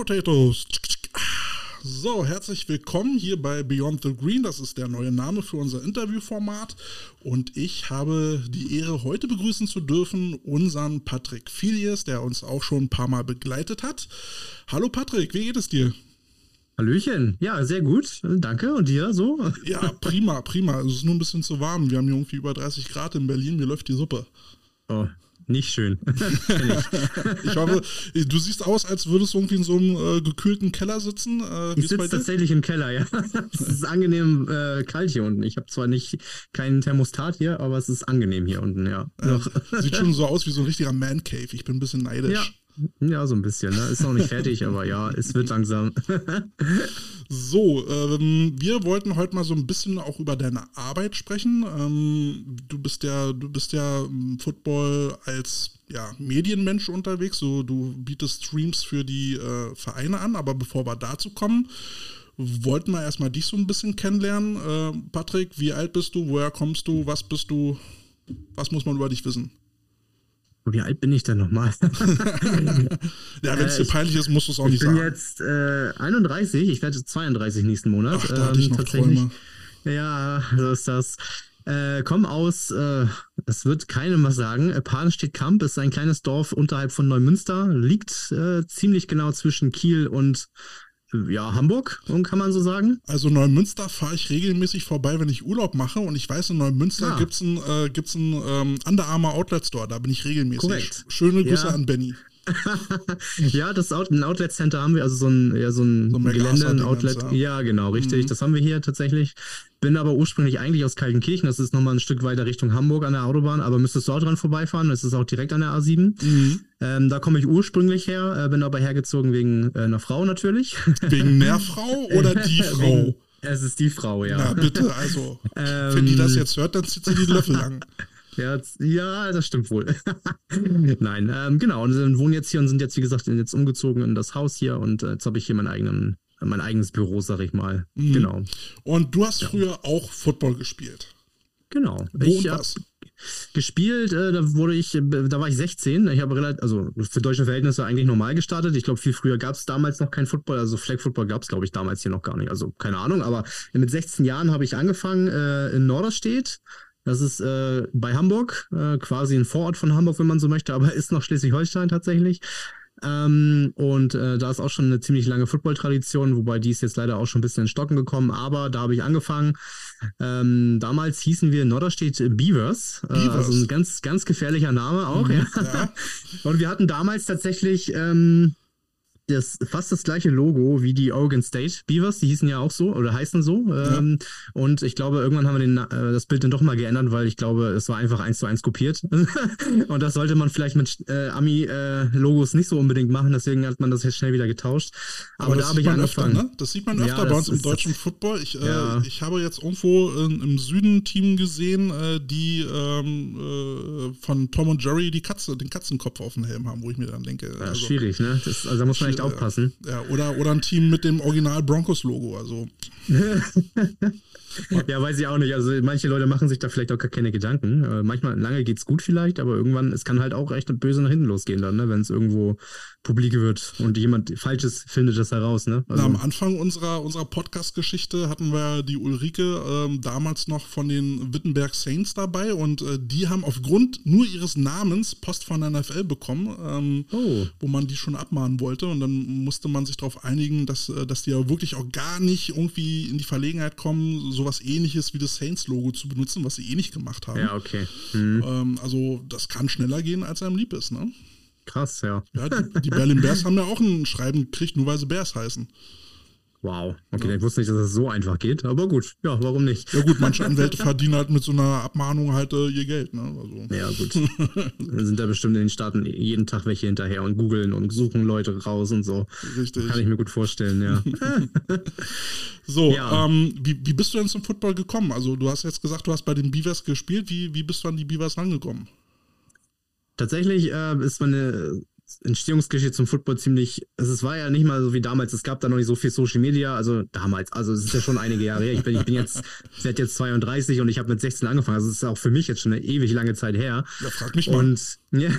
Potatoes. So, herzlich willkommen hier bei Beyond the Green. Das ist der neue Name für unser Interviewformat. Und ich habe die Ehre, heute begrüßen zu dürfen unseren Patrick Filius, der uns auch schon ein paar Mal begleitet hat. Hallo Patrick, wie geht es dir? Hallöchen, ja, sehr gut, danke. Und dir so? Ja, prima, prima. Es ist nur ein bisschen zu warm. Wir haben hier irgendwie über 30 Grad in Berlin, mir läuft die Suppe. Oh, nicht schön. ich hoffe, du siehst aus, als würdest du irgendwie in so einem äh, gekühlten Keller sitzen. Äh, ich sitze tatsächlich im Keller, ja. es ist angenehm äh, kalt hier unten. Ich habe zwar nicht keinen Thermostat hier, aber es ist angenehm hier unten, ja. sieht schon so aus wie so ein richtiger Man Cave. Ich bin ein bisschen neidisch. Ja. Ja, so ein bisschen. Ne? Ist noch nicht fertig, aber ja, es wird langsam. so, ähm, wir wollten heute mal so ein bisschen auch über deine Arbeit sprechen. Ähm, du bist ja, du bist ja im Football als ja, Medienmensch unterwegs. So, du bietest Streams für die äh, Vereine an, aber bevor wir dazu kommen, wollten wir erstmal dich so ein bisschen kennenlernen. Äh, Patrick, wie alt bist du? Woher kommst du? Was bist du? Was muss man über dich wissen? Wie alt bin ich denn nochmal? ja, wenn es dir äh, peinlich ist, musst du es auch nicht sagen. Ich bin jetzt äh, 31, ich werde 32 nächsten Monat. Ach, da hatte ich ähm, noch Träume. Ja, so ist das. Äh, komm aus, äh, das wird keinem was sagen. Äh, Pahnstedt Kamp ist ein kleines Dorf unterhalb von Neumünster, liegt äh, ziemlich genau zwischen Kiel und ja, Hamburg, kann man so sagen. Also Neumünster fahre ich regelmäßig vorbei, wenn ich Urlaub mache. Und ich weiß, in Neumünster ja. gibt es einen, äh, gibt's einen ähm, Under Armour Outlet Store. Da bin ich regelmäßig. Korrekt. Schöne Grüße ja. an Benny. ja, das Out ein Outlet Center haben wir, also so ein, ja, so ein, so ein Gelände, ein Outlet. Ja. ja, genau, richtig. Mhm. Das haben wir hier tatsächlich. Bin aber ursprünglich eigentlich aus Kaltenkirchen. Das ist nochmal ein Stück weiter Richtung Hamburg an der Autobahn, aber müsstest du auch dran vorbeifahren. Das ist auch direkt an der A7. Mhm. Ähm, da komme ich ursprünglich her, äh, bin aber hergezogen wegen äh, einer Frau natürlich. Wegen der Frau oder die Frau? es ist die Frau, ja. Na bitte, also, ähm, wenn die das jetzt hört, dann zieht sie die Löffel lang. Ja, das stimmt wohl. Nein, ähm, genau. Und wir wohnen jetzt hier und sind jetzt, wie gesagt, jetzt umgezogen in das Haus hier und äh, jetzt habe ich hier meinen eigenen, mein eigenes Büro, sag ich mal. Mhm. Genau. Und du hast ja. früher auch Football gespielt. Genau. Wo ich habe gespielt, äh, da wurde ich, äh, da war ich 16. Ich habe relativ, also für deutsche Verhältnisse eigentlich normal gestartet. Ich glaube, viel früher gab es damals noch kein Football, also Flag Football gab es, glaube ich, damals hier noch gar nicht. Also keine Ahnung, aber mit 16 Jahren habe ich angefangen äh, in Norderstedt das ist äh, bei Hamburg, äh, quasi ein Vorort von Hamburg, wenn man so möchte, aber ist noch Schleswig-Holstein tatsächlich. Ähm, und äh, da ist auch schon eine ziemlich lange Football-Tradition, wobei die ist jetzt leider auch schon ein bisschen in Stocken gekommen, aber da habe ich angefangen. Ähm, damals hießen wir Norderstedt Beavers, Beavers. Äh, also ein ganz, ganz gefährlicher Name auch. Mhm, ja. ja. Und wir hatten damals tatsächlich ähm, das, fast das gleiche Logo wie die Oregon State Beavers, die hießen ja auch so oder heißen so. Ja. Ähm, und ich glaube, irgendwann haben wir den, äh, das Bild dann doch mal geändert, weil ich glaube, es war einfach eins zu eins kopiert. und das sollte man vielleicht mit äh, Ami-Logos äh, nicht so unbedingt machen, deswegen hat man das jetzt schnell wieder getauscht. Aber, Aber da habe ich angefangen. Öfter, ne? Das sieht man öfter ja, bei uns im deutschen Football. Ich, äh, ja. ich habe jetzt irgendwo im Süden Team gesehen, äh, die ähm, äh, von Tom und Jerry die Katze, den Katzenkopf auf dem Helm haben, wo ich mir dann denke. Ja, also, schwierig, ne? Das, also da muss man echt aufpassen. Ja, oder, oder ein Team mit dem Original Broncos-Logo. Also. ja, weiß ich auch nicht. Also manche Leute machen sich da vielleicht auch gar keine Gedanken. Äh, manchmal lange geht es gut vielleicht, aber irgendwann, es kann halt auch echt böse nach hinten losgehen dann, ne? wenn es irgendwo publik wird und jemand Falsches findet das heraus. Ne? Also, Na, am Anfang unserer, unserer Podcast-Geschichte hatten wir die Ulrike ähm, damals noch von den Wittenberg Saints dabei und äh, die haben aufgrund nur ihres Namens Post von der NFL bekommen, ähm, oh. wo man die schon abmahnen wollte und dann musste man sich darauf einigen, dass, äh, dass die ja wirklich auch gar nicht irgendwie in die Verlegenheit kommen, sowas ähnliches wie das Saints-Logo zu benutzen, was sie eh nicht gemacht haben. Ja, okay. Mhm. Ähm, also das kann schneller gehen, als einem lieb ist, ne? Krass, ja. Ja, die, die Berlin Bears haben ja auch ein Schreiben gekriegt, nur weil sie Bears heißen. Wow, okay, ja. ich wusste nicht, dass es so einfach geht, aber gut, ja, warum nicht? Ja gut, manche Anwälte verdienen halt mit so einer Abmahnung halt äh, ihr Geld, ne? Also. Ja gut, Dann sind da bestimmt in den Staaten jeden Tag welche hinterher und googeln und suchen Leute raus und so. Richtig. Kann ich mir gut vorstellen, ja. so, ja. Ähm, wie, wie bist du denn zum Football gekommen? Also du hast jetzt gesagt, du hast bei den Beavers gespielt, wie, wie bist du an die Beavers rangekommen? Tatsächlich äh, ist meine Entstehungsgeschichte zum Football ziemlich, also es war ja nicht mal so wie damals, es gab da noch nicht so viel Social Media, also damals, also es ist ja schon einige Jahre her. Ich bin, ich bin jetzt, ich werde jetzt 32 und ich habe mit 16 angefangen, also es ist auch für mich jetzt schon eine ewig lange Zeit her. Ja, frag mich mal. Und, ja,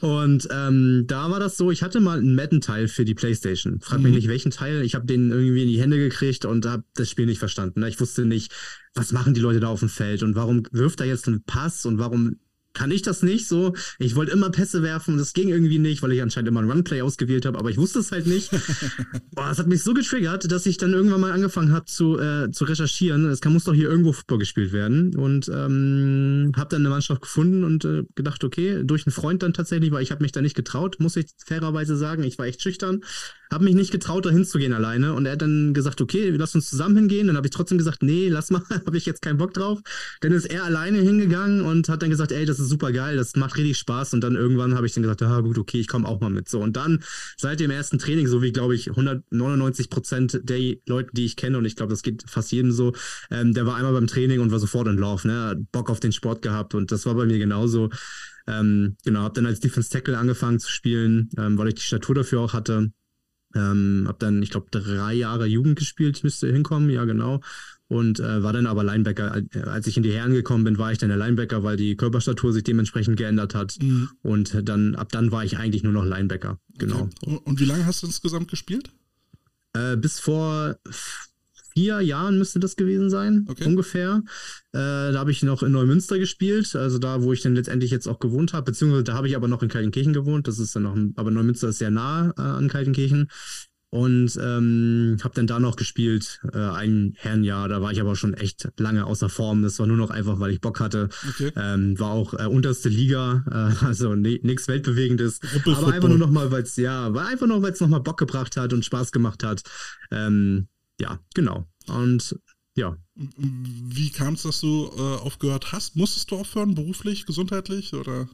und ähm, da war das so, ich hatte mal einen Madden-Teil für die Playstation. Frag mich mhm. nicht, welchen Teil, ich habe den irgendwie in die Hände gekriegt und habe das Spiel nicht verstanden. Ich wusste nicht, was machen die Leute da auf dem Feld und warum wirft er jetzt einen Pass und warum kann ich das nicht so. Ich wollte immer Pässe werfen und das ging irgendwie nicht, weil ich anscheinend immer ein Runplay ausgewählt habe, aber ich wusste es halt nicht. Boah, das hat mich so getriggert, dass ich dann irgendwann mal angefangen habe zu, äh, zu recherchieren. Es kann, muss doch hier irgendwo Football gespielt werden und ähm, habe dann eine Mannschaft gefunden und äh, gedacht, okay, durch einen Freund dann tatsächlich, weil ich habe mich da nicht getraut, muss ich fairerweise sagen. Ich war echt schüchtern, habe mich nicht getraut, da hinzugehen alleine und er hat dann gesagt, okay, lass uns zusammen hingehen. Dann habe ich trotzdem gesagt, nee, lass mal, habe ich jetzt keinen Bock drauf. Dann ist er alleine hingegangen und hat dann gesagt, ey, das ist super geil, das macht richtig Spaß. Und dann irgendwann habe ich dann gesagt, ja gut, okay, ich komme auch mal mit. So und dann seit dem ersten Training, so wie glaube ich 199 Prozent der Leute, die ich kenne und ich glaube, das geht fast jedem so, ähm, der war einmal beim Training und war sofort in Lauf, ne, Bock auf den Sport gehabt und das war bei mir genauso. Ähm, genau, habe dann als Defense Tackle angefangen zu spielen, ähm, weil ich die Statur dafür auch hatte. Ähm, habe dann, ich glaube, drei Jahre Jugend gespielt, müsste hinkommen, ja genau und äh, war dann aber Linebacker. Äh, als ich in die Herren gekommen bin, war ich dann der Linebacker, weil die Körperstatur sich dementsprechend geändert hat. Mhm. Und dann ab dann war ich eigentlich nur noch Linebacker. Genau. Okay. Und wie lange hast du insgesamt gespielt? Äh, bis vor vier Jahren müsste das gewesen sein, okay. ungefähr. Äh, da habe ich noch in Neumünster gespielt, also da, wo ich dann letztendlich jetzt auch gewohnt habe, beziehungsweise da habe ich aber noch in Kaltenkirchen gewohnt. Das ist dann noch, aber Neumünster ist sehr nah äh, an Kaltenkirchen und ähm, habe dann da noch gespielt, äh, ein Herrenjahr. Da war ich aber schon echt lange außer Form. Das war nur noch einfach, weil ich Bock hatte. Okay. Ähm, war auch äh, unterste Liga, äh, also nichts weltbewegendes. Aber einfach nur noch mal, weil es ja, war einfach nur, weil es noch mal Bock gebracht hat und Spaß gemacht hat. Ähm, ja, genau. Und ja. Wie kam es, dass du äh, aufgehört hast? Musstest du aufhören, beruflich, gesundheitlich oder?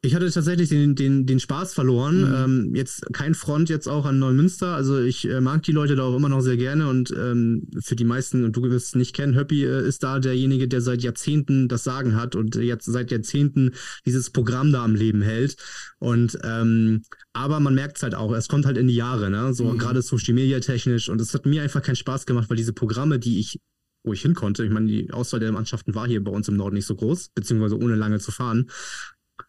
Ich hatte tatsächlich den, den, den Spaß verloren. Mhm. Ähm, jetzt kein Front jetzt auch an Neumünster. Also ich äh, mag die Leute da auch immer noch sehr gerne und ähm, für die meisten, und du wirst es nicht kennen, Höppi äh, ist da derjenige, der seit Jahrzehnten das Sagen hat und jetzt seit Jahrzehnten dieses Programm da am Leben hält. Und ähm, aber man merkt es halt auch, es kommt halt in die Jahre, ne? So mhm. gerade Social Media technisch. Und es hat mir einfach keinen Spaß gemacht, weil diese Programme, die ich wo ich hin konnte. Ich meine, die Auswahl der Mannschaften war hier bei uns im Norden nicht so groß, beziehungsweise ohne lange zu fahren.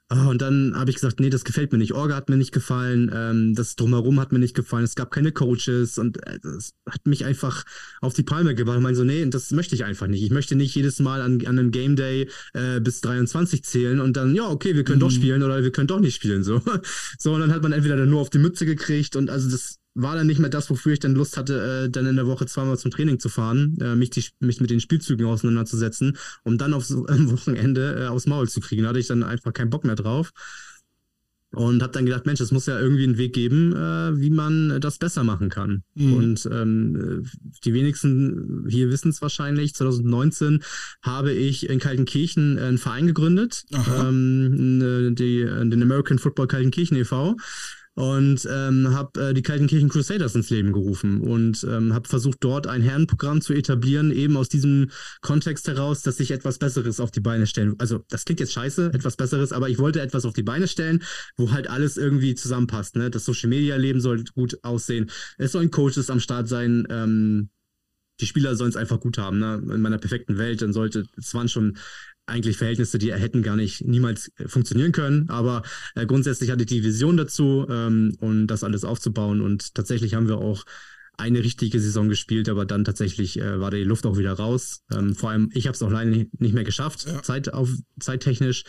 Ah, und dann habe ich gesagt, nee, das gefällt mir nicht. Orga hat mir nicht gefallen, ähm, das Drumherum hat mir nicht gefallen, es gab keine Coaches und äh, das hat mich einfach auf die Palme gebracht. Ich meine so, nee, das möchte ich einfach nicht. Ich möchte nicht jedes Mal an, an einem Game Day äh, bis 23 zählen und dann, ja, okay, wir können mhm. doch spielen oder wir können doch nicht spielen. So. so, und dann hat man entweder dann nur auf die Mütze gekriegt und also das war dann nicht mehr das, wofür ich dann Lust hatte, äh, dann in der Woche zweimal zum Training zu fahren, äh, mich, die, mich mit den Spielzügen auseinanderzusetzen, um dann aufs, am Wochenende äh, aufs Maul zu kriegen. Da hatte ich dann einfach keinen Bock mehr drauf. Und habe dann gedacht, Mensch, es muss ja irgendwie einen Weg geben, äh, wie man das besser machen kann. Mhm. Und ähm, die wenigsten hier wissen es wahrscheinlich. 2019 habe ich in Kaltenkirchen einen Verein gegründet, ähm, die, den American Football Kaltenkirchen e.V und ähm, habe äh, die Kaltenkirchen Crusaders ins Leben gerufen und ähm, habe versucht, dort ein Herrenprogramm zu etablieren, eben aus diesem Kontext heraus, dass ich etwas Besseres auf die Beine stellen. Also, das klingt jetzt scheiße, etwas Besseres, aber ich wollte etwas auf die Beine stellen, wo halt alles irgendwie zusammenpasst. Ne? Das Social Media Leben soll gut aussehen. Es sollen Coaches am Start sein. Ähm, die Spieler sollen es einfach gut haben. Ne? In meiner perfekten Welt, dann sollte, es waren schon eigentlich Verhältnisse, die hätten gar nicht niemals äh, funktionieren können. Aber äh, grundsätzlich hatte ich die Vision dazu, ähm, um das alles aufzubauen. Und tatsächlich haben wir auch eine richtige Saison gespielt, aber dann tatsächlich äh, war die Luft auch wieder raus. Ähm, vor allem, ich habe es auch leider nicht mehr geschafft, ja. Zeit auf, zeittechnisch.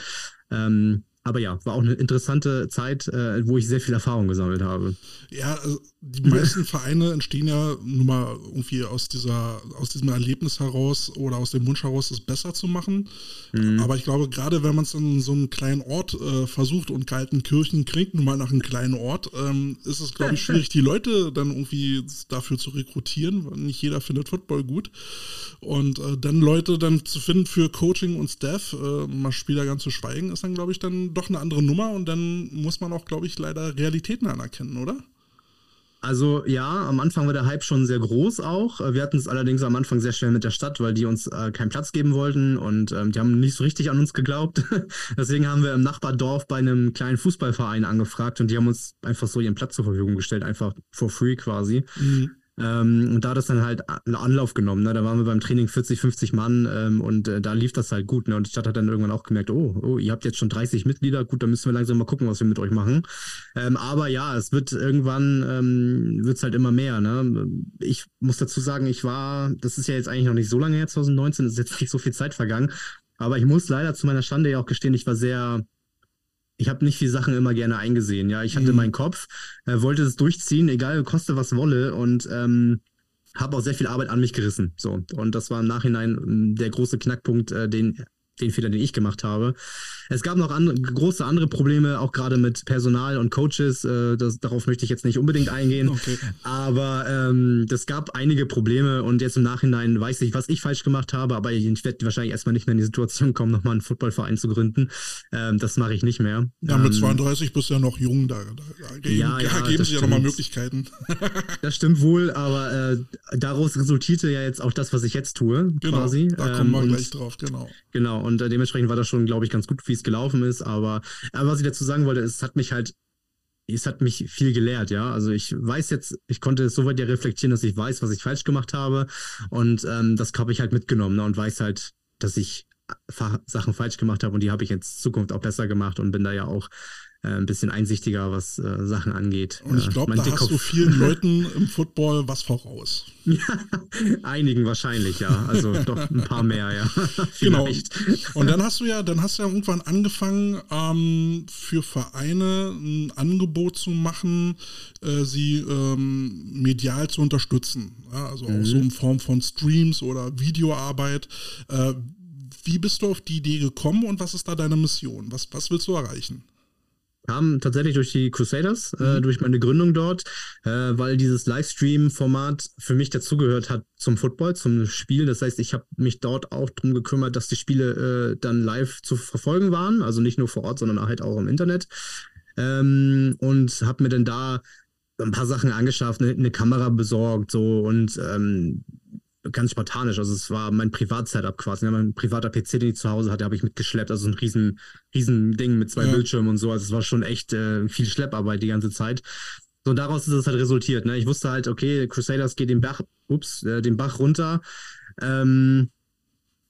Ähm, aber ja, war auch eine interessante Zeit, äh, wo ich sehr viel Erfahrung gesammelt habe. Ja, also die meisten Vereine entstehen ja nun mal irgendwie aus dieser, aus diesem Erlebnis heraus oder aus dem Wunsch heraus, es besser zu machen. Mhm. Aber ich glaube, gerade wenn man es in so einem kleinen Ort äh, versucht und Kaltenkirchen klingt nun mal nach einem kleinen Ort, ähm, ist es, glaube ich, schwierig, die Leute dann irgendwie dafür zu rekrutieren. Nicht jeder findet Football gut. Und äh, dann Leute dann zu finden für Coaching und Staff, äh, mal Spieler ganz zu schweigen, ist dann, glaube ich, dann doch eine andere Nummer und dann muss man auch, glaube ich, leider Realitäten anerkennen, oder? Also ja, am Anfang war der Hype schon sehr groß auch. Wir hatten es allerdings am Anfang sehr schnell mit der Stadt, weil die uns äh, keinen Platz geben wollten und ähm, die haben nicht so richtig an uns geglaubt. Deswegen haben wir im Nachbardorf bei einem kleinen Fußballverein angefragt und die haben uns einfach so ihren Platz zur Verfügung gestellt, einfach for free quasi. Mhm. Ähm, und da hat es dann halt Anlauf genommen. Ne? Da waren wir beim Training 40, 50 Mann ähm, und äh, da lief das halt gut. Ne? Und die Stadt hat dann irgendwann auch gemerkt, oh, oh, ihr habt jetzt schon 30 Mitglieder, gut, dann müssen wir langsam mal gucken, was wir mit euch machen. Ähm, aber ja, es wird irgendwann, ähm, wird es halt immer mehr. Ne? Ich muss dazu sagen, ich war, das ist ja jetzt eigentlich noch nicht so lange her, 2019, ist jetzt nicht so viel Zeit vergangen. Aber ich muss leider zu meiner Schande ja auch gestehen, ich war sehr ich habe nicht viele Sachen immer gerne eingesehen. Ja, ich hatte mhm. meinen Kopf, äh, wollte es durchziehen, egal koste was wolle und ähm, habe auch sehr viel Arbeit an mich gerissen. So und das war im Nachhinein ähm, der große Knackpunkt, äh, den den Fehler, den ich gemacht habe. Es gab noch andere, große andere Probleme, auch gerade mit Personal und Coaches. Äh, das, darauf möchte ich jetzt nicht unbedingt eingehen. Okay. Aber ähm, das gab einige Probleme und jetzt im Nachhinein weiß ich, was ich falsch gemacht habe, aber ich werde wahrscheinlich erstmal nicht mehr in die Situation kommen, nochmal einen Footballverein zu gründen. Ähm, das mache ich nicht mehr. Ja, mit 32 ähm, bist du ja noch jung, da, da geben, ja, ja, geben sich ja nochmal Möglichkeiten. das stimmt wohl, aber äh, daraus resultierte ja jetzt auch das, was ich jetzt tue, genau, quasi. Da kommen wir ähm, gleich drauf, genau. Genau, und äh, dementsprechend war das schon, glaube ich, ganz gut, wie es gelaufen ist. Aber, aber was ich dazu sagen wollte, es hat mich halt, es hat mich viel gelehrt, ja. Also ich weiß jetzt, ich konnte es so weit ja reflektieren, dass ich weiß, was ich falsch gemacht habe. Und ähm, das habe ich halt mitgenommen ne, und weiß halt, dass ich Sachen falsch gemacht habe und die habe ich in Zukunft auch besser gemacht und bin da ja auch äh, ein bisschen einsichtiger, was äh, Sachen angeht. Und ich glaube, da Dickkopf. hast du vielen Leuten im Football was voraus. Einigen wahrscheinlich, ja. Also doch ein paar mehr, ja. genau. Und dann hast du ja, dann hast du ja irgendwann angefangen, ähm, für Vereine ein Angebot zu machen, äh, sie ähm, medial zu unterstützen. Ja, also mhm. auch so in Form von Streams oder Videoarbeit. Äh, wie bist du auf die Idee gekommen und was ist da deine Mission? Was, was willst du erreichen? Kam tatsächlich durch die Crusaders, äh, mhm. äh, durch meine Gründung dort, äh, weil dieses Livestream-Format für mich dazugehört hat zum Football, zum Spiel. Das heißt, ich habe mich dort auch darum gekümmert, dass die Spiele äh, dann live zu verfolgen waren, also nicht nur vor Ort, sondern halt auch im Internet. Ähm, und habe mir dann da ein paar Sachen angeschafft, eine, eine Kamera besorgt, so und ähm, ganz spartanisch. Also es war mein Privat-Setup quasi. Ne? Mein privater PC, den ich zu Hause hatte, habe ich mitgeschleppt. Also ein riesen, riesen Ding mit zwei ja. Bildschirmen und so. Also es war schon echt äh, viel Schlepparbeit die ganze Zeit. So, und daraus ist es halt resultiert. Ne? Ich wusste halt, okay, Crusaders geht den Bach, ups, äh, den Bach runter. Ähm,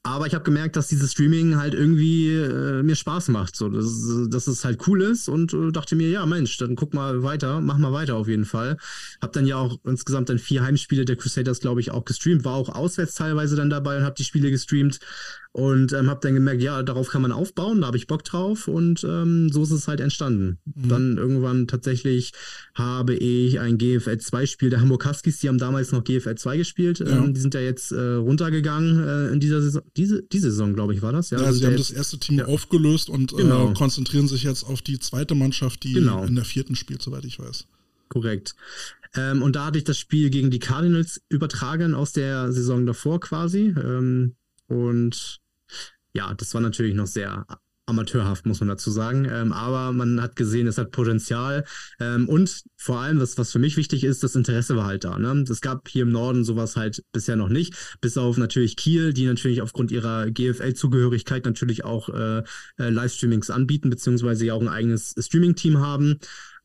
aber ich habe gemerkt, dass dieses Streaming halt irgendwie äh, mir Spaß macht, so dass, dass es halt cool ist und äh, dachte mir, ja Mensch, dann guck mal weiter, mach mal weiter auf jeden Fall. Hab dann ja auch insgesamt dann vier Heimspiele der Crusaders, glaube ich, auch gestreamt, war auch auswärts teilweise dann dabei und habe die Spiele gestreamt und ähm, habe dann gemerkt, ja, darauf kann man aufbauen, da habe ich Bock drauf und ähm, so ist es halt entstanden. Mhm. Dann irgendwann tatsächlich habe ich ein GFL 2 Spiel der Hamburg Huskies, die haben damals noch GFL 2 gespielt, ja. ähm, die sind ja jetzt äh, runtergegangen äh, in dieser Saison, diese, diese Saison, glaube ich, war das. Ja, ja sie haben das erste Team ja. aufgelöst und äh, genau. äh, konzentrieren sich jetzt auf die zweite Mannschaft, die genau. in der vierten spielt, soweit ich weiß. Korrekt. Ähm, und da hatte ich das Spiel gegen die Cardinals übertragen aus der Saison davor quasi. Ähm, und ja, das war natürlich noch sehr amateurhaft, muss man dazu sagen. Ähm, aber man hat gesehen, es hat Potenzial. Ähm, und vor allem, was, was für mich wichtig ist, das Interesse war halt da. Ne? Es gab hier im Norden sowas halt bisher noch nicht. Bis auf natürlich Kiel, die natürlich aufgrund ihrer GFL-Zugehörigkeit natürlich auch äh, äh, Livestreamings anbieten, beziehungsweise ja auch ein eigenes Streaming-Team haben.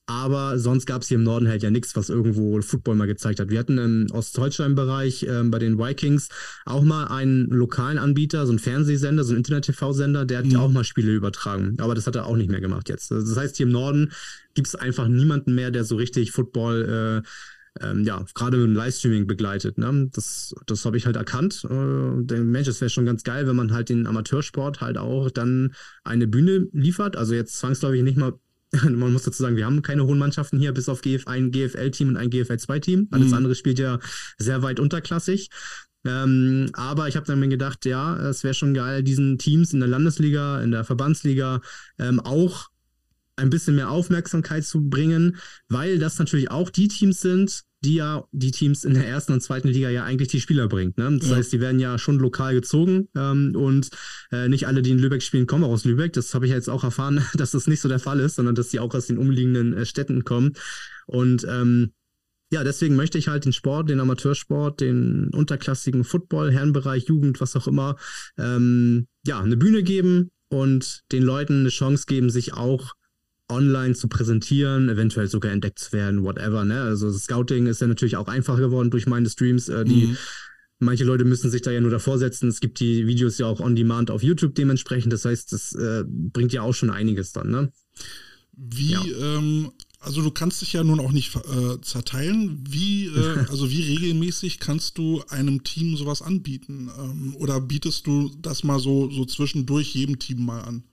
Aber sonst gab es hier im Norden halt ja nichts, was irgendwo Football mal gezeigt hat. Wir hatten im Ostdeutschland-Bereich ähm, bei den Vikings auch mal einen lokalen Anbieter, so einen Fernsehsender, so einen Internet-TV-Sender, der hat mhm. ja auch mal Spiele übertragen. Aber das hat er auch nicht mehr gemacht jetzt. Das heißt, hier im Norden gibt es einfach niemanden mehr, der so richtig Football äh, ähm, ja, gerade mit dem Livestreaming begleitet. Ne? Das, das habe ich halt erkannt. Äh, der Mensch, es wäre schon ganz geil, wenn man halt den Amateursport halt auch dann eine Bühne liefert. Also jetzt zwangsläufig nicht mal man muss dazu sagen, wir haben keine hohen Mannschaften hier, bis auf GF, ein GFL-Team und ein GFL-2-Team. Alles mhm. andere spielt ja sehr weit unterklassig. Ähm, aber ich habe dann mir gedacht, ja, es wäre schon geil, diesen Teams in der Landesliga, in der Verbandsliga ähm, auch ein bisschen mehr Aufmerksamkeit zu bringen, weil das natürlich auch die Teams sind, die ja die Teams in der ersten und zweiten Liga ja eigentlich die Spieler bringt. Ne? Das ja. heißt, die werden ja schon lokal gezogen ähm, und äh, nicht alle, die in Lübeck spielen, kommen auch aus Lübeck. Das habe ich jetzt auch erfahren, dass das nicht so der Fall ist, sondern dass die auch aus den umliegenden äh, Städten kommen. Und ähm, ja, deswegen möchte ich halt den Sport, den Amateursport, den unterklassigen Football, Herrenbereich, Jugend, was auch immer, ähm, ja, eine Bühne geben und den Leuten eine Chance geben, sich auch online zu präsentieren, eventuell sogar entdeckt zu werden, whatever. Ne? Also Scouting ist ja natürlich auch einfacher geworden durch meine Streams, äh, die mhm. Manche Leute müssen sich da ja nur davor setzen. Es gibt die Videos ja auch on demand auf YouTube dementsprechend. Das heißt, das äh, bringt ja auch schon einiges dann, ne? Wie, ja. ähm, also du kannst dich ja nun auch nicht äh, zerteilen. Wie, äh, also wie regelmäßig kannst du einem Team sowas anbieten? Ähm, oder bietest du das mal so, so zwischendurch jedem Team mal an?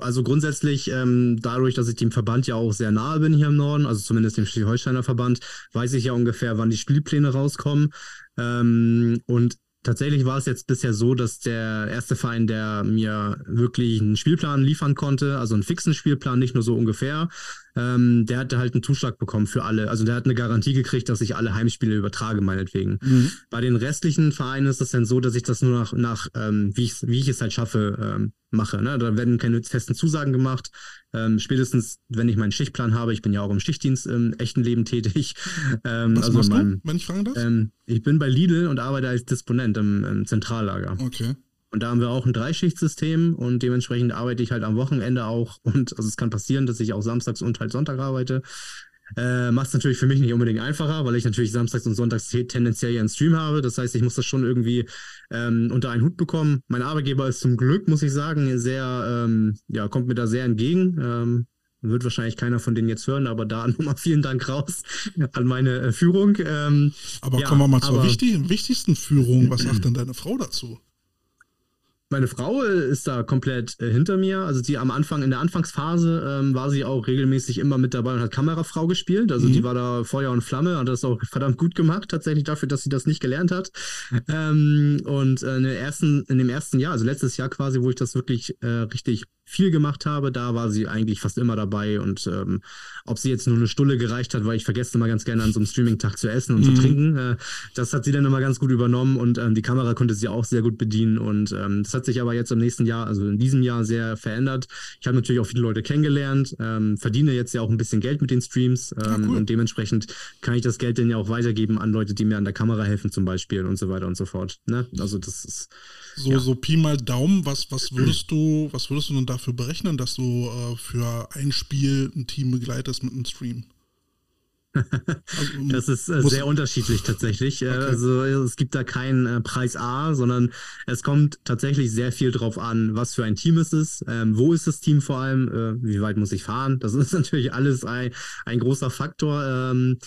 Also grundsätzlich, ähm, dadurch, dass ich dem Verband ja auch sehr nahe bin hier im Norden, also zumindest dem Schleswig-Holsteiner Verband, weiß ich ja ungefähr, wann die Spielpläne rauskommen. Ähm, und tatsächlich war es jetzt bisher so, dass der erste Verein, der mir wirklich einen Spielplan liefern konnte, also einen fixen Spielplan, nicht nur so ungefähr, ähm, der hatte halt einen Zuschlag bekommen für alle. Also der hat eine Garantie gekriegt, dass ich alle Heimspiele übertrage, meinetwegen. Mhm. Bei den restlichen Vereinen ist es dann so, dass ich das nur nach, nach ähm, wie, ich, wie ich es halt schaffe, ähm, mache. Ne? Da werden keine festen Zusagen gemacht. Ähm, spätestens, wenn ich meinen Schichtplan habe, ich bin ja auch im Schichtdienst im echten Leben tätig. Ähm, Was also machst meinem, du, wenn ich fragen darf? Ähm, ich bin bei Lidl und arbeite als Disponent im, im Zentrallager. Okay. Und da haben wir auch ein Dreischichtsystem und dementsprechend arbeite ich halt am Wochenende auch. Und also es kann passieren, dass ich auch samstags und halt Sonntag arbeite. Äh, Macht es natürlich für mich nicht unbedingt einfacher, weil ich natürlich samstags und sonntags tendenziell ja einen Stream habe. Das heißt, ich muss das schon irgendwie ähm, unter einen Hut bekommen. Mein Arbeitgeber ist zum Glück, muss ich sagen, sehr, ähm, ja, kommt mir da sehr entgegen. Ähm, wird wahrscheinlich keiner von denen jetzt hören, aber da nochmal vielen Dank raus an meine äh, Führung. Ähm, aber ja, kommen wir mal zur wichtig, wichtigsten Führung. Was sagt denn deine Frau dazu? Meine Frau ist da komplett äh, hinter mir. Also die am Anfang, in der Anfangsphase ähm, war sie auch regelmäßig immer mit dabei und hat Kamerafrau gespielt. Also mhm. die war da Feuer und Flamme, hat das auch verdammt gut gemacht, tatsächlich dafür, dass sie das nicht gelernt hat. Ähm, und äh, in, ersten, in dem ersten Jahr, also letztes Jahr quasi, wo ich das wirklich äh, richtig viel gemacht habe, da war sie eigentlich fast immer dabei. Und ähm, ob sie jetzt nur eine Stulle gereicht hat, weil ich vergesse immer ganz gerne an so einem Streaming-Tag zu essen und mhm. zu trinken, äh, das hat sie dann immer ganz gut übernommen und ähm, die Kamera konnte sie auch sehr gut bedienen. Und ähm, das hat sich aber jetzt im nächsten Jahr, also in diesem Jahr, sehr verändert. Ich habe natürlich auch viele Leute kennengelernt, ähm, verdiene jetzt ja auch ein bisschen Geld mit den Streams ja, ähm, cool. und dementsprechend kann ich das Geld dann ja auch weitergeben an Leute, die mir an der Kamera helfen, zum Beispiel und so weiter und so fort. Ne? Also das ist so, ja. so Pi mal Daumen, was, was würdest du, was würdest du denn dafür berechnen, dass du äh, für ein Spiel ein Team begleitest mit einem Stream? Also, das ist äh, sehr unterschiedlich tatsächlich. Äh, okay. Also es gibt da keinen äh, Preis A, sondern es kommt tatsächlich sehr viel drauf an, was für ein Team es ist, ähm, wo ist das Team vor allem, äh, wie weit muss ich fahren. Das ist natürlich alles ein, ein großer Faktor. Ähm,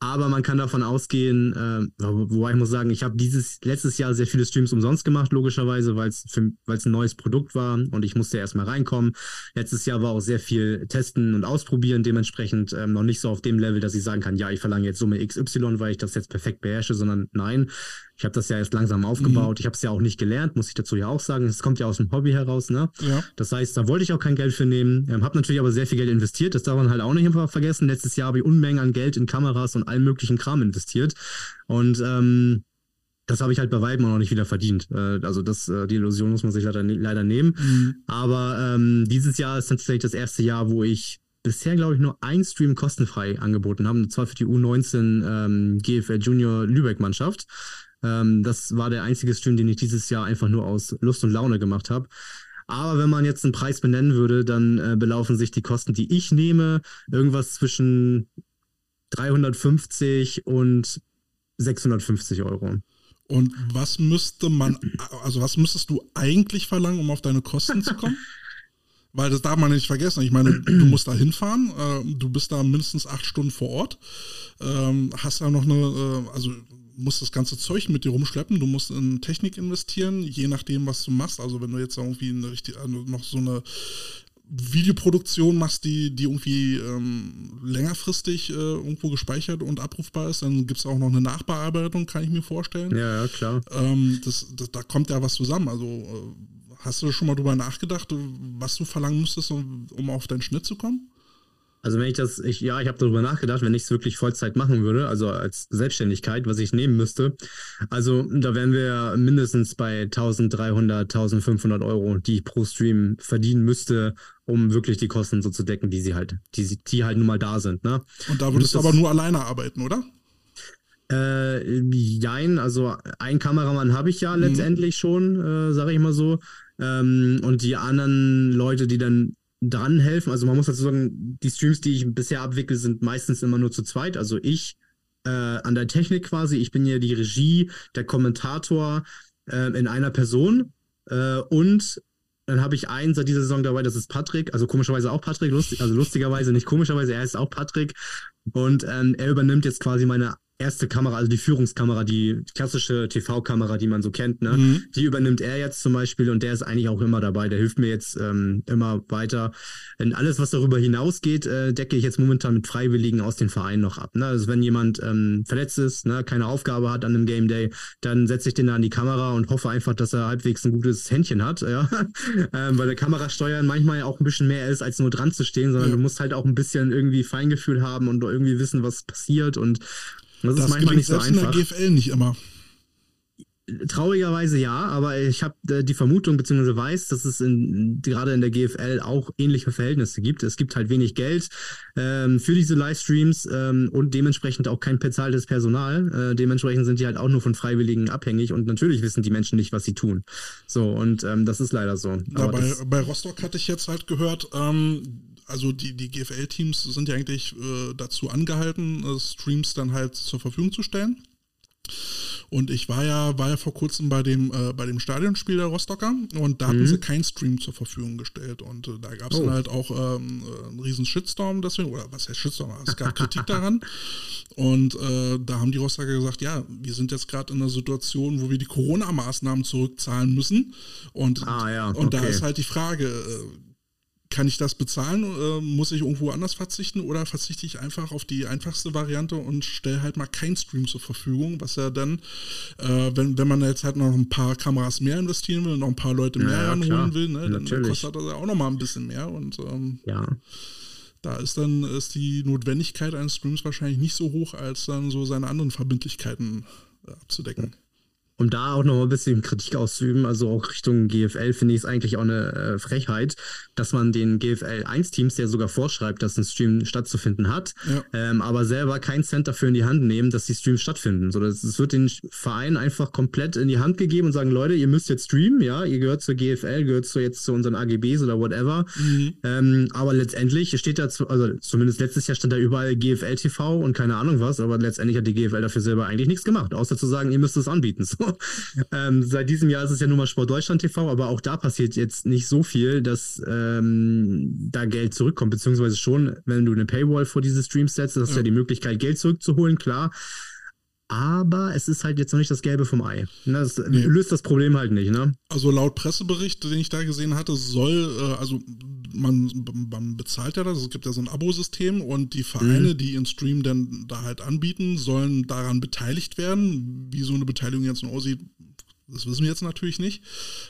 aber man kann davon ausgehen, äh, wobei ich muss sagen, ich habe dieses letztes Jahr sehr viele Streams umsonst gemacht, logischerweise, weil es ein neues Produkt war und ich musste erstmal reinkommen. Letztes Jahr war auch sehr viel testen und ausprobieren, dementsprechend ähm, noch nicht so auf dem Level, dass ich sagen kann, ja, ich verlange jetzt Summe XY, weil ich das jetzt perfekt beherrsche, sondern nein, ich habe das ja erst langsam aufgebaut. Mhm. Ich habe es ja auch nicht gelernt, muss ich dazu ja auch sagen. Es kommt ja aus dem Hobby heraus, ne? Ja. Das heißt, da wollte ich auch kein Geld für nehmen. Ähm, habe natürlich aber sehr viel Geld investiert. Das darf man halt auch nicht einfach vergessen. Letztes Jahr habe ich Unmengen an Geld in Kameras und allen möglichen Kram investiert. Und ähm, das habe ich halt bei Weitem auch noch nicht wieder verdient. Äh, also das, äh, die Illusion muss man sich leider, leider nehmen. Mhm. Aber ähm, dieses Jahr ist tatsächlich das erste Jahr, wo ich bisher, glaube ich, nur ein Stream kostenfrei angeboten habe, und zwar für die U19 ähm, GFL Junior Lübeck-Mannschaft. Ähm, das war der einzige Stream, den ich dieses Jahr einfach nur aus Lust und Laune gemacht habe. Aber wenn man jetzt einen Preis benennen würde, dann äh, belaufen sich die Kosten, die ich nehme, irgendwas zwischen 350 und 650 Euro. Und was müsste man, also was müsstest du eigentlich verlangen, um auf deine Kosten zu kommen? Weil das darf man nicht vergessen. Ich meine, du musst da hinfahren, äh, du bist da mindestens acht Stunden vor Ort, ähm, hast ja noch eine, äh, also musst das ganze Zeug mit dir rumschleppen, du musst in Technik investieren, je nachdem, was du machst. Also wenn du jetzt irgendwie eine also noch so eine Videoproduktion machst, die, die irgendwie ähm, längerfristig äh, irgendwo gespeichert und abrufbar ist, dann gibt es auch noch eine Nachbearbeitung, kann ich mir vorstellen. Ja, ja klar. Ähm, das, das, da kommt ja was zusammen. Also äh, hast du schon mal drüber nachgedacht, was du verlangen müsstest, um, um auf deinen Schnitt zu kommen? Also wenn ich das, ich, ja, ich habe darüber nachgedacht, wenn ich es wirklich Vollzeit machen würde, also als Selbstständigkeit, was ich nehmen müsste. Also da wären wir mindestens bei 1300, 1500 Euro, die ich pro Stream verdienen müsste, um wirklich die Kosten so zu decken, die sie halt, die, die halt nun mal da sind. Ne? Und da würdest du aber nur alleine arbeiten, oder? Äh, jein, also ein Kameramann habe ich ja mhm. letztendlich schon, äh, sage ich mal so. Ähm, und die anderen Leute, die dann dran helfen, also man muss dazu sagen, die Streams, die ich bisher abwickle, sind meistens immer nur zu zweit. Also ich äh, an der Technik quasi, ich bin ja die Regie, der Kommentator äh, in einer Person. Äh, und dann habe ich einen seit dieser Saison dabei, das ist Patrick, also komischerweise auch Patrick, lustig, also lustigerweise, nicht komischerweise, er ist auch Patrick. Und ähm, er übernimmt jetzt quasi meine erste Kamera, also die Führungskamera, die klassische TV-Kamera, die man so kennt, ne? Mhm. Die übernimmt er jetzt zum Beispiel und der ist eigentlich auch immer dabei. Der hilft mir jetzt ähm, immer weiter. Denn alles, was darüber hinausgeht, äh, decke ich jetzt momentan mit Freiwilligen aus den Vereinen noch ab. Ne? Also wenn jemand ähm, verletzt ist, ne, keine Aufgabe hat an einem Game Day, dann setze ich den da an die Kamera und hoffe einfach, dass er halbwegs ein gutes Händchen hat, ja. ähm, weil der Kamerasteuern manchmal auch ein bisschen mehr ist, als nur dran zu stehen, sondern ja. du musst halt auch ein bisschen irgendwie Feingefühl haben und irgendwie wissen, was passiert und das, das ist manchmal nicht so einfach. in der GFL nicht immer. Traurigerweise ja, aber ich habe äh, die Vermutung bzw. weiß, dass es in, gerade in der GFL auch ähnliche Verhältnisse gibt. Es gibt halt wenig Geld ähm, für diese Livestreams ähm, und dementsprechend auch kein bezahltes Personal. Äh, dementsprechend sind die halt auch nur von Freiwilligen abhängig und natürlich wissen die Menschen nicht, was sie tun. So, und ähm, das ist leider so. Ja, bei, bei, Rostock hatte ich jetzt halt gehört, ähm, also die, die GFL-Teams sind ja eigentlich äh, dazu angehalten, äh, Streams dann halt zur Verfügung zu stellen. Und ich war ja, war ja vor kurzem bei dem, äh, bei dem Stadionspiel der Rostocker und da hatten mhm. sie keinen Stream zur Verfügung gestellt. Und äh, da gab es oh. dann halt auch ähm, äh, einen riesen Shitstorm deswegen, oder was heißt Shitstorm? Es gab Kritik daran. Und äh, da haben die Rostocker gesagt, ja, wir sind jetzt gerade in einer Situation, wo wir die Corona-Maßnahmen zurückzahlen müssen. Und, ah, ja. und da ist halt die Frage, äh, kann ich das bezahlen? Äh, muss ich irgendwo anders verzichten oder verzichte ich einfach auf die einfachste Variante und stelle halt mal kein Stream zur Verfügung, was ja dann, äh, wenn, wenn man jetzt halt noch ein paar Kameras mehr investieren will, noch ein paar Leute mehr ja, ranholen will, ne, dann kostet das ja auch noch mal ein bisschen mehr und ähm, ja. da ist dann ist die Notwendigkeit eines Streams wahrscheinlich nicht so hoch, als dann so seine anderen Verbindlichkeiten äh, abzudecken um da auch noch mal ein bisschen Kritik auszuüben, also auch Richtung GFL, finde ich es eigentlich auch eine äh, Frechheit, dass man den GFL 1-Teams, der sogar vorschreibt, dass ein Stream stattzufinden hat, ja. ähm, aber selber keinen Cent dafür in die Hand nehmen, dass die Streams stattfinden. So, das, das wird den Verein einfach komplett in die Hand gegeben und sagen, Leute, ihr müsst jetzt streamen, ja, ihr gehört zur GFL, gehört zu jetzt zu unseren AGBs oder whatever. Mhm. Ähm, aber letztendlich steht da, zu, also zumindest letztes Jahr stand da überall GFL TV und keine Ahnung was, aber letztendlich hat die GFL dafür selber eigentlich nichts gemacht, außer zu sagen, ihr müsst es anbieten. So. ähm, seit diesem Jahr ist es ja nun mal Sport Deutschland TV, aber auch da passiert jetzt nicht so viel, dass ähm, da Geld zurückkommt, beziehungsweise schon, wenn du eine Paywall vor diese Streams setzt, hast du ja. ja die Möglichkeit, Geld zurückzuholen, klar. Aber es ist halt jetzt noch nicht das Gelbe vom Ei. Ne, das nee. löst das Problem halt nicht, ne? Also laut Pressebericht, den ich da gesehen hatte, soll, äh, also man, man bezahlt ja das, es gibt ja so ein Abo-System und die Vereine, mhm. die ihren Stream dann da halt anbieten, sollen daran beteiligt werden. Wie so eine Beteiligung jetzt noch aussieht, das wissen wir jetzt natürlich nicht.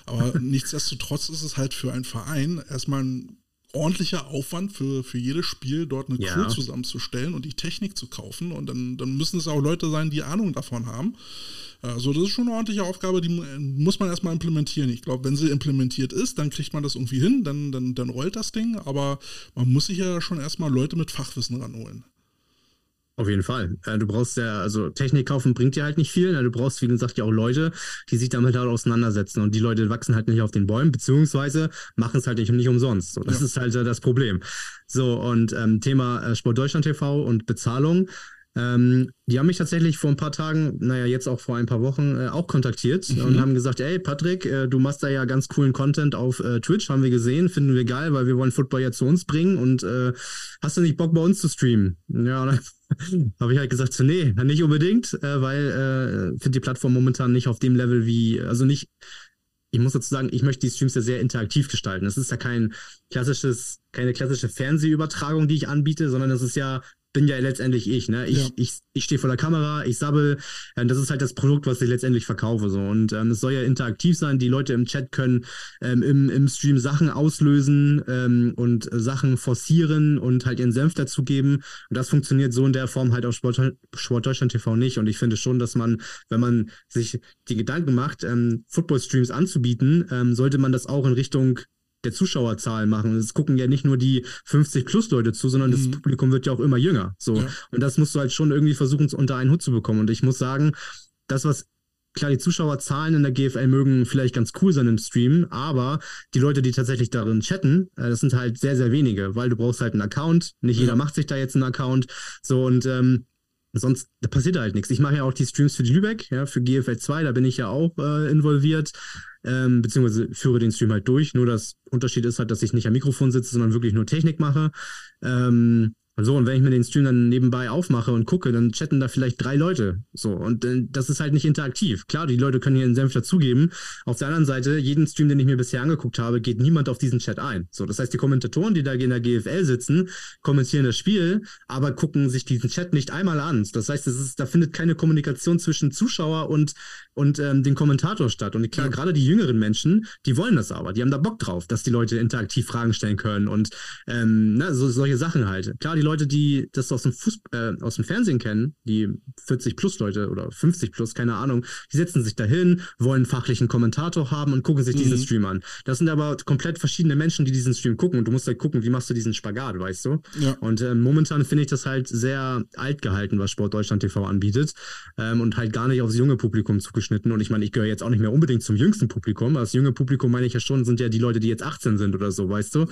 Aber nichtsdestotrotz ist es halt für einen Verein erstmal ein ordentlicher Aufwand für, für jedes Spiel, dort eine ja. Crew zusammenzustellen und die Technik zu kaufen. Und dann, dann müssen es auch Leute sein, die Ahnung davon haben. Also das ist schon eine ordentliche Aufgabe, die muss man erstmal implementieren. Ich glaube, wenn sie implementiert ist, dann kriegt man das irgendwie hin, dann, dann, dann rollt das Ding, aber man muss sich ja schon erstmal Leute mit Fachwissen ranholen. Auf jeden Fall. Äh, du brauchst ja, also Technik kaufen bringt dir halt nicht viel. Ne? Du brauchst, wie gesagt, ja auch Leute, die sich damit halt auseinandersetzen. Und die Leute wachsen halt nicht auf den Bäumen, beziehungsweise machen es halt nicht, nicht umsonst. So, das ja. ist halt das Problem. So, und ähm, Thema äh, Sport Deutschland TV und Bezahlung. Ähm, die haben mich tatsächlich vor ein paar Tagen, naja, jetzt auch vor ein paar Wochen, äh, auch kontaktiert mhm. und haben gesagt, ey Patrick, äh, du machst da ja ganz coolen Content auf äh, Twitch, haben wir gesehen, finden wir geil, weil wir wollen Football ja zu uns bringen und äh, hast du nicht Bock bei uns zu streamen? Ja, und dann habe ich halt gesagt, nee, nicht unbedingt, äh, weil äh, finde die Plattform momentan nicht auf dem Level wie, also nicht ich muss dazu sagen, ich möchte die Streams ja sehr interaktiv gestalten. Es ist ja kein klassisches, keine klassische Fernsehübertragung, die ich anbiete, sondern es ist ja bin ja letztendlich ich, ne? Ich, ja. ich, ich stehe vor der Kamera, ich sabbel. Äh, das ist halt das Produkt, was ich letztendlich verkaufe. So. Und ähm, es soll ja interaktiv sein. Die Leute im Chat können ähm, im, im Stream Sachen auslösen ähm, und Sachen forcieren und halt ihren Senf dazugeben. Und das funktioniert so in der Form halt auf Sport, Sport Deutschland TV nicht. Und ich finde schon, dass man, wenn man sich die Gedanken macht, ähm, Football-Streams anzubieten, ähm, sollte man das auch in Richtung der Zuschauerzahlen machen. Es gucken ja nicht nur die 50 plus Leute zu, sondern mhm. das Publikum wird ja auch immer jünger. So. Ja. Und das musst du halt schon irgendwie versuchen, unter einen Hut zu bekommen. Und ich muss sagen, das, was klar, die Zuschauerzahlen in der GFL mögen vielleicht ganz cool sein im Stream, aber die Leute, die tatsächlich darin chatten, äh, das sind halt sehr, sehr wenige, weil du brauchst halt einen Account. Nicht ja. jeder macht sich da jetzt einen Account. So und ähm, sonst da passiert halt nichts. Ich mache ja auch die Streams für die Lübeck, ja, für GFL 2, da bin ich ja auch äh, involviert ähm, beziehungsweise führe den Stream halt durch. Nur das Unterschied ist halt, dass ich nicht am Mikrofon sitze, sondern wirklich nur Technik mache. Ähm, so, und wenn ich mir den Stream dann nebenbei aufmache und gucke, dann chatten da vielleicht drei Leute. So, und äh, das ist halt nicht interaktiv. Klar, die Leute können hier einen Senf dazugeben. Auf der anderen Seite, jeden Stream, den ich mir bisher angeguckt habe, geht niemand auf diesen Chat ein. So, das heißt, die Kommentatoren, die da in der GFL sitzen, kommentieren das Spiel, aber gucken sich diesen Chat nicht einmal an. Das heißt, es ist, da findet keine Kommunikation zwischen Zuschauer und, und ähm, dem Kommentator statt. Und klar, ja. gerade die jüngeren Menschen, die wollen das aber. Die haben da Bock drauf, dass die Leute interaktiv Fragen stellen können und ähm, na, so, solche Sachen halt. Klar, die Leute, die das aus dem, Fuß, äh, aus dem Fernsehen kennen, die 40 plus Leute oder 50 plus, keine Ahnung, die setzen sich dahin, wollen fachlichen Kommentator haben und gucken sich mhm. diesen Stream an. Das sind aber komplett verschiedene Menschen, die diesen Stream gucken und du musst halt gucken, wie machst du diesen Spagat, weißt du? Ja. Und äh, momentan finde ich das halt sehr alt gehalten, was Sport Deutschland TV anbietet ähm, und halt gar nicht aufs junge Publikum zugeschnitten. Und ich meine, ich gehöre jetzt auch nicht mehr unbedingt zum jüngsten Publikum. Das junge Publikum meine ich ja schon, sind ja die Leute, die jetzt 18 sind oder so, weißt du? Ja,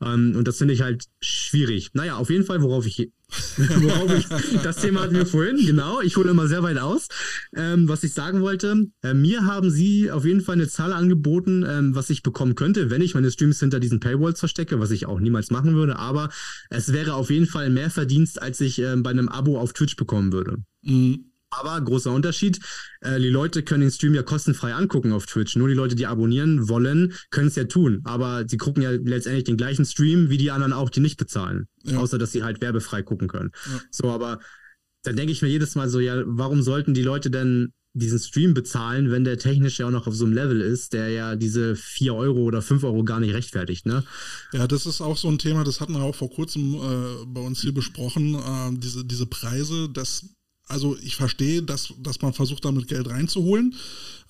ja. Ähm, und das finde ich halt schwierig. Naja, auf jeden Fall, worauf ich Worauf ich, das Thema hatten wir vorhin, genau. Ich hole immer sehr weit aus. Ähm, was ich sagen wollte, äh, mir haben sie auf jeden Fall eine Zahl angeboten, ähm, was ich bekommen könnte, wenn ich meine Streams hinter diesen Paywalls verstecke, was ich auch niemals machen würde. Aber es wäre auf jeden Fall mehr Verdienst, als ich ähm, bei einem Abo auf Twitch bekommen würde. Mhm. Aber großer Unterschied, äh, die Leute können den Stream ja kostenfrei angucken auf Twitch. Nur die Leute, die abonnieren wollen, können es ja tun. Aber sie gucken ja letztendlich den gleichen Stream wie die anderen auch, die nicht bezahlen. Ja. Außer, dass sie halt werbefrei gucken können. Ja. So, aber dann denke ich mir jedes Mal so, ja, warum sollten die Leute denn diesen Stream bezahlen, wenn der technisch ja auch noch auf so einem Level ist, der ja diese 4 Euro oder 5 Euro gar nicht rechtfertigt, ne? Ja, das ist auch so ein Thema, das hatten wir auch vor kurzem äh, bei uns hier besprochen, äh, diese, diese Preise, das also ich verstehe, dass, dass man versucht, damit Geld reinzuholen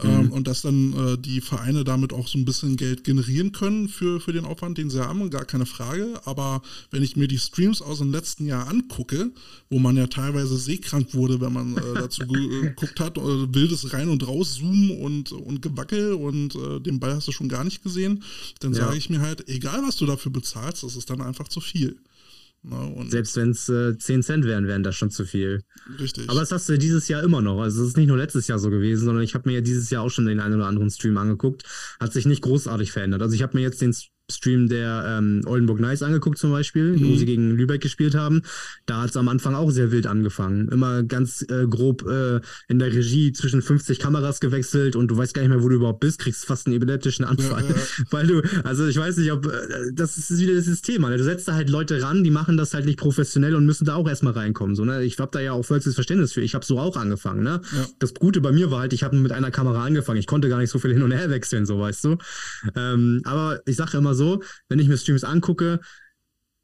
mhm. ähm, und dass dann äh, die Vereine damit auch so ein bisschen Geld generieren können für, für den Aufwand, den sie haben, gar keine Frage. Aber wenn ich mir die Streams aus dem letzten Jahr angucke, wo man ja teilweise seekrank wurde, wenn man äh, dazu äh, geguckt hat, äh, wildes rein und raus zoomen und, und Gewackel und äh, den Ball hast du schon gar nicht gesehen, dann ja. sage ich mir halt, egal was du dafür bezahlst, das ist dann einfach zu viel. Ne? Selbst wenn es äh, 10 Cent wären, wären das schon zu viel. Richtig. Aber das hast du dieses Jahr immer noch. Also es ist nicht nur letztes Jahr so gewesen, sondern ich habe mir ja dieses Jahr auch schon den einen oder anderen Stream angeguckt. Hat sich nicht großartig verändert. Also ich habe mir jetzt den Stream der ähm, Oldenburg Nice angeguckt zum Beispiel, mhm. wo sie gegen Lübeck gespielt haben. Da hat es am Anfang auch sehr wild angefangen. Immer ganz äh, grob äh, in der Regie zwischen 50 Kameras gewechselt und du weißt gar nicht mehr, wo du überhaupt bist, kriegst fast einen epileptischen Anfall. Ja, ja. Weil du, also ich weiß nicht, ob, äh, das ist wieder das Thema. Ne? Du setzt da halt Leute ran, die machen das halt nicht professionell und müssen da auch erstmal reinkommen. So, ne? Ich habe da ja auch vollstes Verständnis für. Ich habe so auch angefangen. Ne? Ja. Das Gute bei mir war halt, ich habe mit einer Kamera angefangen. Ich konnte gar nicht so viel hin und her wechseln, so weißt du. Ähm, aber ich sage immer so, wenn ich mir Streams angucke,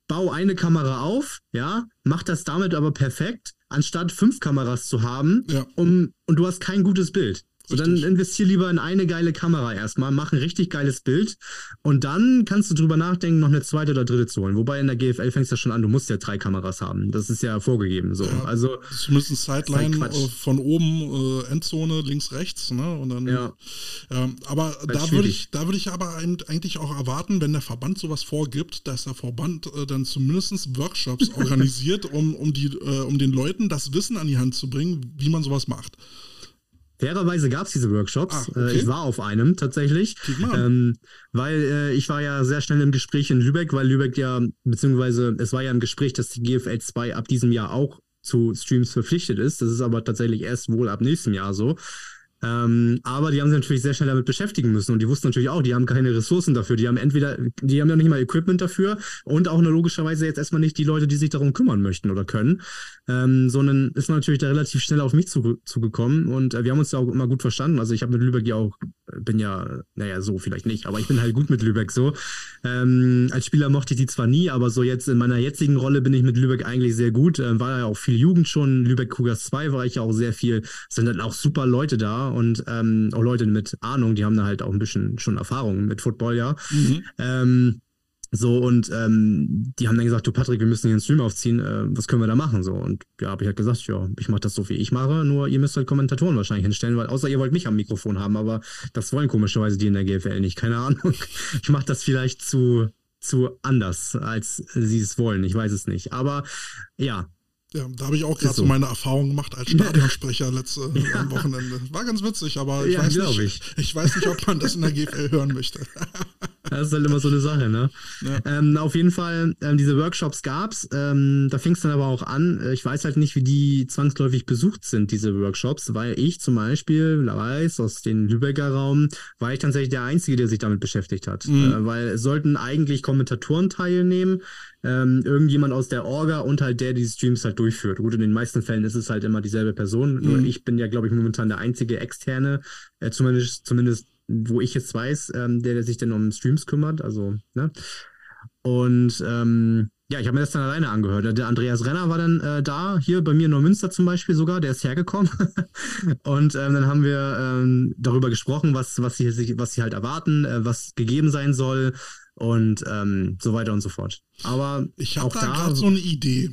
bau eine Kamera auf, ja, mach das damit aber perfekt, anstatt fünf Kameras zu haben, ja. um, und du hast kein gutes Bild. So, dann investier lieber in eine geile Kamera erstmal, mach ein richtig geiles Bild und dann kannst du drüber nachdenken, noch eine zweite oder dritte zu holen. Wobei in der GFL fängst du ja schon an, du musst ja drei Kameras haben. Das ist ja vorgegeben. So. Ja, also, zumindest Sideline halt von oben, äh, Endzone, links, rechts. Ne? Und dann, ja. Ähm, aber da würde ich, da ich aber eigentlich auch erwarten, wenn der Verband sowas vorgibt, dass der Verband äh, dann zumindest Workshops organisiert, um, um, die, äh, um den Leuten das Wissen an die Hand zu bringen, wie man sowas macht. Fairerweise gab es diese Workshops. Ah, okay. Ich war auf einem tatsächlich, ähm, weil äh, ich war ja sehr schnell im Gespräch in Lübeck, weil Lübeck ja, beziehungsweise es war ja im Gespräch, dass die GFL 2 ab diesem Jahr auch zu Streams verpflichtet ist. Das ist aber tatsächlich erst wohl ab nächstem Jahr so. Ähm, aber die haben sich natürlich sehr schnell damit beschäftigen müssen und die wussten natürlich auch, die haben keine Ressourcen dafür. Die haben entweder, die haben ja nicht mal Equipment dafür und auch logischerweise jetzt erstmal nicht die Leute, die sich darum kümmern möchten oder können, ähm, sondern ist man natürlich da relativ schnell auf mich zugekommen zu und äh, wir haben uns ja auch immer gut verstanden. Also ich habe mit Lübeck ja auch, bin ja, naja, so vielleicht nicht, aber ich bin halt gut mit Lübeck so. Ähm, als Spieler mochte ich die zwar nie, aber so jetzt in meiner jetzigen Rolle bin ich mit Lübeck eigentlich sehr gut. Äh, war ja auch viel Jugend schon. Lübeck Cougars 2 war ich ja auch sehr viel. Es sind dann auch super Leute da und ähm, auch Leute mit Ahnung, die haben da halt auch ein bisschen schon Erfahrung mit Football, ja. Mhm. So, und ähm, die haben dann gesagt, du Patrick, wir müssen hier einen Stream aufziehen, äh, was können wir da machen? So, und ja, habe ich halt gesagt, ja, ich mache das so, wie ich mache, nur ihr müsst halt Kommentatoren wahrscheinlich hinstellen, weil außer ihr wollt mich am Mikrofon haben, aber das wollen komischerweise die in der GFL nicht, keine Ahnung. Ich mache das vielleicht zu, zu anders, als sie es wollen, ich weiß es nicht. Aber ja, ja, da habe ich auch gerade so. so. meine Erfahrung gemacht als Stadionsprecher letzte ja. am Wochenende. War ganz witzig, aber ich, ja, weiß nicht, ich. ich. weiß nicht, ob man das in der GFL hören möchte. Das ist halt immer so eine Sache, ne? Ja. Ähm, auf jeden Fall, ähm, diese Workshops gab's. Ähm, da fing es dann aber auch an. Ich weiß halt nicht, wie die zwangsläufig besucht sind, diese Workshops, weil ich zum Beispiel weiß, aus dem Lübecker Raum, war ich tatsächlich der Einzige, der sich damit beschäftigt hat. Mhm. Äh, weil es sollten eigentlich Kommentatoren teilnehmen, ähm, irgendjemand aus der Orga und halt der, die Streams halt durchführt. Gut, in den meisten Fällen ist es halt immer dieselbe Person. Mhm. Nur ich bin ja, glaube ich, momentan der einzige externe, äh, zumindest, zumindest wo ich jetzt weiß, ähm, der, der sich dann um Streams kümmert. Also, ne? Und ähm, ja, ich habe mir das dann alleine angehört. Der Andreas Renner war dann äh, da, hier bei mir in Neumünster zum Beispiel sogar, der ist hergekommen. und ähm, dann haben wir ähm, darüber gesprochen, was, was, sie, was sie halt erwarten, äh, was gegeben sein soll, und ähm, so weiter und so fort. Aber ich habe da, da gerade so eine Idee.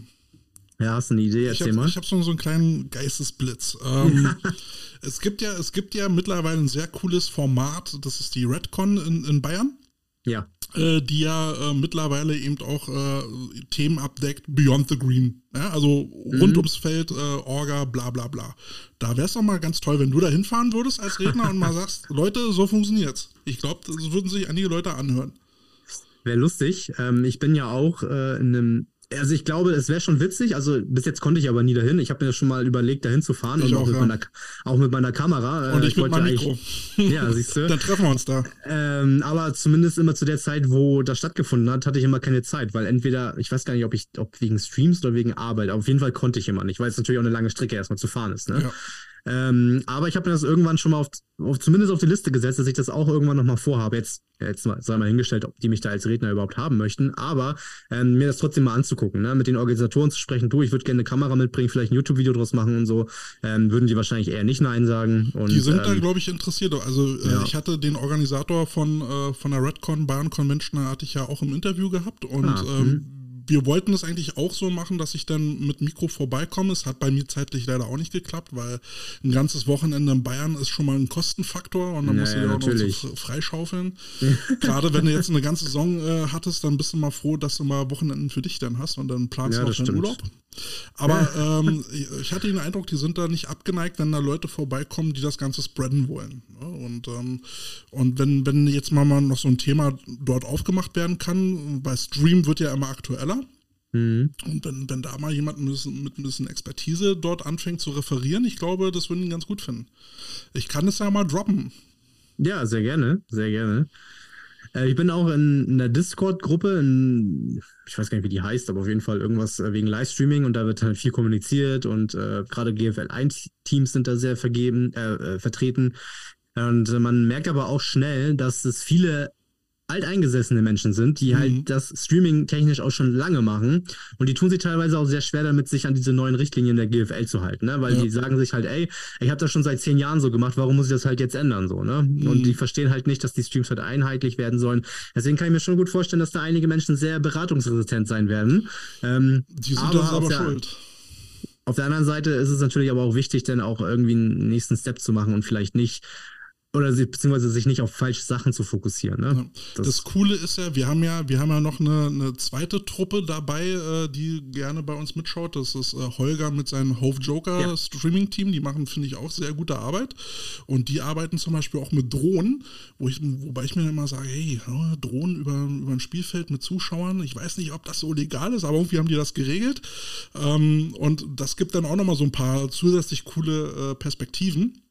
Ja, hast du eine Idee? Erzähl ich hab, mal. Ich habe so, so einen kleinen Geistesblitz. Ähm, es, gibt ja, es gibt ja mittlerweile ein sehr cooles Format, das ist die Redcon in, in Bayern. Ja. Äh, die ja äh, mittlerweile eben auch äh, Themen abdeckt, Beyond the Green. Ja, also rund mhm. ums Feld, äh, Orga, bla bla bla. Da wäre es doch mal ganz toll, wenn du da hinfahren würdest als Redner und mal sagst, Leute, so funktioniert's. Ich glaube, das würden sich einige Leute anhören. Wäre lustig. Ähm, ich bin ja auch äh, in einem also ich glaube, es wäre schon witzig. Also bis jetzt konnte ich aber nie dahin. Ich habe mir schon mal überlegt, dahin zu fahren ich und auch, auch, mit ja. meiner, auch, mit meiner, Kamera. Äh, und ich, ich mit meinem Mikro. Ja, siehst du. Dann treffen wir uns da. Ähm, aber zumindest immer zu der Zeit, wo das stattgefunden hat, hatte ich immer keine Zeit, weil entweder, ich weiß gar nicht, ob ich, ob wegen Streams oder wegen Arbeit, aber auf jeden Fall konnte ich immer nicht, weil es natürlich auch eine lange Strecke erstmal zu fahren ist. Ne? Ja. Ähm, aber ich habe mir das irgendwann schon mal auf, auf, zumindest auf die Liste gesetzt, dass ich das auch irgendwann nochmal vorhabe. Jetzt, jetzt mal, sei mal hingestellt, ob die mich da als Redner überhaupt haben möchten, aber ähm, mir das trotzdem mal anzugucken, ne? mit den Organisatoren zu sprechen. Du, ich würde gerne eine Kamera mitbringen, vielleicht ein YouTube-Video draus machen und so. Ähm, würden die wahrscheinlich eher nicht Nein sagen. Und, die sind da, ähm, glaube ich, interessiert. Also, äh, ja. ich hatte den Organisator von, äh, von der Redcon Bayern Convention, hatte ich ja auch im Interview gehabt und ah, ähm, mhm wir wollten es eigentlich auch so machen, dass ich dann mit Mikro vorbeikomme. Es hat bei mir zeitlich leider auch nicht geklappt, weil ein ganzes Wochenende in Bayern ist schon mal ein Kostenfaktor und dann naja, musst du ja auch natürlich. noch so freischaufeln. Gerade wenn du jetzt eine ganze Saison äh, hattest, dann bist du mal froh, dass du mal Wochenenden für dich dann hast und dann planst ja, du noch deinen Urlaub. Aber ähm, ich hatte den Eindruck, die sind da nicht abgeneigt, wenn da Leute vorbeikommen, die das Ganze spreaden wollen. Ne? Und, ähm, und wenn, wenn jetzt mal, mal noch so ein Thema dort aufgemacht werden kann, bei Stream wird ja immer aktueller. Mhm. Und wenn, wenn da mal jemand mit, mit ein bisschen Expertise dort anfängt zu referieren, ich glaube, das würden die ganz gut finden. Ich kann es ja mal droppen. Ja, sehr gerne, sehr gerne. Äh, ich bin auch in, in der Discord-Gruppe, ich weiß gar nicht, wie die heißt, aber auf jeden Fall irgendwas äh, wegen Livestreaming und da wird halt viel kommuniziert und äh, gerade GFL 1-Teams sind da sehr vergeben, äh, äh vertreten. Und man merkt aber auch schnell, dass es viele alteingesessene Menschen sind, die halt mhm. halt das Streaming technisch auch schon lange machen. Und die tun sich teilweise auch sehr schwer damit, sich an diese neuen Richtlinien der GFL zu halten, ne? Weil ja. die sagen sich halt, ey, ich habe das schon seit zehn Jahren so gemacht, warum muss ich das halt jetzt ändern? so, ne? Mhm. Und die verstehen halt nicht, dass die Streams halt einheitlich werden sollen. Deswegen kann ich mir schon gut vorstellen, dass da einige Menschen sehr beratungsresistent sein werden. Ähm, die sind aber, aber schuld. Auf der anderen Seite ist es natürlich aber auch wichtig, dann auch irgendwie einen nächsten Step zu machen und vielleicht nicht oder sie, beziehungsweise sich nicht auf falsche Sachen zu fokussieren. Ne? Ja. Das, das, Coole ist ja, wir haben ja, wir haben ja noch eine, eine zweite Truppe dabei, äh, die gerne bei uns mitschaut. Das ist äh, Holger mit seinem Hove Joker ja. Streaming-Team. Die machen, finde ich, auch sehr gute Arbeit. Und die arbeiten zum Beispiel auch mit Drohnen, wo ich, wobei ich mir immer sage, hey, Drohnen über, über ein Spielfeld mit Zuschauern, ich weiß nicht, ob das so legal ist, aber irgendwie haben die das geregelt. Ähm, und das gibt dann auch nochmal so ein paar zusätzlich coole äh, Perspektiven.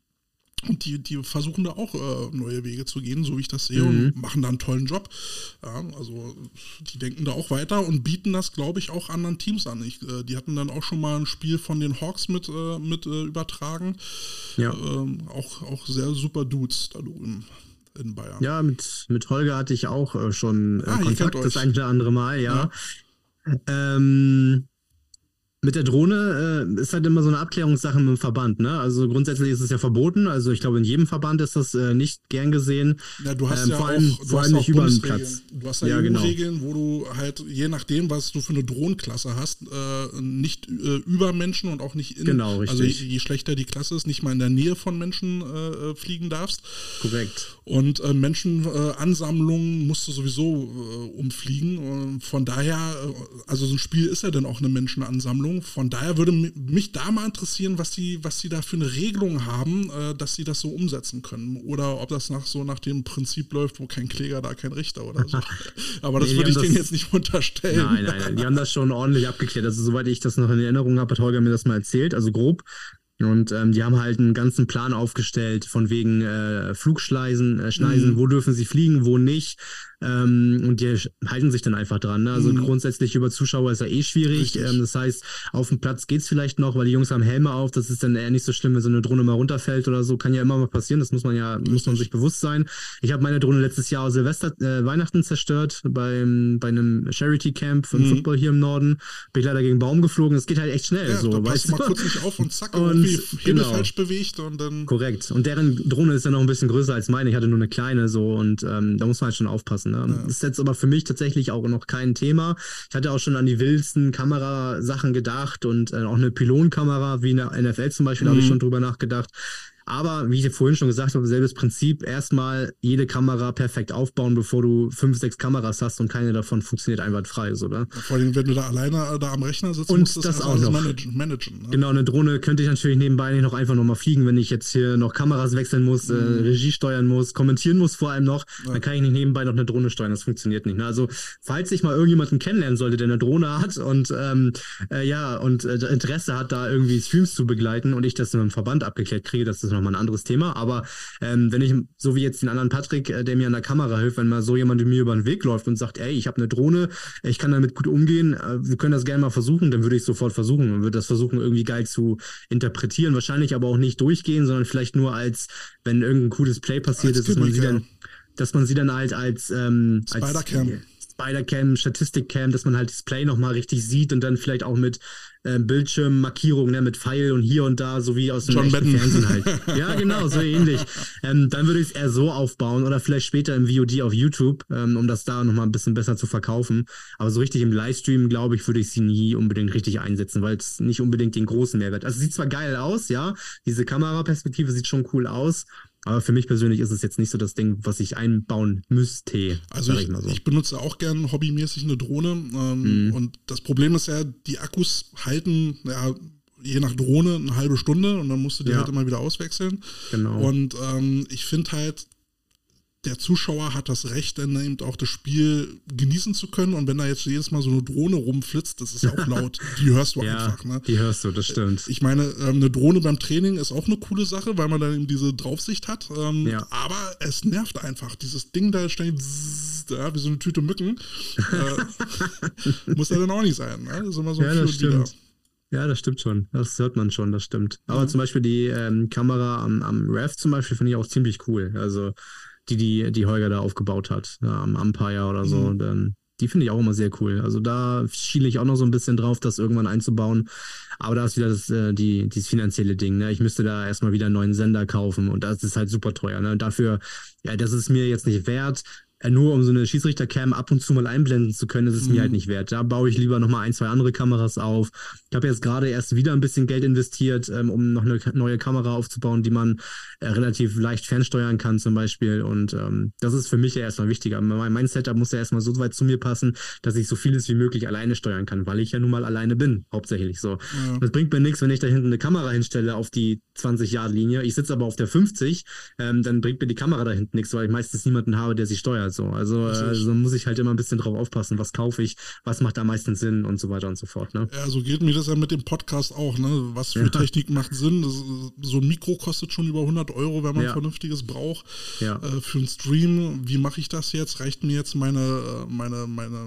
Und die, die versuchen da auch äh, neue Wege zu gehen, so wie ich das sehe, mhm. und machen da einen tollen Job. Ja, also die denken da auch weiter und bieten das, glaube ich, auch anderen Teams an. Ich, äh, die hatten dann auch schon mal ein Spiel von den Hawks mit, äh, mit äh, übertragen. Ja. Ähm, auch, auch sehr super Dudes da drüben in Bayern. Ja, mit, mit Holger hatte ich auch äh, schon äh, ah, Kontakt das ein oder andere Mal, ja. ja. Ähm, mit der Drohne äh, ist halt immer so eine Abklärungssache mit dem Verband, ne? Also grundsätzlich ist es ja verboten. Also ich glaube, in jedem Verband ist das äh, nicht gern gesehen. Ja, du hast ähm, ja vor allem, auch, vor allem nicht über den Platz. Du hast ja, ja genau. Regeln, wo du halt, je nachdem, was du für eine Drohnenklasse hast, äh, nicht äh, über Menschen und auch nicht in. Genau, richtig. Also je, je, schlechter die Klasse ist, nicht mal in der Nähe von Menschen äh, fliegen darfst. Korrekt. Und äh, Menschenansammlungen musst du sowieso umfliegen. Und von daher, also so ein Spiel ist ja dann auch eine Menschenansammlung. Ahnung. Von daher würde mich da mal interessieren, was sie, was sie da für eine Regelung haben, äh, dass sie das so umsetzen können. Oder ob das nach so nach dem Prinzip läuft, wo kein Kläger, da kein Richter oder so. Aber das nee, würde ich denen jetzt nicht unterstellen. Nein, nein, nein. Die haben das schon ordentlich abgeklärt. Also soweit ich das noch in Erinnerung habe, hat Holger mir das mal erzählt, also grob. Und ähm, die haben halt einen ganzen Plan aufgestellt, von wegen äh, Flugschleisen, äh, Schneisen, mhm. wo dürfen sie fliegen, wo nicht. Ähm, und die halten sich dann einfach dran. Ne? Also mhm. grundsätzlich über Zuschauer ist ja eh schwierig. Ähm, das heißt, auf dem Platz geht es vielleicht noch, weil die Jungs haben Helme auf. Das ist dann eher nicht so schlimm, wenn so eine Drohne mal runterfällt oder so. Kann ja immer mal passieren. Das muss man ja, Richtig. muss man sich bewusst sein. Ich habe meine Drohne letztes Jahr Silvester, äh, Weihnachten zerstört beim, bei einem Charity Camp für mhm. Football hier im Norden. Bin ich leider gegen einen Baum geflogen. Das geht halt echt schnell. Ja, so, da passt mal kurz nicht auf und zack, und irgendwie genau. falsch bewegt und dann. Korrekt. Und deren Drohne ist ja noch ein bisschen größer als meine. Ich hatte nur eine kleine so und ähm, da muss man halt schon aufpassen. Ne? Ja. Das ist jetzt aber für mich tatsächlich auch noch kein Thema. Ich hatte auch schon an die wildsten Kamerasachen gedacht und äh, auch eine Pylonkamera wie in der NFL zum Beispiel, mhm. habe ich schon drüber nachgedacht. Aber wie ich vorhin schon gesagt habe, selbes Prinzip, erstmal jede Kamera perfekt aufbauen, bevor du fünf, sechs Kameras hast und keine davon funktioniert einwandfrei, so, oder? Vor allem, wenn du da alleine da am Rechner sitzt, und musst das, das auch noch. managen. managen ne? Genau, eine Drohne könnte ich natürlich nebenbei nicht noch einfach nochmal fliegen, wenn ich jetzt hier noch Kameras wechseln muss, äh, mhm. äh, Regie steuern muss, kommentieren muss vor allem noch, ja. dann kann ich nicht nebenbei noch eine Drohne steuern, das funktioniert nicht. Ne? Also, falls ich mal irgendjemanden kennenlernen sollte, der eine Drohne hat und ähm, äh, ja, und äh, Interesse hat, da irgendwie Streams zu begleiten und ich das in einem Verband abgeklärt kriege, dass das nochmal ein anderes Thema. Aber ähm, wenn ich, so wie jetzt den anderen Patrick, äh, der mir an der Kamera hilft, wenn mal so jemand mir über den Weg läuft und sagt, ey, ich habe eine Drohne, ich kann damit gut umgehen, äh, wir können das gerne mal versuchen, dann würde ich sofort versuchen und würde das versuchen, irgendwie geil zu interpretieren. Wahrscheinlich aber auch nicht durchgehen, sondern vielleicht nur als, wenn irgendein cooles Play passiert ist, dass man sie dann, dass man sie dann halt als, ähm, Spider-Cam. Spider-Cam, Statistik-Cam, dass man halt das Play nochmal richtig sieht und dann vielleicht auch mit äh, Bildschirmmarkierungen, ne, mit Pfeil und hier und da, so wie aus dem Fernsehen halt. ja, genau, so ähnlich. Ähm, dann würde ich es eher so aufbauen oder vielleicht später im VOD auf YouTube, ähm, um das da nochmal ein bisschen besser zu verkaufen. Aber so richtig im Livestream, glaube ich, würde ich sie nie unbedingt richtig einsetzen, weil es nicht unbedingt den großen Mehrwert. Also sieht zwar geil aus, ja, diese Kameraperspektive sieht schon cool aus, aber für mich persönlich ist es jetzt nicht so das Ding, was ich einbauen müsste. Also ich, ich, so. ich, benutze auch gern hobbymäßig eine Drohne. Ähm, mhm. Und das Problem ist ja, die Akkus halten ja, je nach Drohne eine halbe Stunde und dann musst du die ja. halt immer wieder auswechseln. Genau. Und ähm, ich finde halt, der Zuschauer hat das Recht, dann eben auch das Spiel genießen zu können. Und wenn da jetzt jedes Mal so eine Drohne rumflitzt, das ist ja auch laut. Die hörst du ja, einfach. Ne? Die hörst du, das stimmt. Ich meine, ähm, eine Drohne beim Training ist auch eine coole Sache, weil man dann eben diese Draufsicht hat. Ähm, ja. Aber es nervt einfach. Dieses Ding da ständig ja, wie so eine Tüte Mücken. äh, muss ja dann auch nicht sein. Ne? Das ist immer so ja, das stimmt. Ja, das stimmt schon. Das hört man schon, das stimmt. Aber mhm. zum Beispiel die ähm, Kamera am, am Rev zum Beispiel finde ich auch ziemlich cool. Also die, die, die Holger da aufgebaut hat, ja, am Empire oder so. Mhm. Dann, die finde ich auch immer sehr cool. Also da schiele ich auch noch so ein bisschen drauf, das irgendwann einzubauen. Aber da ist wieder das, äh, die, dieses finanzielle Ding. Ne? Ich müsste da erstmal wieder einen neuen Sender kaufen und das ist halt super teuer. Ne? Dafür, ja, das ist mir jetzt nicht wert. Äh, nur um so eine Schiedsrichtercam ab und zu mal einblenden zu können, ist es mhm. mir halt nicht wert. Da baue ich lieber nochmal ein, zwei andere Kameras auf. Ich habe jetzt gerade erst wieder ein bisschen Geld investiert, ähm, um noch eine neue Kamera aufzubauen, die man äh, relativ leicht fernsteuern kann zum Beispiel. Und ähm, das ist für mich ja erstmal wichtiger. Mein, mein Setup muss ja erstmal so weit zu mir passen, dass ich so vieles wie möglich alleine steuern kann, weil ich ja nun mal alleine bin, hauptsächlich so. Ja. Das bringt mir nichts, wenn ich da hinten eine Kamera hinstelle auf die 20 Yard Linie. Ich sitze aber auf der 50, ähm, dann bringt mir die Kamera da hinten nichts, weil ich meistens niemanden habe, der sie steuert. So. Also, äh, muss ich halt immer ein bisschen drauf aufpassen, was kaufe ich, was macht am meisten Sinn und so weiter und so fort. Ne? Ja, so geht mir das ja mit dem Podcast auch. Ne? Was für ja. Technik macht Sinn? Das, so ein Mikro kostet schon über 100 Euro, wenn man ja. vernünftiges braucht. Ja. Äh, für einen Stream, wie mache ich das jetzt? Reicht mir jetzt meine, äh, meine, meine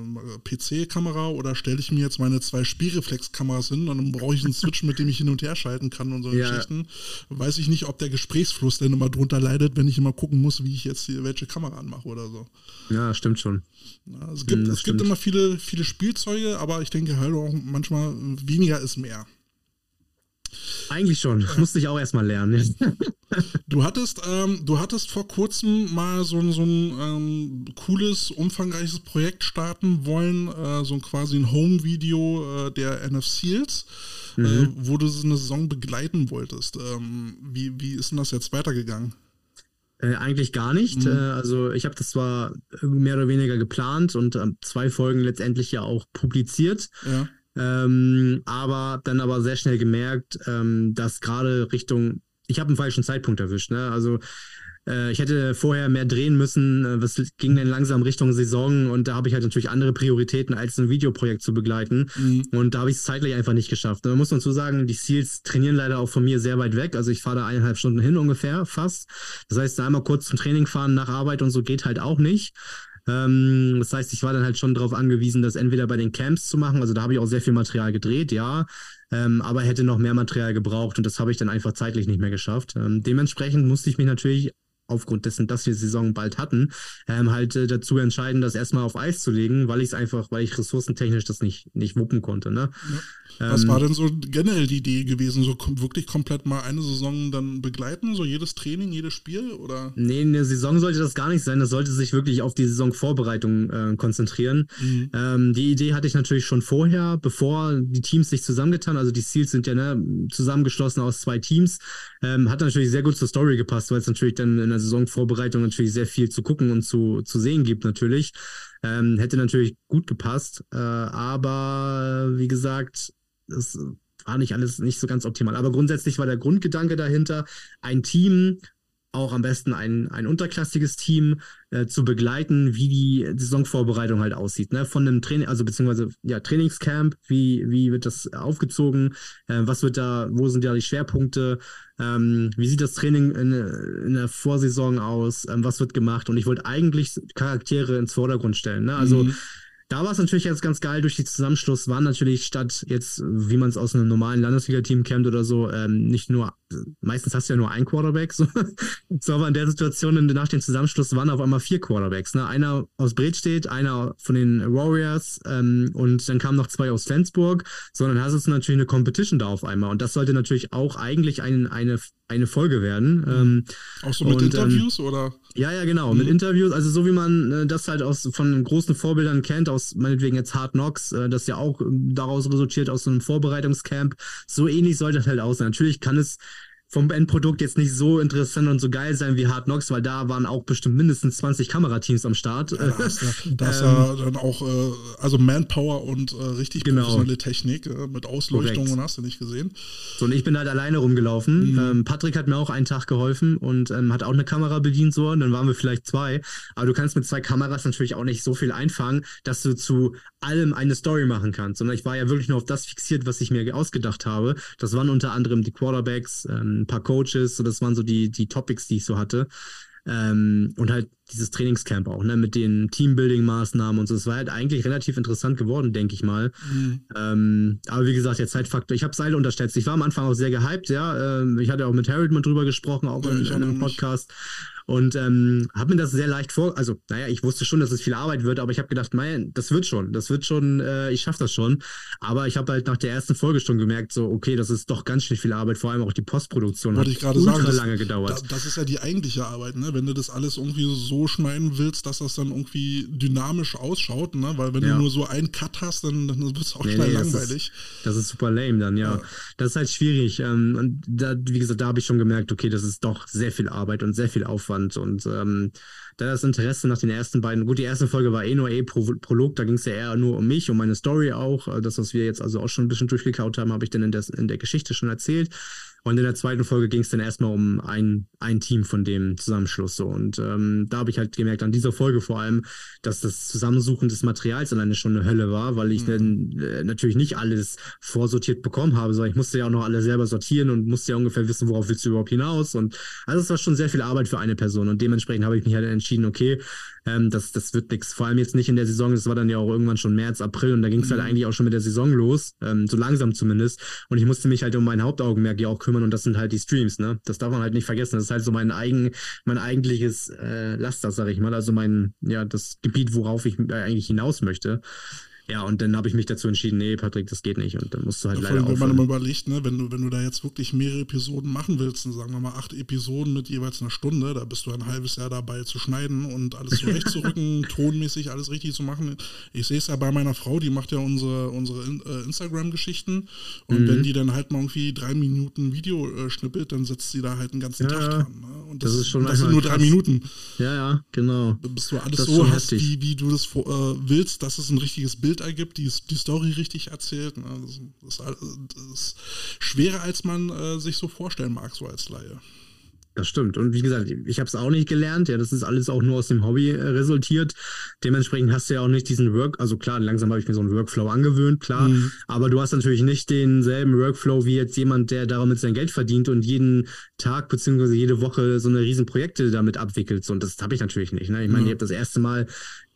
PC-Kamera oder stelle ich mir jetzt meine zwei Spielreflexkameras hin und dann brauche ich einen Switch, mit dem ich hin und her schalten kann und so ja. Geschichten. Weiß ich nicht, ob der Gesprächsfluss denn immer drunter leidet, wenn ich immer gucken muss, wie ich jetzt hier welche Kamera anmache oder so. Ja, stimmt schon. Ja, es gibt, hm, es gibt immer viele, viele Spielzeuge, aber ich denke halt auch manchmal weniger ist mehr. Eigentlich schon. Ja. Musste ich auch erstmal lernen. du hattest, ähm, du hattest vor kurzem mal so, so ein ähm, cooles, umfangreiches Projekt starten wollen, äh, so ein quasi ein Home-Video äh, der NF Seals, äh, mhm. äh, wo du so eine Saison begleiten wolltest. Ähm, wie, wie ist denn das jetzt weitergegangen? Äh, eigentlich gar nicht. Mhm. Äh, also ich habe das zwar mehr oder weniger geplant und äh, zwei Folgen letztendlich ja auch publiziert. Ja. Ähm, aber dann aber sehr schnell gemerkt, ähm, dass gerade Richtung, ich habe einen falschen Zeitpunkt erwischt. Ne? Also äh, ich hätte vorher mehr drehen müssen, äh, was ging denn langsam Richtung Saison und da habe ich halt natürlich andere Prioritäten, als ein Videoprojekt zu begleiten. Mhm. Und da habe ich es zeitlich einfach nicht geschafft. Da muss man zu sagen, die Seals trainieren leider auch von mir sehr weit weg. Also ich fahre da eineinhalb Stunden hin ungefähr, fast. Das heißt, einmal kurz zum Training fahren nach Arbeit und so geht halt auch nicht. Ähm, das heißt, ich war dann halt schon darauf angewiesen, das entweder bei den Camps zu machen. Also da habe ich auch sehr viel Material gedreht, ja. Ähm, aber hätte noch mehr Material gebraucht und das habe ich dann einfach zeitlich nicht mehr geschafft. Ähm, dementsprechend musste ich mich natürlich aufgrund dessen, dass wir Saison bald hatten, ähm, halt äh, dazu entscheiden, das erstmal auf Eis zu legen, weil ich es einfach, weil ich ressourcentechnisch das nicht, nicht wuppen konnte. Ne? Ja. Was ähm, war denn so generell die Idee gewesen, so kom wirklich komplett mal eine Saison dann begleiten, so jedes Training, jedes Spiel oder? Nee, eine Saison sollte das gar nicht sein, das sollte sich wirklich auf die Saisonvorbereitung äh, konzentrieren. Mhm. Ähm, die Idee hatte ich natürlich schon vorher, bevor die Teams sich zusammengetan, also die Seals sind ja ne, zusammengeschlossen aus zwei Teams, ähm, hat natürlich sehr gut zur Story gepasst, weil es natürlich dann in der Saisonvorbereitung natürlich sehr viel zu gucken und zu, zu sehen gibt natürlich. Ähm, hätte natürlich gut gepasst, äh, aber wie gesagt, es war nicht alles nicht so ganz optimal. Aber grundsätzlich war der Grundgedanke dahinter, ein Team auch am besten ein, ein unterklassiges Team äh, zu begleiten, wie die Saisonvorbereitung halt aussieht. Ne? Von einem Training, also beziehungsweise ja, Trainingscamp, wie, wie wird das aufgezogen, äh, was wird da, wo sind da die Schwerpunkte, ähm, wie sieht das Training in, in der Vorsaison aus, ähm, was wird gemacht und ich wollte eigentlich Charaktere ins Vordergrund stellen. Ne? Also mhm. Da war es natürlich jetzt ganz geil, durch die Zusammenschluss waren natürlich statt jetzt, wie man es aus einem normalen Landesliga-Team kennt oder so, ähm, nicht nur, meistens hast du ja nur ein Quarterback, so, so aber in der Situation nach dem Zusammenschluss waren auf einmal vier Quarterbacks. Ne? Einer aus Bredstedt, einer von den Warriors ähm, und dann kamen noch zwei aus Flensburg, sondern hast du natürlich eine Competition da auf einmal und das sollte natürlich auch eigentlich ein, eine eine Folge werden. Mhm. Ähm, auch so mit und, ähm, Interviews ähm, oder? Ja, ja, genau, mhm. mit Interviews. Also so wie man äh, das halt aus von großen Vorbildern kennt, aus meinetwegen jetzt Hard Knocks, äh, das ja auch äh, daraus resultiert aus so einem Vorbereitungscamp. So ähnlich sollte das halt aussehen. Natürlich kann es vom Endprodukt jetzt nicht so interessant und so geil sein wie Hard Knocks, weil da waren auch bestimmt mindestens 20 Kamerateams am Start. Ja, da ist ja, da ist ja dann auch äh, also Manpower und äh, richtig genau. professionelle Technik äh, mit Ausleuchtung Korrekt. und hast du nicht gesehen. So, und ich bin halt alleine rumgelaufen. Mhm. Ähm, Patrick hat mir auch einen Tag geholfen und ähm, hat auch eine Kamera bedient so, und dann waren wir vielleicht zwei. Aber du kannst mit zwei Kameras natürlich auch nicht so viel einfangen, dass du zu allem eine Story machen kannst. Sondern ich war ja wirklich nur auf das fixiert, was ich mir ausgedacht habe. Das waren unter anderem die Quarterbacks, ähm, ein paar Coaches, so das waren so die, die Topics, die ich so hatte. Ähm, und halt dieses Trainingscamp auch, ne, mit den Teambuilding-Maßnahmen und so. Das war halt eigentlich relativ interessant geworden, denke ich mal. Mhm. Ähm, aber wie gesagt, der Zeitfaktor, ich habe Seile unterschätzt. Ich war am Anfang auch sehr gehypt, ja. Ähm, ich hatte auch mit Harold mal drüber gesprochen, auch ja, in, in einem Podcast. Und ähm, habe mir das sehr leicht vor, also naja, ich wusste schon, dass es viel Arbeit wird, aber ich habe gedacht, mein, das wird schon, das wird schon, äh, ich schaffe das schon. Aber ich habe halt nach der ersten Folge schon gemerkt, so okay, das ist doch ganz schön viel Arbeit, vor allem auch die Postproduktion Wollte hat ich gerade sagen, das, lange gedauert. Das, das, ist ja die eigentliche Arbeit, ne? Wenn du das alles irgendwie so schneiden willst, dass das dann irgendwie dynamisch ausschaut, ne? Weil wenn ja. du nur so einen Cut hast, dann, dann wird es auch nee, schnell nee, langweilig. Das ist, das ist, super lame dann, ja. ja. Das ist halt schwierig. Ähm, und da, wie gesagt, da habe ich schon gemerkt, okay, das ist doch sehr viel Arbeit und sehr viel Aufwand. Und ähm, da das Interesse nach den ersten beiden, gut, die erste Folge war eh nur eh Pro Prolog, da ging es ja eher nur um mich, um meine Story auch. Äh, das, was wir jetzt also auch schon ein bisschen durchgekaut haben, habe ich dann in der, in der Geschichte schon erzählt. Und in der zweiten Folge ging es dann erstmal um ein, ein Team von dem Zusammenschluss. So. Und ähm, da habe ich halt gemerkt, an dieser Folge vor allem, dass das Zusammensuchen des Materials alleine schon eine Hölle war, weil ich mhm. dann äh, natürlich nicht alles vorsortiert bekommen habe, sondern ich musste ja auch noch alle selber sortieren und musste ja ungefähr wissen, worauf willst du überhaupt hinaus. Und also es war schon sehr viel Arbeit für eine Person. Und dementsprechend habe ich mich halt entschieden, okay, ähm, das, das wird nichts. Vor allem jetzt nicht in der Saison, das war dann ja auch irgendwann schon März, April und da ging es halt mhm. halt eigentlich auch schon mit der Saison los, ähm, so langsam zumindest. Und ich musste mich halt um mein Hauptaugenmerk ja auch kümmern und das sind halt die Streams, ne? Das darf man halt nicht vergessen. Das ist halt so mein eigen, mein eigentliches äh, Laster, sag ich mal. Also mein, ja, das Gebiet, worauf ich eigentlich hinaus möchte. Ja, und dann habe ich mich dazu entschieden, nee, Patrick, das geht nicht. Und dann musst du halt ja, leider Wenn man mal überlegt, ne, wenn du, wenn du da jetzt wirklich mehrere Episoden machen willst, sagen wir mal acht Episoden mit jeweils einer Stunde, da bist du ein halbes Jahr dabei zu schneiden und alles zurechtzurücken, tonmäßig alles richtig zu machen. Ich sehe es ja bei meiner Frau, die macht ja unsere, unsere äh, Instagram-Geschichten und mhm. wenn die dann halt mal irgendwie drei Minuten Video äh, schnippelt, dann setzt sie da halt einen ganzen ja, Tag dran. Ne? Und das, das, ist schon das sind nur krass. drei Minuten. Ja, ja, genau. Bis du alles so hast, wie, wie du das äh, willst, dass es ein richtiges Bild Bild ergibt, die, die Story richtig erzählt. Ne? Das, das, das, ist schwerer, als man äh, sich so vorstellen mag, so als Laie. Das stimmt. Und wie gesagt, ich habe es auch nicht gelernt. Ja, das ist alles auch nur aus dem Hobby äh, resultiert. Dementsprechend hast du ja auch nicht diesen Work, also klar, langsam habe ich mir so einen Workflow angewöhnt, klar. Mhm. Aber du hast natürlich nicht denselben Workflow wie jetzt jemand, der damit sein Geld verdient und jeden Tag beziehungsweise jede Woche so eine riesen Projekte damit abwickelt. Und das habe ich natürlich nicht. Ne? Ich meine, mhm. ich habe das erste Mal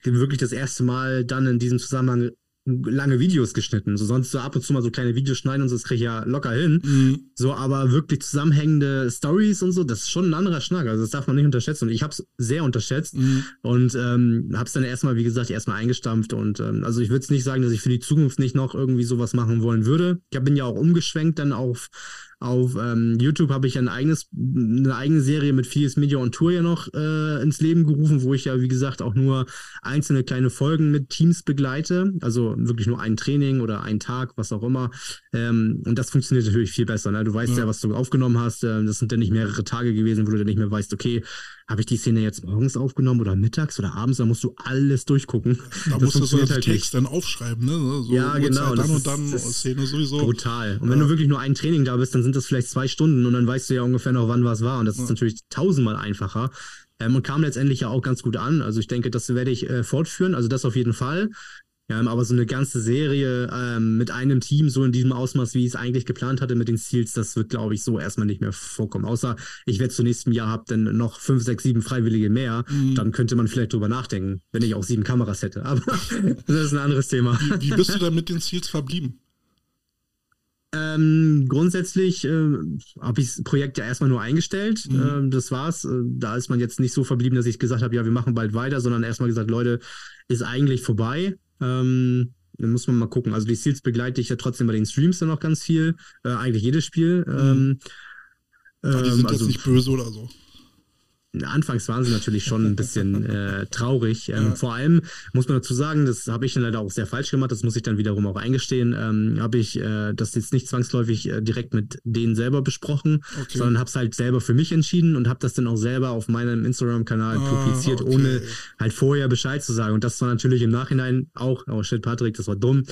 wirklich das erste Mal dann in diesem Zusammenhang lange Videos geschnitten. So sonst so ab und zu mal so kleine Videos schneiden und so, das kriege ich ja locker hin. Mhm. So, aber wirklich zusammenhängende Stories und so, das ist schon ein anderer Schnack. Also das darf man nicht unterschätzen. Und ich habe es sehr unterschätzt mhm. und ähm, habe es dann erstmal, wie gesagt, erstmal eingestampft. Und ähm, also ich würde es nicht sagen, dass ich für die Zukunft nicht noch irgendwie sowas machen wollen würde. Ich bin ja auch umgeschwenkt dann auf auf ähm, YouTube habe ich ein eigenes, eine eigene Serie mit Fierce Media on Tour ja noch äh, ins Leben gerufen, wo ich ja, wie gesagt, auch nur einzelne kleine Folgen mit Teams begleite. Also wirklich nur ein Training oder ein Tag, was auch immer. Ähm, und das funktioniert natürlich viel besser. Ne? Du weißt ja. ja was du aufgenommen hast. Äh, das sind dann nicht mehrere Tage gewesen, wo du dann nicht mehr weißt, okay, habe ich die Szene jetzt morgens aufgenommen oder mittags oder abends, da musst du alles durchgucken. Da das musst du so einen halt Text nicht. dann aufschreiben, ne? So ja, genau. Dann und dann Szene sowieso. Brutal. Und ja. wenn du wirklich nur ein Training da bist, dann sind das vielleicht zwei Stunden und dann weißt du ja ungefähr noch, wann was war. Und das ja. ist natürlich tausendmal einfacher. Ähm, und kam letztendlich ja auch ganz gut an. Also ich denke, das werde ich äh, fortführen. Also das auf jeden Fall. Ja, aber so eine ganze Serie ähm, mit einem Team, so in diesem Ausmaß, wie ich es eigentlich geplant hatte mit den Seals, das wird, glaube ich, so erstmal nicht mehr vorkommen. Außer ich werde zu nächsten Jahr habe dann noch fünf, sechs, sieben Freiwillige mehr. Mhm. Dann könnte man vielleicht drüber nachdenken, wenn ich auch sieben Kameras hätte. Aber das ist ein anderes Thema. Wie, wie bist du dann mit den Seals verblieben? Ähm, grundsätzlich äh, habe ich das Projekt ja erstmal nur eingestellt. Mhm. Ähm, das war's. Äh, da ist man jetzt nicht so verblieben, dass ich gesagt habe, ja, wir machen bald weiter, sondern erstmal gesagt, Leute, ist eigentlich vorbei. Ähm, dann muss man mal gucken. Also die Seals begleite ich ja trotzdem bei den Streams dann noch ganz viel. Äh, eigentlich jedes Spiel. Mhm. Ähm, ja, die sind ähm, also, jetzt nicht böse oder so. Anfangs waren sie natürlich schon ein bisschen äh, traurig. Ähm, ja. Vor allem muss man dazu sagen, das habe ich dann leider auch sehr falsch gemacht, das muss ich dann wiederum auch eingestehen, ähm, habe ich äh, das jetzt nicht zwangsläufig äh, direkt mit denen selber besprochen, okay. sondern habe es halt selber für mich entschieden und habe das dann auch selber auf meinem Instagram-Kanal ah, publiziert, okay. ohne halt vorher Bescheid zu sagen. Und das war natürlich im Nachhinein auch, oh shit, Patrick, das war dumm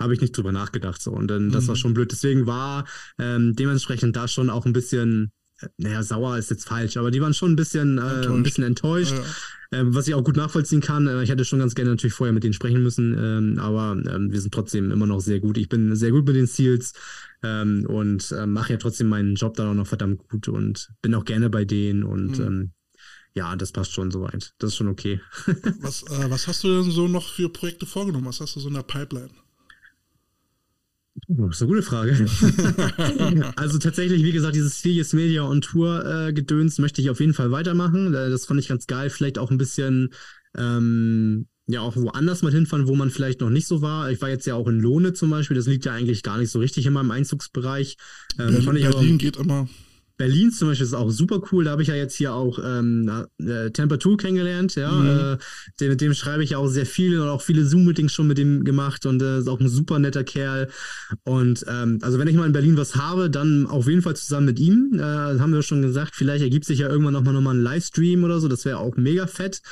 habe ich nicht drüber nachgedacht so und dann das war mhm. schon blöd deswegen war ähm, dementsprechend da schon auch ein bisschen naja, sauer ist jetzt falsch, aber die waren schon ein bisschen, äh, ein bisschen enttäuscht. Ja. Ähm, was ich auch gut nachvollziehen kann. Äh, ich hätte schon ganz gerne natürlich vorher mit denen sprechen müssen, ähm, aber ähm, wir sind trotzdem immer noch sehr gut. Ich bin sehr gut mit den Seals ähm, und äh, mache ja trotzdem meinen Job dann auch noch verdammt gut und bin auch gerne bei denen und mhm. Ähm, ja, das passt schon soweit. Das ist schon okay. was, äh, was hast du denn so noch für Projekte vorgenommen? Was hast du so in der Pipeline? Oh, das ist eine gute Frage. also tatsächlich, wie gesagt, dieses Serious Media on Tour äh, Gedöns möchte ich auf jeden Fall weitermachen. Äh, das fand ich ganz geil. Vielleicht auch ein bisschen ähm, ja auch woanders mal hinfahren, wo man vielleicht noch nicht so war. Ich war jetzt ja auch in Lohne zum Beispiel. Das liegt ja eigentlich gar nicht so richtig in meinem Einzugsbereich. Ähm, Berlin, Berlin geht immer. Berlin zum Beispiel ist auch super cool. Da habe ich ja jetzt hier auch ähm, äh, Temper 2 kennengelernt. Ja, mhm. äh, mit dem schreibe ich ja auch sehr viel und auch viele Zoom-Meetings schon mit dem gemacht und äh, ist auch ein super netter Kerl. Und ähm, also wenn ich mal in Berlin was habe, dann auf jeden Fall zusammen mit ihm. Äh, haben wir schon gesagt, vielleicht ergibt sich ja irgendwann nochmal noch mal ein Livestream oder so. Das wäre auch mega fett.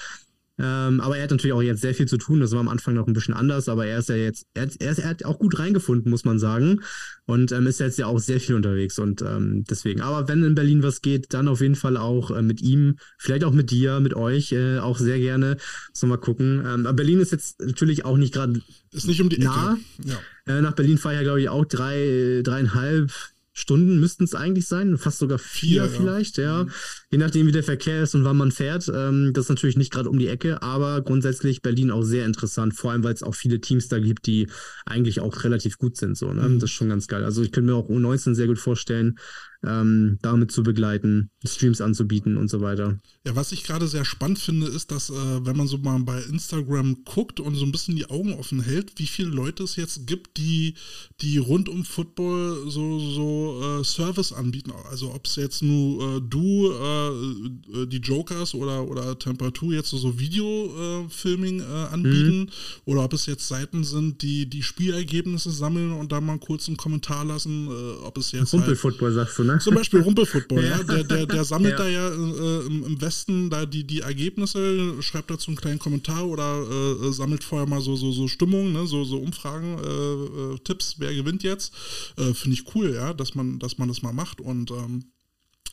Ähm, aber er hat natürlich auch jetzt sehr viel zu tun. Das war am Anfang noch ein bisschen anders, aber er ist ja jetzt, er, hat, er, er hat auch gut reingefunden, muss man sagen. Und ähm, ist jetzt ja auch sehr viel unterwegs. Und ähm, deswegen, aber wenn in Berlin was geht, dann auf jeden Fall auch äh, mit ihm, vielleicht auch mit dir, mit euch, äh, auch sehr gerne. Sollen wir mal gucken. Ähm, aber Berlin ist jetzt natürlich auch nicht gerade. Ist nicht um die nah. Ecke. Ja. Äh, nach Berlin fahre ich ja, glaube ich, auch drei, dreieinhalb, Stunden müssten es eigentlich sein, fast sogar vier, vier vielleicht, ja. ja. Je nachdem, wie der Verkehr ist und wann man fährt. Ähm, das ist natürlich nicht gerade um die Ecke, aber grundsätzlich Berlin auch sehr interessant, vor allem weil es auch viele Teams da gibt, die eigentlich auch relativ gut sind. So, ne? Mhm. Das ist schon ganz geil. Also ich könnte mir auch U19 sehr gut vorstellen, ähm, damit zu begleiten, Streams anzubieten und so weiter. Ja, was ich gerade sehr spannend finde, ist, dass äh, wenn man so mal bei Instagram guckt und so ein bisschen die Augen offen hält, wie viele Leute es jetzt gibt, die, die rund um Football so, so äh, Service anbieten. Also ob es jetzt nur äh, du, äh, äh, die Jokers oder, oder Temperatur jetzt so, so Video-Filming äh, anbieten mhm. oder ob es jetzt Seiten sind, die die Spielergebnisse sammeln und da mal kurz einen Kommentar lassen, ob es jetzt Rumpelfootball halt, sagst du, ne? Zum Beispiel Rumpelfootball, ja. ja. Der, der, der sammelt ja. da ja äh, im, Westen da die, die Ergebnisse, schreibt dazu einen kleinen Kommentar oder äh, sammelt vorher mal so, so, so Stimmung, ne? so, so Umfragen, äh, äh Tipps, wer gewinnt jetzt. Äh, finde ich cool, ja, dass man, dass man das mal macht und ähm,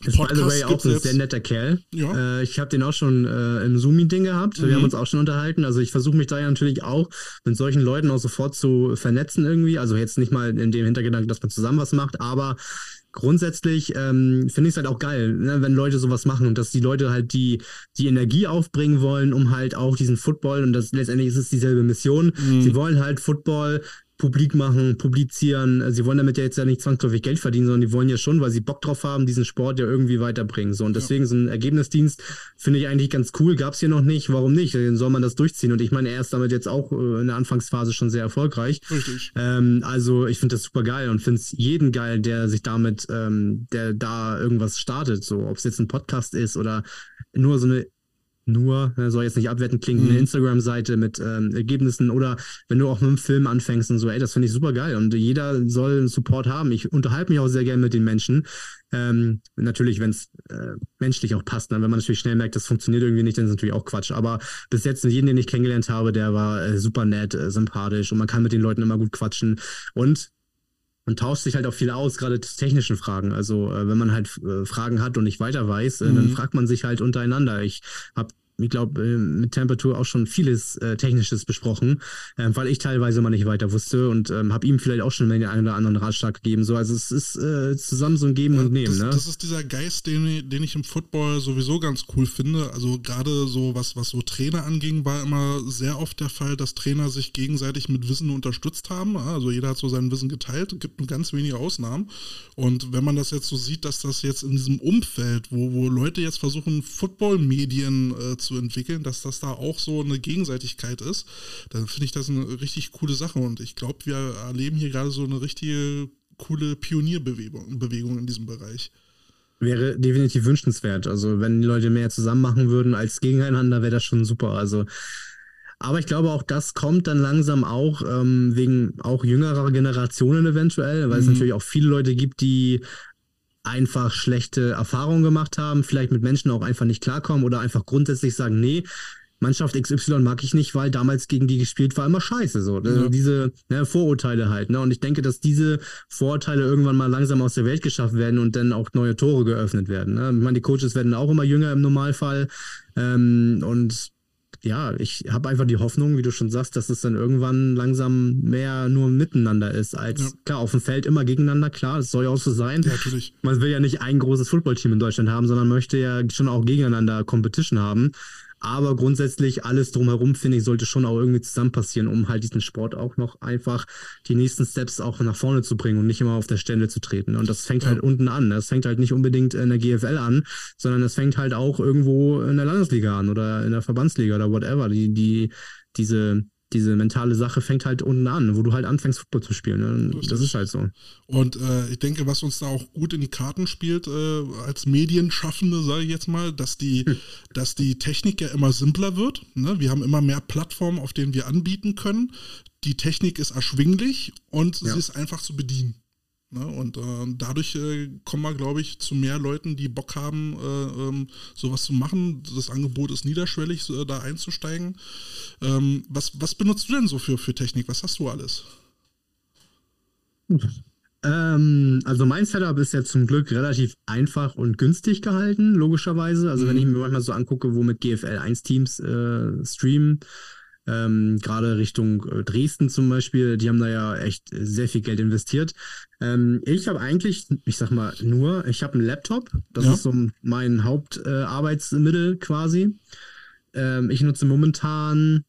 ist by the way auch ein sehr netter Kerl. Ja. Äh, ich habe den auch schon äh, im Zoom-Meeting gehabt. Mhm. Wir haben uns auch schon unterhalten. Also ich versuche mich da ja natürlich auch mit solchen Leuten auch sofort zu vernetzen irgendwie. Also jetzt nicht mal in dem Hintergedanken, dass man zusammen was macht, aber grundsätzlich ähm, finde ich es halt auch geil, ne, wenn Leute sowas machen und dass die Leute halt die, die Energie aufbringen wollen, um halt auch diesen Football, und das letztendlich ist es dieselbe Mission, mhm. sie wollen halt Football publik machen, publizieren. Sie wollen damit ja jetzt ja nicht zwangsläufig Geld verdienen, sondern die wollen ja schon, weil sie Bock drauf haben, diesen Sport ja irgendwie weiterbringen. So, und deswegen ja. so ein Ergebnisdienst finde ich eigentlich ganz cool. Gab es hier noch nicht. Warum nicht? Dann soll man das durchziehen. Und ich meine, er ist damit jetzt auch äh, in der Anfangsphase schon sehr erfolgreich. Richtig. Ähm, also ich finde das super geil und finde es jeden geil, der sich damit, ähm, der da irgendwas startet. So, ob es jetzt ein Podcast ist oder nur so eine nur, ne, soll jetzt nicht abwertend klingen, mhm. eine Instagram-Seite mit ähm, Ergebnissen oder wenn du auch mit einem Film anfängst und so, ey, das finde ich super geil und jeder soll einen Support haben. Ich unterhalte mich auch sehr gerne mit den Menschen. Ähm, natürlich, wenn es äh, menschlich auch passt, ne? wenn man natürlich schnell merkt, das funktioniert irgendwie nicht, dann ist natürlich auch Quatsch. Aber bis jetzt, jeden, den ich kennengelernt habe, der war äh, super nett, äh, sympathisch und man kann mit den Leuten immer gut quatschen. Und man tauscht sich halt auch viel aus, gerade zu technischen Fragen. Also äh, wenn man halt äh, Fragen hat und nicht weiter weiß, äh, mhm. dann fragt man sich halt untereinander. Ich habe ich glaube, äh, mit Temperatur auch schon vieles äh, Technisches besprochen, äh, weil ich teilweise mal nicht weiter wusste und ähm, habe ihm vielleicht auch schon den einen oder anderen Ratschlag gegeben. So, also es ist äh, zusammen so ein Geben ja, und Nehmen. Das, ne? das ist dieser Geist, den, den ich im Football sowieso ganz cool finde. Also gerade so, was, was so Trainer anging, war immer sehr oft der Fall, dass Trainer sich gegenseitig mit Wissen unterstützt haben. Also jeder hat so sein Wissen geteilt, es gibt nur ganz wenige Ausnahmen. Und wenn man das jetzt so sieht, dass das jetzt in diesem Umfeld, wo, wo Leute jetzt versuchen, Football-Medien äh, zu zu entwickeln, dass das da auch so eine Gegenseitigkeit ist, dann finde ich das eine richtig coole Sache. Und ich glaube, wir erleben hier gerade so eine richtige coole Pionierbewegung Bewegung in diesem Bereich. Wäre definitiv wünschenswert. Also, wenn die Leute mehr zusammen machen würden als gegeneinander, wäre das schon super. Also, aber ich glaube, auch das kommt dann langsam auch ähm, wegen auch jüngerer Generationen eventuell, weil mhm. es natürlich auch viele Leute gibt, die einfach schlechte Erfahrungen gemacht haben, vielleicht mit Menschen auch einfach nicht klarkommen oder einfach grundsätzlich sagen, nee, Mannschaft XY mag ich nicht, weil damals gegen die gespielt war immer scheiße. So. Ja. Diese ne, Vorurteile halt. Ne? Und ich denke, dass diese Vorurteile irgendwann mal langsam aus der Welt geschafft werden und dann auch neue Tore geöffnet werden. Ne? Ich meine, die Coaches werden auch immer jünger im Normalfall. Ähm, und ja, ich habe einfach die Hoffnung, wie du schon sagst, dass es dann irgendwann langsam mehr nur miteinander ist, als ja. klar auf dem Feld immer gegeneinander. Klar, das soll ja auch so sein. Ja, natürlich. Man will ja nicht ein großes Footballteam in Deutschland haben, sondern möchte ja schon auch gegeneinander Competition haben. Aber grundsätzlich alles drumherum, finde ich, sollte schon auch irgendwie zusammen passieren, um halt diesen Sport auch noch einfach die nächsten Steps auch nach vorne zu bringen und nicht immer auf der Stelle zu treten. Und das fängt ja. halt unten an. Das fängt halt nicht unbedingt in der GFL an, sondern es fängt halt auch irgendwo in der Landesliga an oder in der Verbandsliga oder whatever. Die, die, diese, diese mentale Sache fängt halt unten an, wo du halt anfängst, Football zu spielen. Ne? Das ist halt so. Und äh, ich denke, was uns da auch gut in die Karten spielt, äh, als Medienschaffende, sage ich jetzt mal, dass die, hm. dass die Technik ja immer simpler wird. Ne? Wir haben immer mehr Plattformen, auf denen wir anbieten können. Die Technik ist erschwinglich und ja. sie ist einfach zu bedienen. Ne? Und äh, dadurch äh, kommen wir, glaube ich, zu mehr Leuten, die Bock haben, äh, ähm, sowas zu machen. Das Angebot ist niederschwellig, so, da einzusteigen. Ähm, was, was benutzt du denn so für, für Technik? Was hast du alles? Ähm, also mein Setup ist ja zum Glück relativ einfach und günstig gehalten, logischerweise. Also mhm. wenn ich mir manchmal so angucke, wo mit GFL 1 Teams äh, streamen, ähm, gerade Richtung äh, Dresden zum Beispiel, die haben da ja echt sehr viel Geld investiert. Ähm, ich habe eigentlich, ich sag mal nur, ich habe einen Laptop, das ja. ist so mein Hauptarbeitsmittel äh, quasi. Ähm, ich nutze momentan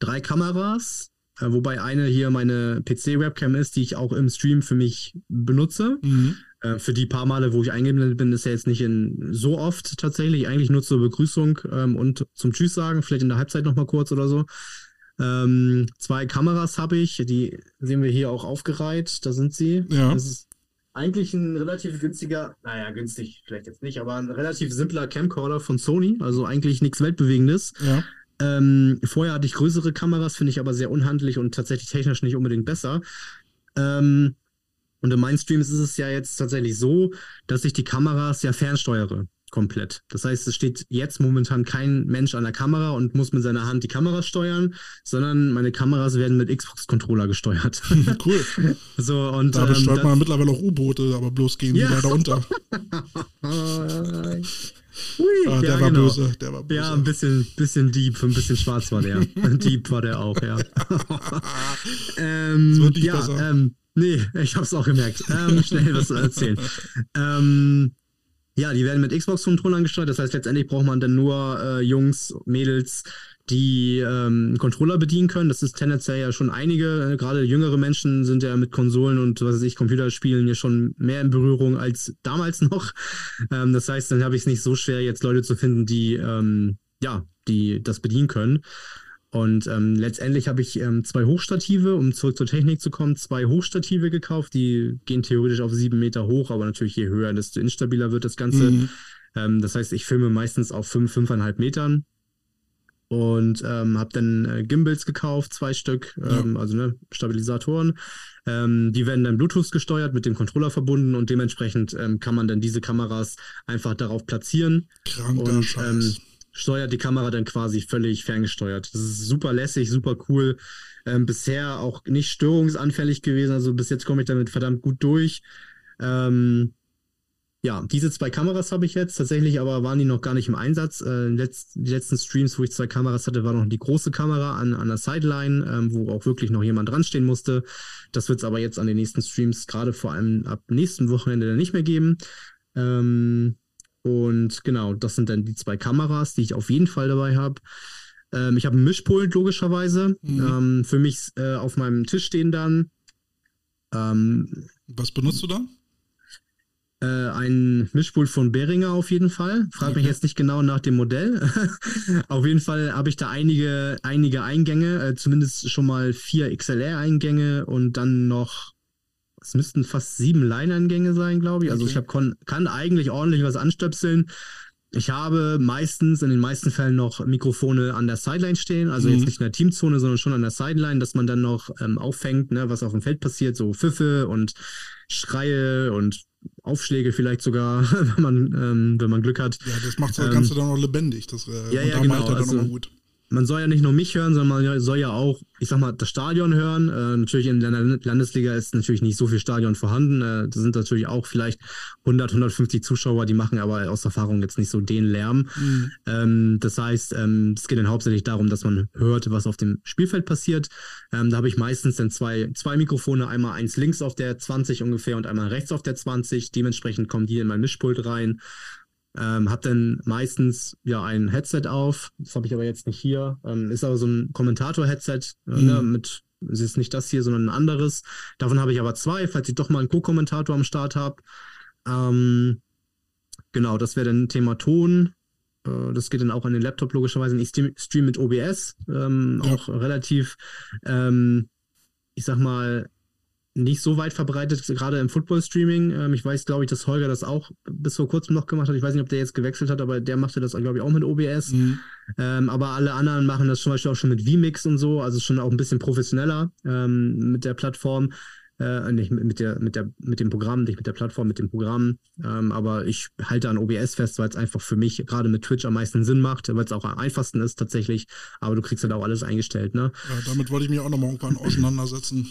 drei Kameras, äh, wobei eine hier meine PC-Webcam ist, die ich auch im Stream für mich benutze. Mhm. Äh, für die paar Male, wo ich eingeblendet bin, ist ja jetzt nicht in so oft tatsächlich. Eigentlich nur zur Begrüßung ähm, und zum Tschüss sagen, vielleicht in der Halbzeit nochmal kurz oder so. Ähm, zwei Kameras habe ich, die sehen wir hier auch aufgereiht. Da sind sie. Ja. Das ist eigentlich ein relativ günstiger, naja, günstig vielleicht jetzt nicht, aber ein relativ simpler Camcorder von Sony. Also eigentlich nichts Weltbewegendes. Ja. Ähm, vorher hatte ich größere Kameras, finde ich aber sehr unhandlich und tatsächlich technisch nicht unbedingt besser. Ähm, und in meinen Streams ist es ja jetzt tatsächlich so, dass ich die Kameras ja fernsteuere komplett. Das heißt, es steht jetzt momentan kein Mensch an der Kamera und muss mit seiner Hand die Kamera steuern, sondern meine Kameras werden mit Xbox-Controller gesteuert. cool. so, und, da besteuert ähm, man mittlerweile auch U-Boote, aber bloß gehen ja. die leider unter. Ui, ah, der ja, war genau. böse, der war böse. Ja, ein bisschen, bisschen Dieb, ein bisschen schwarz war der. Dieb war der auch, ja. ähm, das wird nicht ja, besser. Ähm, Nee, ich habe es auch gemerkt. Ähm, schnell was zu erzählen. ähm, ja, die werden mit Xbox-Controllern gesteuert. Das heißt, letztendlich braucht man dann nur äh, Jungs, Mädels, die ähm, Controller bedienen können. Das ist tendenziell ja schon einige. Äh, gerade jüngere Menschen sind ja mit Konsolen und was weiß ich, Computerspielen ja schon mehr in Berührung als damals noch. Ähm, das heißt, dann habe ich es nicht so schwer, jetzt Leute zu finden, die ähm, ja, die das bedienen können. Und ähm, letztendlich habe ich ähm, zwei Hochstative, um zurück zur Technik zu kommen, zwei Hochstative gekauft. Die gehen theoretisch auf sieben Meter hoch, aber natürlich je höher, desto instabiler wird das Ganze. Mhm. Ähm, das heißt, ich filme meistens auf fünf, fünfeinhalb Metern. Und ähm, habe dann äh, Gimbals gekauft, zwei Stück, ja. Ähm, also ne, Stabilisatoren. Ähm, die werden dann Bluetooth gesteuert, mit dem Controller verbunden und dementsprechend kann man dann diese Kameras einfach darauf platzieren. Kranker und, Scheiß steuert die Kamera dann quasi völlig ferngesteuert. Das ist super lässig, super cool. Ähm, bisher auch nicht störungsanfällig gewesen. Also bis jetzt komme ich damit verdammt gut durch. Ähm, ja, diese zwei Kameras habe ich jetzt tatsächlich, aber waren die noch gar nicht im Einsatz. Äh, letzt, die letzten Streams, wo ich zwei Kameras hatte, war noch die große Kamera an, an der Sideline, ähm, wo auch wirklich noch jemand dranstehen musste. Das wird es aber jetzt an den nächsten Streams, gerade vor allem ab nächsten Wochenende, dann nicht mehr geben. Ähm, und genau, das sind dann die zwei Kameras, die ich auf jeden Fall dabei habe. Ähm, ich habe einen Mischpult, logischerweise. Mhm. Ähm, für mich äh, auf meinem Tisch stehen dann. Ähm, Was benutzt du da? Äh, ein Mischpult von Behringer auf jeden Fall. Frag okay. mich jetzt nicht genau nach dem Modell. auf jeden Fall habe ich da einige, einige Eingänge, äh, zumindest schon mal vier XLR-Eingänge und dann noch es müssten fast sieben Line-Eingänge sein, glaube ich. Also okay. ich hab, kann eigentlich ordentlich was anstöpseln. Ich habe meistens, in den meisten Fällen noch Mikrofone an der Sideline stehen, also mhm. jetzt nicht in der Teamzone, sondern schon an der Sideline, dass man dann noch ähm, auffängt, ne, was auf dem Feld passiert, so Pfiffe und Schreie und Aufschläge vielleicht sogar, wenn man, ähm, wenn man Glück hat. Ja, das macht das ähm, Ganze dann auch lebendig. Das, äh, ja, ja, genau. Also, gut man soll ja nicht nur mich hören, sondern man soll ja auch, ich sag mal, das Stadion hören. Äh, natürlich in der Landesliga ist natürlich nicht so viel Stadion vorhanden. Äh, da sind natürlich auch vielleicht 100, 150 Zuschauer, die machen aber aus Erfahrung jetzt nicht so den Lärm. Mhm. Ähm, das heißt, ähm, es geht dann hauptsächlich darum, dass man hört, was auf dem Spielfeld passiert. Ähm, da habe ich meistens dann zwei, zwei Mikrofone, einmal eins links auf der 20 ungefähr und einmal rechts auf der 20. Dementsprechend kommen die in mein Mischpult rein. Ähm, hab dann meistens ja ein Headset auf, das habe ich aber jetzt nicht hier. Ähm, ist aber so ein Kommentator-Headset äh, ne, mhm. ne, mit, es ist nicht das hier, sondern ein anderes. Davon habe ich aber zwei, falls ich doch mal einen Co-Kommentator am Start habe. Ähm, genau, das wäre dann Thema Ton. Äh, das geht dann auch an den Laptop logischerweise. Ich stream mit OBS, ähm, ja. auch relativ, ähm, ich sag mal, nicht so weit verbreitet, gerade im Football-Streaming. Ähm, ich weiß, glaube ich, dass Holger das auch bis vor kurzem noch gemacht hat. Ich weiß nicht, ob der jetzt gewechselt hat, aber der machte das, glaube ich, auch mit OBS. Mhm. Ähm, aber alle anderen machen das zum Beispiel auch schon mit vMix und so, also schon auch ein bisschen professioneller ähm, mit der Plattform. Äh, nicht mit, der, mit, der, mit dem Programm, nicht mit der Plattform, mit dem Programm. Ähm, aber ich halte an OBS fest, weil es einfach für mich gerade mit Twitch am meisten Sinn macht, weil es auch am einfachsten ist tatsächlich. Aber du kriegst halt auch alles eingestellt, ne? Ja, damit wollte ich mich auch nochmal irgendwann auseinandersetzen.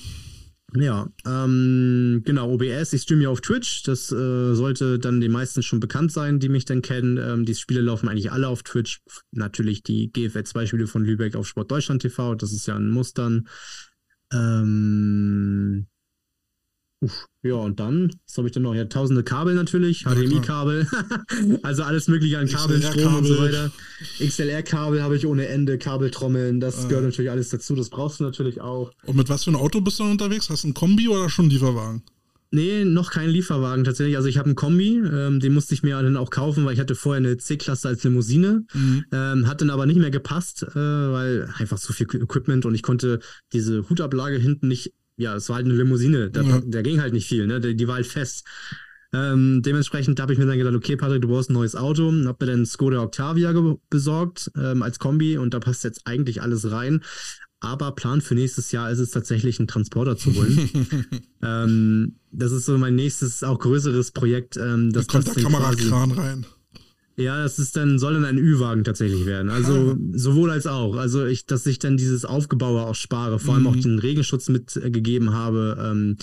Ja, ähm, genau, OBS, ich streame ja auf Twitch. Das äh, sollte dann den meisten schon bekannt sein, die mich dann kennen. Ähm, die Spiele laufen eigentlich alle auf Twitch. Natürlich die GFL 2 Spiele von Lübeck auf Sport Deutschland TV, das ist ja ein Mustern. Ähm, ja, und dann, was habe ich denn noch? Ja, tausende Kabel natürlich, HDMI-Kabel, also alles mögliche an Kabeln, Strom und so weiter. XLR-Kabel habe ich ohne Ende, Kabeltrommeln, das äh. gehört natürlich alles dazu, das brauchst du natürlich auch. Und mit was für ein Auto bist du dann unterwegs? Hast du ein Kombi oder schon einen Lieferwagen? Nee, noch kein Lieferwagen tatsächlich. Also ich habe einen Kombi, ähm, den musste ich mir dann auch kaufen, weil ich hatte vorher eine C-Klasse als Limousine, mhm. ähm, hat dann aber nicht mehr gepasst, äh, weil einfach zu viel Equipment und ich konnte diese Hutablage hinten nicht ja, es war halt eine Limousine, da, ja. da ging halt nicht viel, ne? Die, die war halt fest. Ähm, dementsprechend habe ich mir dann gedacht, okay, Patrick, du brauchst ein neues Auto. Hab mir dann Skoda Octavia besorgt ähm, als Kombi und da passt jetzt eigentlich alles rein. Aber Plan für nächstes Jahr ist es tatsächlich, einen Transporter zu holen. ähm, das ist so mein nächstes, auch größeres Projekt. Ähm, das da kommt der Kamerakran rein. Ja, das ist dann, soll dann ein Ü-Wagen tatsächlich werden. Also sowohl als auch. Also ich, dass ich dann dieses Aufgebaue auch spare, vor allem mhm. auch den Regenschutz mitgegeben habe. Ähm,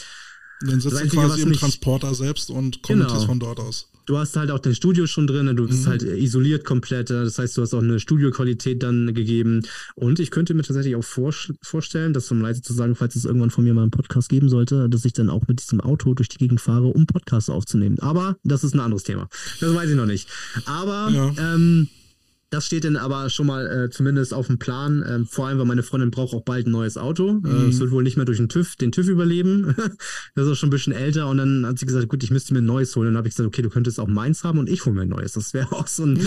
dann sitzt du quasi im Transporter selbst und kommentierst genau. von dort aus du hast halt auch dein Studio schon drin, du bist mhm. halt isoliert komplett, das heißt, du hast auch eine Studioqualität dann gegeben. Und ich könnte mir tatsächlich auch vor, vorstellen, das um leise zu sagen, falls es irgendwann von mir mal einen Podcast geben sollte, dass ich dann auch mit diesem Auto durch die Gegend fahre, um Podcasts aufzunehmen. Aber das ist ein anderes Thema. Das weiß ich noch nicht. Aber ja. ähm, das steht dann aber schon mal äh, zumindest auf dem Plan. Ähm, vor allem, weil meine Freundin braucht auch bald ein neues Auto. Äh, mhm. Äh, es wird wohl nicht mehr durch den TÜV, den TÜV überleben. das ist auch schon ein bisschen älter. Und dann hat sie gesagt, gut, ich müsste mir ein neues holen. Und dann habe ich gesagt, okay, du könntest auch meins haben und ich hole mir ein neues. Das wäre auch so ein,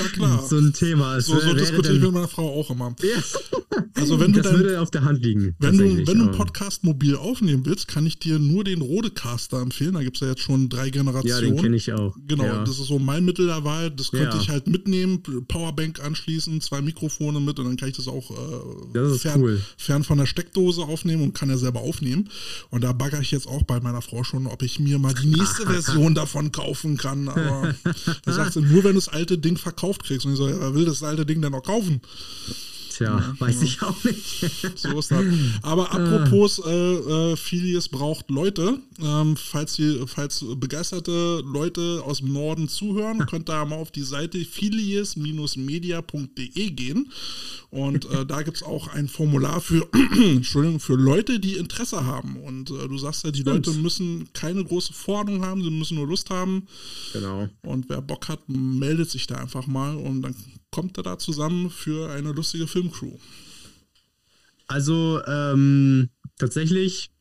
so ein Thema. so, so diskutiere ich mit meiner Frau auch immer. Ja. Also wenn du das dein, würde auf der Hand liegen. Wenn du, wenn du einen Podcast mobil aufnehmen willst, kann ich dir nur den Rodecaster empfehlen. Da gibt es ja jetzt schon drei Generationen. Ja, den kenne ich auch. Genau, ja. das ist so mein Mittel der Wahl. Das könnte ja. ich halt mitnehmen, Powerbank an anschließen, zwei Mikrofone mit und dann kann ich das auch äh, das fern, cool. fern, von der Steckdose aufnehmen und kann ja selber aufnehmen. Und da bagger ich jetzt auch bei meiner Frau schon, ob ich mir mal die nächste Version davon kaufen kann. Aber da sagt sie, nur wenn du das alte Ding verkauft kriegst. Und ich so, ja, will das alte Ding denn noch kaufen? Tja, ja, weiß ja. ich auch nicht. so ist das. Aber apropos, äh, äh, Filius braucht Leute. Ähm, falls, ihr, falls begeisterte Leute aus dem Norden zuhören, könnt ihr mal auf die Seite filius-media.de gehen. Und äh, da gibt es auch ein Formular für, Entschuldigung, für Leute, die Interesse haben. Und äh, du sagst ja, die Stimmt. Leute müssen keine große Forderung haben, sie müssen nur Lust haben. Genau. Und wer Bock hat, meldet sich da einfach mal und dann kommt er da zusammen für eine lustige Filmcrew? Also, ähm, tatsächlich,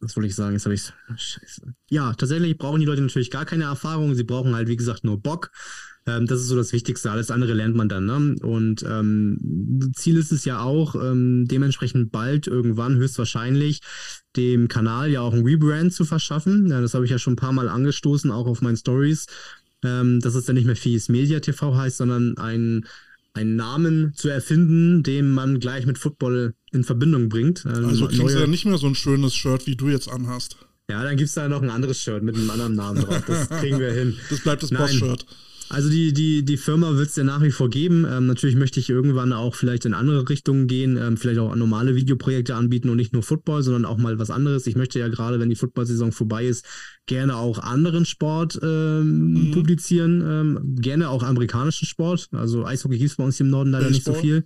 was wollte ich sagen? Jetzt habe ich Scheiße. Ja, tatsächlich brauchen die Leute natürlich gar keine Erfahrung. Sie brauchen halt, wie gesagt, nur Bock. Ähm, das ist so das Wichtigste. Alles andere lernt man dann. Ne? Und ähm, Ziel ist es ja auch, ähm, dementsprechend bald irgendwann höchstwahrscheinlich dem Kanal ja auch ein Rebrand zu verschaffen. Ja, das habe ich ja schon ein paar Mal angestoßen, auch auf meinen Stories ähm, dass es dann nicht mehr Fies Media TV heißt, sondern ein, einen Namen zu erfinden, den man gleich mit Football in Verbindung bringt. Ähm, also kriegst du ja nicht mehr so ein schönes Shirt, wie du jetzt anhast. Ja, dann gibt es da noch ein anderes Shirt mit einem anderen Namen drauf. Das kriegen wir hin. Das bleibt das Boss-Shirt. Also die, die, die Firma wird es ja nach wie vor geben. Ähm, natürlich möchte ich irgendwann auch vielleicht in andere Richtungen gehen, ähm, vielleicht auch normale Videoprojekte anbieten und nicht nur Football, sondern auch mal was anderes. Ich möchte ja gerade, wenn die Football-Saison vorbei ist, gerne auch anderen Sport ähm, mhm. publizieren, ähm, gerne auch amerikanischen Sport. Also Eishockey gibt es bei uns hier im Norden leider Baseball. nicht so viel.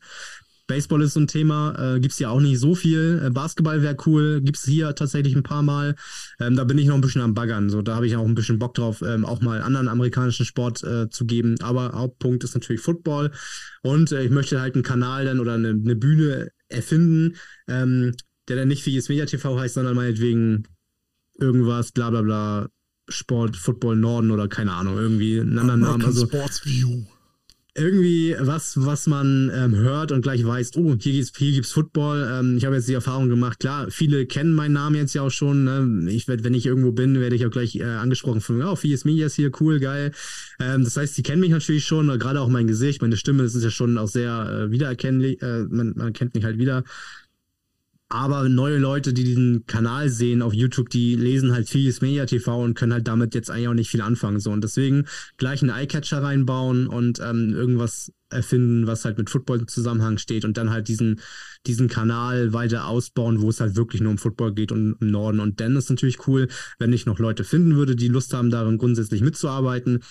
Baseball ist so ein Thema, äh, gibt es ja auch nicht so viel. Äh, Basketball wäre cool, gibt es hier tatsächlich ein paar Mal. Ähm, da bin ich noch ein bisschen am Baggern. So, da habe ich auch ein bisschen Bock drauf, ähm, auch mal anderen amerikanischen Sport äh, zu geben. Aber Hauptpunkt ist natürlich Football. Und äh, ich möchte halt einen Kanal dann oder eine, eine Bühne erfinden, ähm, der dann nicht Fies Media TV heißt, sondern meinetwegen irgendwas, bla bla bla, Sport, Football Norden oder keine Ahnung, irgendwie einen anderen Namen. Also, Sports View irgendwie was, was man ähm, hört und gleich weiß, oh, hier gibt's, hier gibt's Football. Ähm, ich habe jetzt die Erfahrung gemacht, klar, viele kennen meinen Namen jetzt ja auch schon. Ne? Ich werde, wenn ich irgendwo bin, werde ich auch gleich äh, angesprochen von, oh, Fies Medias hier, cool, geil. Ähm, das heißt, die kennen mich natürlich schon, gerade auch mein Gesicht, meine Stimme, das ist ja schon auch sehr äh, wiedererkennlich, äh, man, man kennt mich halt wieder. Aber neue Leute, die diesen Kanal sehen auf YouTube, die lesen halt vieles Media TV und können halt damit jetzt eigentlich auch nicht viel anfangen. So. Und deswegen gleich einen Eyecatcher reinbauen und ähm, irgendwas erfinden, was halt mit Football im Zusammenhang steht und dann halt diesen, diesen Kanal weiter ausbauen, wo es halt wirklich nur um Football geht und im Norden. Und dann ist natürlich cool, wenn ich noch Leute finden würde, die Lust haben, darin grundsätzlich mitzuarbeiten.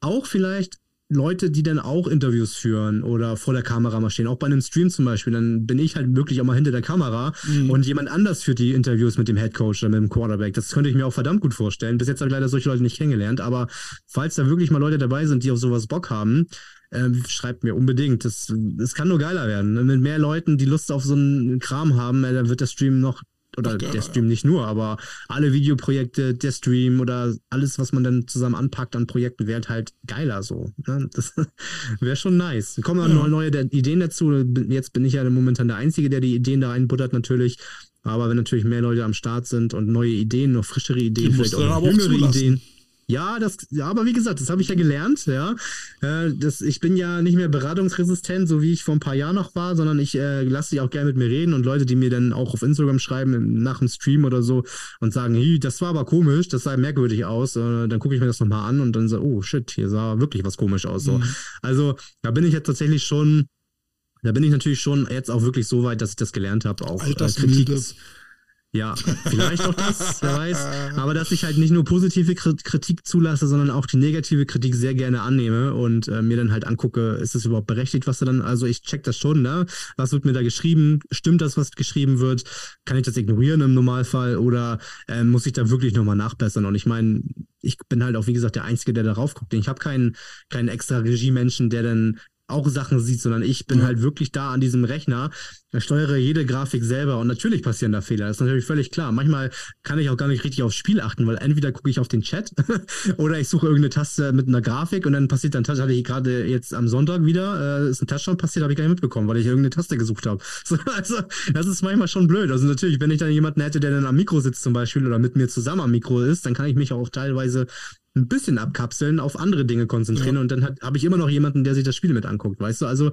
Auch vielleicht Leute, die dann auch Interviews führen oder vor der Kamera mal stehen, auch bei einem Stream zum Beispiel, dann bin ich halt wirklich auch mal hinter der Kamera mhm. und jemand anders führt die Interviews mit dem Headcoach oder mit dem Quarterback. Das könnte ich mir auch verdammt gut vorstellen. Bis jetzt habe ich leider solche Leute nicht kennengelernt, aber falls da wirklich mal Leute dabei sind, die auf sowas Bock haben, äh, schreibt mir unbedingt. Das, das kann nur geiler werden. Mit mehr Leuten, die Lust auf so einen Kram haben, äh, dann wird der Stream noch oder der Stream nicht nur, aber alle Videoprojekte, der Stream oder alles, was man dann zusammen anpackt an Projekten, wäre halt geiler so. Ne? Das wäre schon nice. Kommen dann ja. neue Ideen dazu. Jetzt bin ich ja momentan der Einzige, der die Ideen da reinbuttert natürlich. Aber wenn natürlich mehr Leute am Start sind und neue Ideen, noch frischere Ideen, vielleicht auch jüngere Ideen. Ja, das, ja, aber wie gesagt, das habe ich ja gelernt, ja. Äh, das, ich bin ja nicht mehr beratungsresistent, so wie ich vor ein paar Jahren noch war, sondern ich äh, lasse dich auch gerne mit mir reden und Leute, die mir dann auch auf Instagram schreiben, nach dem Stream oder so und sagen, hey, das war aber komisch, das sah merkwürdig aus, äh, dann gucke ich mir das nochmal an und dann so, oh shit, hier sah wirklich was komisch aus. So. Mhm. Also da bin ich jetzt tatsächlich schon, da bin ich natürlich schon jetzt auch wirklich so weit, dass ich das gelernt habe, auch äh, Kritik, ja, vielleicht auch das, wer weiß. Aber dass ich halt nicht nur positive Kritik zulasse, sondern auch die negative Kritik sehr gerne annehme und äh, mir dann halt angucke, ist es überhaupt berechtigt, was da dann, also ich check das schon, ne? Was wird mir da geschrieben? Stimmt das, was geschrieben wird? Kann ich das ignorieren im Normalfall oder äh, muss ich da wirklich nochmal nachbessern? Und ich meine, ich bin halt auch, wie gesagt, der Einzige, der darauf guckt. Ich habe keinen, keinen extra Regiemenschen, der dann auch Sachen sieht, sondern ich bin ja. halt wirklich da an diesem Rechner, steuere jede Grafik selber und natürlich passieren da Fehler, das ist natürlich völlig klar. Manchmal kann ich auch gar nicht richtig aufs Spiel achten, weil entweder gucke ich auf den Chat oder ich suche irgendeine Taste mit einer Grafik und dann passiert dann, hatte ich gerade jetzt am Sonntag wieder, äh, ist ein Touchdown passiert, habe ich gar nicht mitbekommen, weil ich irgendeine Taste gesucht habe. So, also das ist manchmal schon blöd. Also natürlich, wenn ich dann jemanden hätte, der dann am Mikro sitzt zum Beispiel oder mit mir zusammen am Mikro ist, dann kann ich mich auch teilweise ein bisschen abkapseln, auf andere Dinge konzentrieren ja. und dann habe ich immer noch jemanden, der sich das Spiel mit anguckt, weißt du? Also,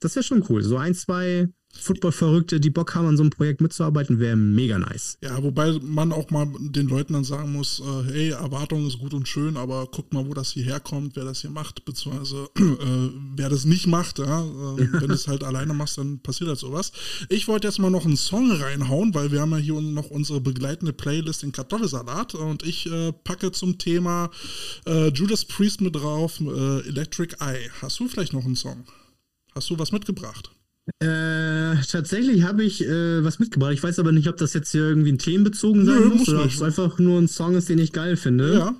das wäre schon cool. So ein, zwei Football-Verrückte, die Bock haben, an so einem Projekt mitzuarbeiten, wäre mega nice. Ja, wobei man auch mal den Leuten dann sagen muss, äh, hey, Erwartung ist gut und schön, aber guckt mal, wo das hierher kommt, wer das hier macht, beziehungsweise äh, wer das nicht macht, ja, äh, wenn du es halt alleine machst, dann passiert halt sowas. Ich wollte jetzt mal noch einen Song reinhauen, weil wir haben ja hier noch unsere begleitende Playlist in Kartoffelsalat und ich äh, packe zum Thema äh, Judas Priest mit drauf, äh, Electric Eye. Hast du vielleicht noch einen Song? Hast du was mitgebracht? Äh, tatsächlich habe ich äh, was mitgebracht. Ich weiß aber nicht, ob das jetzt hier irgendwie ein themenbezogen sein Nö, muss, muss oder ob es einfach nur ein Song ist, den ich geil finde. Ja.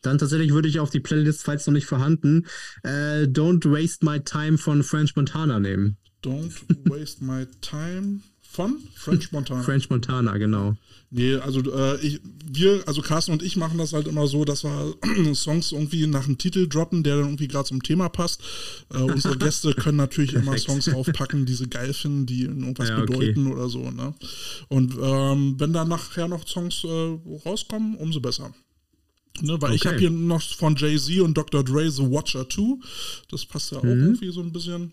Dann tatsächlich würde ich auf die Playlist, falls noch nicht vorhanden, äh, Don't Waste My Time von French Montana nehmen. Don't Waste My Time von French Montana. French Montana, genau. Nee, also äh, ich, wir, also Carsten und ich machen das halt immer so, dass wir Songs irgendwie nach einem Titel droppen, der dann irgendwie gerade zum Thema passt. Äh, unsere Gäste können natürlich immer Songs aufpacken, die sie geil finden, die irgendwas ja, okay. bedeuten oder so. Ne? Und ähm, wenn dann nachher noch Songs äh, rauskommen, umso besser. Ne, weil okay. ich habe hier noch von Jay-Z und Dr. Dre The Watcher 2. Das passt ja auch mhm. irgendwie so ein bisschen.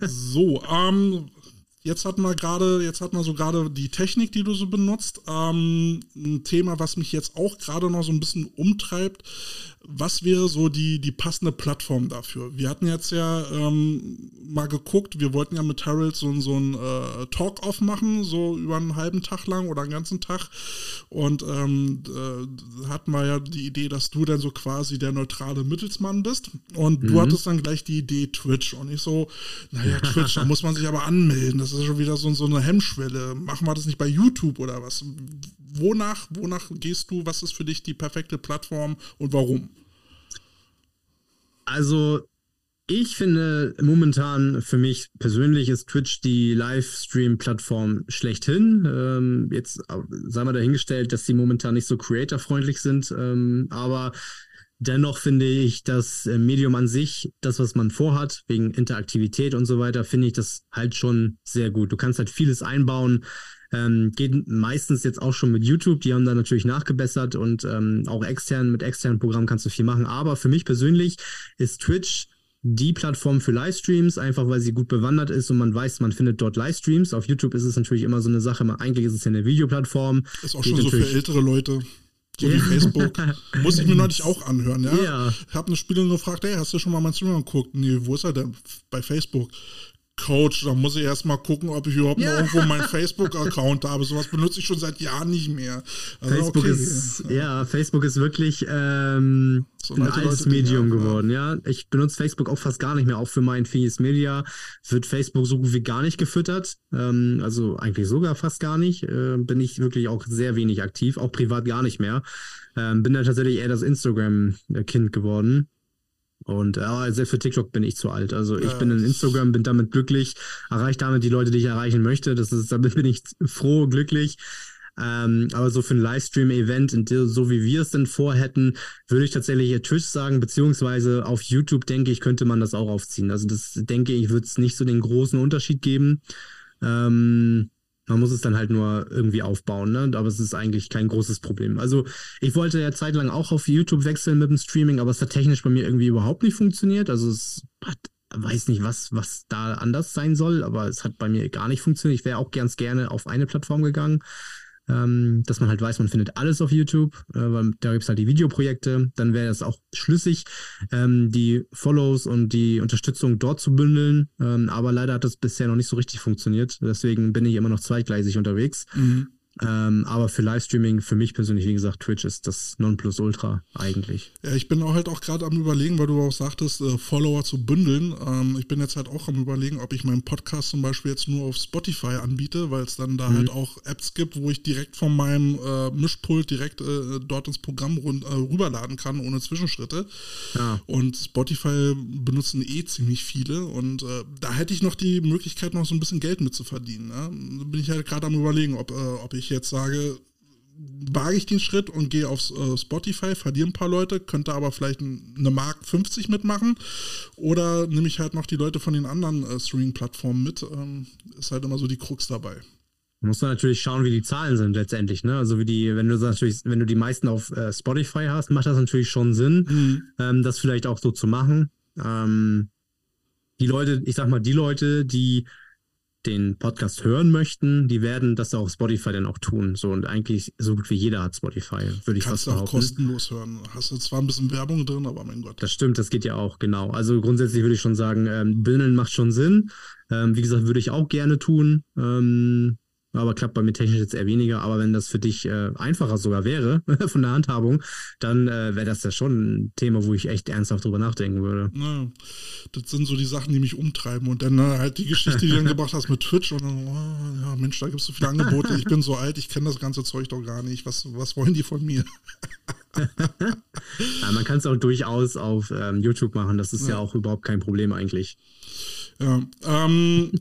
so, ähm, Jetzt hatten wir gerade, jetzt hatten wir so gerade die Technik, die du so benutzt. Ähm, ein Thema, was mich jetzt auch gerade noch so ein bisschen umtreibt, was wäre so die, die passende Plattform dafür? Wir hatten jetzt ja ähm, mal geguckt, wir wollten ja mit Harold so, so ein äh, Talk-Off machen, so über einen halben Tag lang oder einen ganzen Tag. Und ähm, äh, hatten wir ja die Idee, dass du dann so quasi der neutrale Mittelsmann bist. Und mhm. du hattest dann gleich die Idee Twitch. Und ich so, naja, Twitch, da muss man sich aber anmelden. Das ist schon wieder so, so eine Hemmschwelle. Machen wir das nicht bei YouTube oder was? Wonach, wonach gehst du? Was ist für dich die perfekte Plattform und warum? Also, ich finde momentan für mich persönlich ist Twitch die Livestream-Plattform schlechthin. Ähm, jetzt sei mal dahingestellt, dass sie momentan nicht so creator-freundlich sind. Ähm, aber dennoch finde ich das äh, Medium an sich, das, was man vorhat, wegen Interaktivität und so weiter, finde ich das halt schon sehr gut. Du kannst halt vieles einbauen. Ähm, geht meistens jetzt auch schon mit YouTube, die haben da natürlich nachgebessert und ähm, auch extern mit externen Programmen kannst du viel machen. Aber für mich persönlich ist Twitch die Plattform für Livestreams, einfach weil sie gut bewandert ist und man weiß, man findet dort Livestreams. Auf YouTube ist es natürlich immer so eine Sache, eigentlich ist es ja eine Videoplattform. Ist auch schon so für ältere Leute. So wie Facebook. Muss ich mir neulich auch anhören, ja? Ja. Ich habe eine Spielerin gefragt, hey, hast du schon mal meinen Streamer geguckt? Nee, wo ist er denn? Bei Facebook. Coach, da muss ich erstmal gucken, ob ich überhaupt Ja. noch irgendwo meinen Facebook-Account habe. Sowas benutze ich schon seit Jahren nicht mehr. Also, Facebook okay. ist, ja. Facebook ist wirklich ähm, So ein alte altes Leute-Ding, Medium ja. geworden, ja. Ich benutze Facebook auch fast gar nicht mehr, auch für mein Finies Media wird Facebook so gut wie gar nicht gefüttert. Ähm, also eigentlich sogar fast gar nicht. Äh, bin ich wirklich auch sehr wenig aktiv, auch privat gar nicht mehr. Ähm, bin dann tatsächlich eher das Instagram-Kind geworden. Und äh, selbst für TikTok bin ich zu alt. Also ich Ja. bin in Instagram, bin damit glücklich, erreiche damit die Leute, die ich erreichen möchte. Das ist, damit bin ich froh, glücklich. Ähm, aber so für ein Livestream-Event, so wie wir es denn vorhätten, würde ich tatsächlich Twitch sagen, beziehungsweise auf YouTube denke ich, könnte man das auch aufziehen. Also das denke ich, wird es nicht so den großen Unterschied geben. Ähm, man muss es dann halt nur irgendwie aufbauen, ne? Aber es ist eigentlich kein großes Problem. Also ich wollte ja zeitlang auch auf YouTube wechseln mit dem Streaming, aber es hat technisch bei mir irgendwie überhaupt nicht funktioniert. Also es hat, weiß nicht, was, was da anders sein soll, aber es hat bei mir gar nicht funktioniert. Ich wäre auch ganz gerne auf eine Plattform gegangen ähm, dass man halt weiß, man findet alles auf YouTube, äh, weil da gibt es halt die Videoprojekte, dann wäre es auch schlüssig, ähm, die Follows und die Unterstützung dort zu bündeln, ähm, aber leider hat das bisher noch nicht so richtig funktioniert, deswegen bin ich immer noch zweigleisig unterwegs. Mhm. Ähm, aber für Livestreaming, für mich persönlich, wie gesagt, Twitch ist das Nonplusultra eigentlich. Ja, ich bin auch halt auch gerade am überlegen, weil du auch sagtest, äh, Follower zu bündeln. Ähm, ich bin jetzt halt auch am überlegen, ob ich meinen Podcast zum Beispiel jetzt nur auf Spotify anbiete, weil es dann da halt auch Apps gibt, wo ich direkt von meinem äh, Mischpult direkt äh, dort ins Programm run- äh, rüberladen kann, ohne Zwischenschritte. Ja. Und Spotify benutzen eh ziemlich viele und äh, da hätte ich noch die Möglichkeit, noch so ein bisschen Geld mit zu verdienen. Ne? Da bin ich halt gerade am überlegen, ob, äh, ob ich jetzt sage, wage ich den Schritt und gehe auf äh, Spotify, verliere ein paar Leute, könnte aber vielleicht ein- eine Mark 50 mitmachen oder nehme ich halt noch die Leute von den anderen äh, Streaming-Plattformen mit. Ähm, ist halt immer so die Krux dabei. Muss man natürlich schauen, wie die Zahlen sind letztendlich, ne? Also wie die, wenn du natürlich, wenn du die meisten auf äh, Spotify hast, macht das natürlich schon Sinn. ähm, das vielleicht auch so zu machen. Ähm, die Leute, ich sag mal, die Leute, die den Podcast hören möchten, die werden das auf Spotify dann auch tun. So und eigentlich so gut wie jeder hat Spotify, würde ich Kannst fast du auch behaupten. kostenlos hören. Hast du zwar ein bisschen Werbung drin, aber mein Gott. Das stimmt, das geht ja auch, genau. Also grundsätzlich würde ich schon sagen, ähm, Bündeln macht schon Sinn. Ähm, wie gesagt, würde ich auch gerne tun. Ähm, aber klappt bei mir technisch jetzt eher weniger. Aber wenn das für dich äh, einfacher sogar wäre, von der Handhabung, dann äh, wäre das ja schon ein Thema, wo ich echt ernsthaft drüber nachdenken würde. Ne, das sind so die Sachen, die mich umtreiben. Und dann äh, halt die Geschichte, die du dann gebracht hast mit Twitch. Und dann, oh, ja, Mensch, da gibt es so viele Angebote. Ich bin so alt, ich kenne das ganze Zeug doch gar nicht. Was, was wollen die von mir? Ja, man kann es auch durchaus auf ähm, YouTube machen. Das ist ja. Ja. auch überhaupt kein Problem eigentlich. Ja, ähm,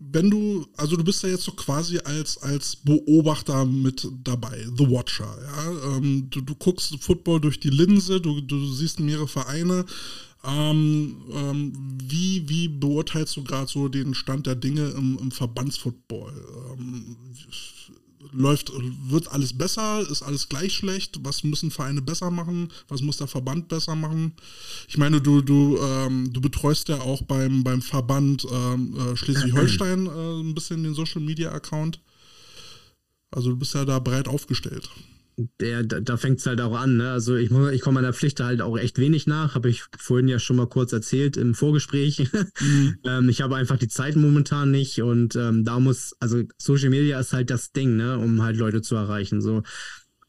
wenn du, also du bist ja jetzt so quasi als, als Beobachter mit dabei, The Watcher, ja. Ähm, du, du guckst Football durch die Linse, du, du siehst mehrere Vereine. Ähm, ähm, wie, wie beurteilst du gerade so den Stand der Dinge im, im Verbandsfootball? Läuft, wird alles besser? Ist alles gleich schlecht? Was müssen Vereine besser machen? Was muss der Verband besser machen? Ich meine, du, du, ähm, du betreust ja auch beim, beim Verband ähm, äh, Schleswig-Holstein äh, ein bisschen den Social Media Account. Also du bist ja da breit aufgestellt. Der, da da fängt es halt auch an. Ne? Also ich, ich komme meiner Pflicht halt auch echt wenig nach. Habe ich vorhin ja schon mal kurz erzählt im Vorgespräch. ähm, ich habe einfach die Zeit momentan nicht und ähm, da muss, also Social Media ist halt das Ding, ne, um halt Leute zu erreichen. So,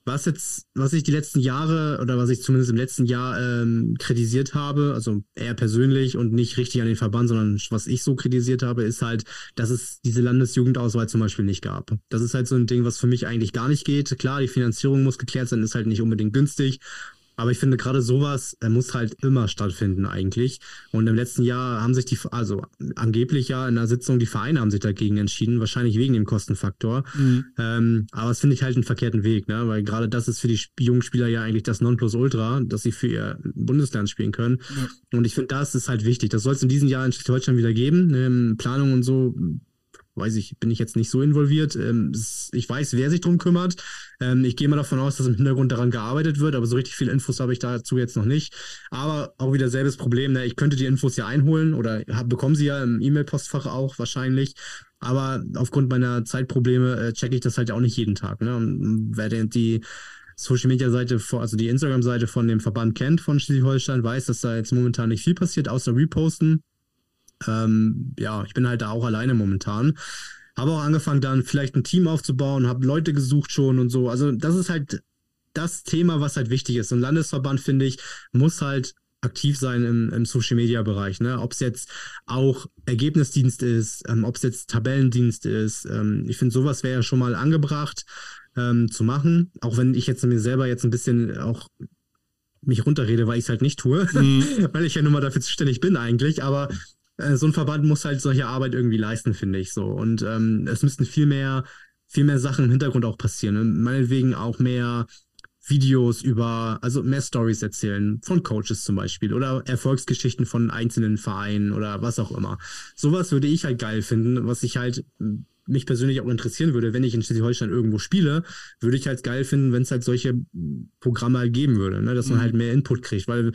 was jetzt, was ich die letzten Jahre oder was ich zumindest im letzten Jahr ähm, kritisiert habe, also eher persönlich und nicht richtig an den Verband, sondern was ich so kritisiert habe, ist halt, dass es diese Landesjugendauswahl zum Beispiel nicht gab. Das ist halt so ein Ding, was für mich eigentlich gar nicht geht. Klar, die Finanzierung muss geklärt sein, ist halt nicht unbedingt günstig. Aber ich finde gerade sowas äh, muss halt immer stattfinden eigentlich. Und im letzten Jahr haben sich die, also angeblich ja in der Sitzung die Vereine haben sich dagegen entschieden, wahrscheinlich wegen dem Kostenfaktor. Ähm, aber das finde ich halt einen verkehrten Weg, ne? weil gerade das ist für die jungen Spieler ja eigentlich das Nonplusultra, dass sie für ihr Bundesland spielen können. Und ich finde, das ist halt wichtig. Das soll es in diesem Jahr in Schleswig-Holstein wieder geben. Ähm, Planung und so weiß ich, bin ich jetzt nicht so involviert. Ähm, ich weiß, wer sich drum kümmert. Ähm, ich gehe mal davon aus, dass im Hintergrund daran gearbeitet wird, aber so richtig viele Infos habe ich dazu jetzt noch nicht. Aber auch wieder selbes Problem. Ne? Ich könnte die Infos ja einholen oder hab, bekomme sie ja im E-Mail-Postfach auch wahrscheinlich. Aber aufgrund meiner Zeitprobleme äh, checke ich das halt auch nicht jeden Tag. Ne? Und wer die Social Media Seite, also die Instagram-Seite von dem Verband kennt von Schleswig-Holstein, weiß, dass da jetzt momentan nicht viel passiert, außer Reposten. Ähm, ja, ich bin halt da auch alleine momentan. Habe auch angefangen, dann vielleicht ein Team aufzubauen, habe Leute gesucht schon und so. Also, das ist halt das Thema, was halt wichtig ist. Ein Landesverband, finde ich, muss halt aktiv sein im, im Social Media Bereich. Ne? Ob es jetzt auch Ergebnisdienst ist, ähm, ob es jetzt Tabellendienst ist. Ähm, ich finde, sowas wäre ja schon mal angebracht ähm, zu machen. Auch wenn ich jetzt mir selber jetzt ein bisschen auch mich runterrede, weil ich es halt nicht tue, mhm. weil ich ja nun mal dafür zuständig bin eigentlich. Aber so ein Verband muss halt solche Arbeit irgendwie leisten, finde ich so. Und ähm, es müssten viel mehr, viel mehr Sachen im Hintergrund auch passieren. Und meinetwegen auch mehr Videos über, also mehr Stories erzählen, von Coaches zum Beispiel oder Erfolgsgeschichten von einzelnen Vereinen oder was auch immer. Sowas würde ich halt geil finden, was ich halt mich persönlich auch interessieren würde, wenn ich in Schleswig-Holstein irgendwo spiele, würde ich halt geil finden, wenn es halt solche Programme halt geben würde, ne? dass man mhm. halt mehr Input kriegt, weil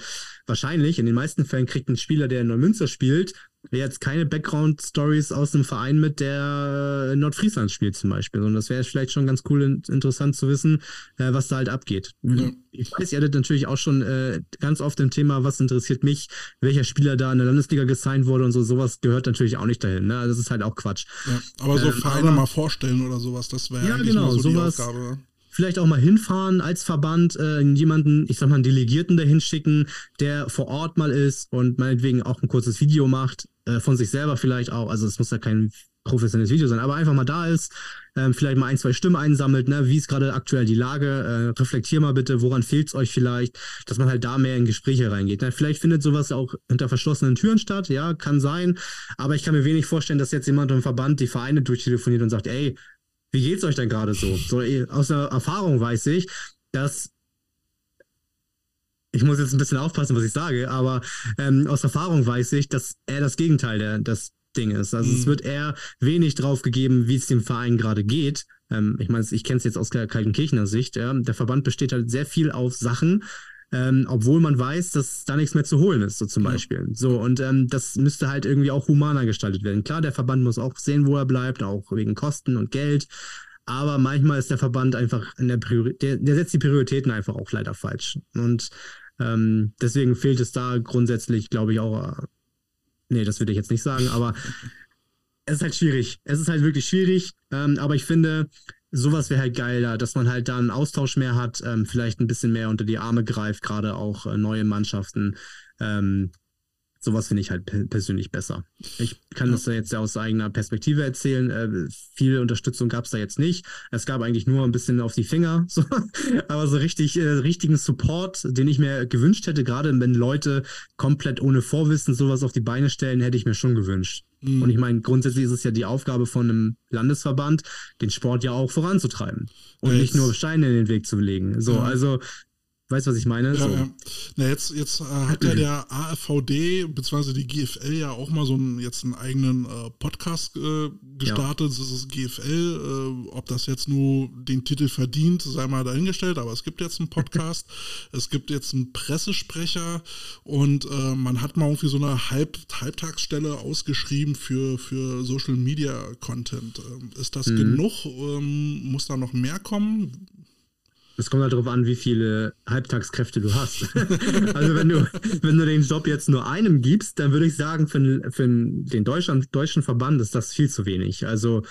wahrscheinlich in den meisten Fällen kriegt ein Spieler, der in Neumünster spielt, jetzt keine Background-Stories aus einem Verein mit, der in Nordfriesland spielt zum Beispiel. Und das wäre vielleicht schon ganz cool und interessant zu wissen, äh, was da halt abgeht. Ja. Ich weiß, ihr hattet natürlich auch schon äh, ganz oft im Thema, was interessiert mich, welcher Spieler da in der Landesliga gesigned wurde und so, sowas gehört natürlich auch nicht dahin. Ne? Also das ist halt auch Quatsch. Ja, aber so ähm, Vereine aber, mal vorstellen oder sowas, das wäre ja, genau, so sowas, die Aufgabe vielleicht auch mal hinfahren als Verband, äh, jemanden, ich sag mal, einen Delegierten dahin schicken, der vor Ort mal ist und meinetwegen auch ein kurzes Video macht, äh, von sich selber vielleicht auch. Also es muss ja kein professionelles Video sein, aber einfach mal da ist, ähm, vielleicht mal ein, zwei Stimmen einsammelt, ne? wie ist gerade aktuell die Lage, äh, reflektier mal bitte, woran fehlt es euch vielleicht, dass man halt da mehr in Gespräche reingeht. Ne? Vielleicht findet sowas auch hinter verschlossenen Türen statt, ja, kann sein, aber ich kann mir wenig vorstellen, dass jetzt jemand im Verband die Vereine durchtelefoniert und sagt, ey, wie geht's euch denn gerade so? so? Aus der Erfahrung weiß ich, dass ich muss jetzt ein bisschen aufpassen, was ich sage, aber ähm, aus Erfahrung weiß ich, dass er das Gegenteil der, des Ding ist. Also mhm. es wird eher wenig drauf gegeben, wie es dem Verein gerade geht. Ähm, ich meine, ich kenne es jetzt aus Kaltenkirchener Sicht. Ja. Der Verband besteht halt sehr viel auf Sachen, ähm, obwohl man weiß, dass da nichts mehr zu holen ist, so zum ja. Beispiel. So, und ähm, das müsste halt irgendwie auch humaner gestaltet werden. Klar, der Verband muss auch sehen, wo er bleibt, auch wegen Kosten und Geld. Aber manchmal ist der Verband einfach in der Priorität, der, der setzt die Prioritäten einfach auch leider falsch. Und ähm, deswegen fehlt es da grundsätzlich, glaube ich, auch. Äh, nee, das würde ich jetzt nicht sagen, aber es ist halt schwierig. Es ist halt wirklich schwierig. Ähm, aber ich finde, sowas wäre halt geiler, dass man halt da einen Austausch mehr hat, ähm, vielleicht ein bisschen mehr unter die Arme greift, gerade auch äh, neue Mannschaften. Ähm, sowas finde ich halt persönlich besser. Ich kann ja. das ja jetzt aus eigener Perspektive erzählen. Äh, viel Unterstützung gab es da jetzt nicht. Es gab eigentlich nur ein bisschen auf die Finger. So. Aber so richtig, äh, richtigen Support, den ich mir gewünscht hätte, gerade wenn Leute komplett ohne Vorwissen sowas auf die Beine stellen, hätte ich mir schon gewünscht. Mhm. Und ich meine, grundsätzlich ist es ja die Aufgabe von einem Landesverband, den Sport ja auch voranzutreiben und ja, nicht nur Steine in den Weg zu legen. So, ja. also Weißt du, was ich meine? Ja, so. ja. Na, jetzt, jetzt äh, hat ja der AfVD bzw. die GFL ja auch mal so einen, jetzt einen eigenen äh, Podcast äh, gestartet. Ja. Das ist GFL. Äh, ob das jetzt nur den Titel verdient, sei mal dahingestellt. Aber es gibt jetzt einen Podcast. es gibt jetzt einen Pressesprecher und äh, man hat mal irgendwie so eine Halb Halbtagsstelle ausgeschrieben für, für Social Media Content. Ähm, ist das mhm. genug? Ähm, muss da noch mehr kommen? Es kommt halt darauf an, wie viele Halbtagskräfte du hast. also wenn du, wenn du den Job jetzt nur einem gibst, dann würde ich sagen, für, für den Deutschland, deutschen Verband ist das viel zu wenig. Also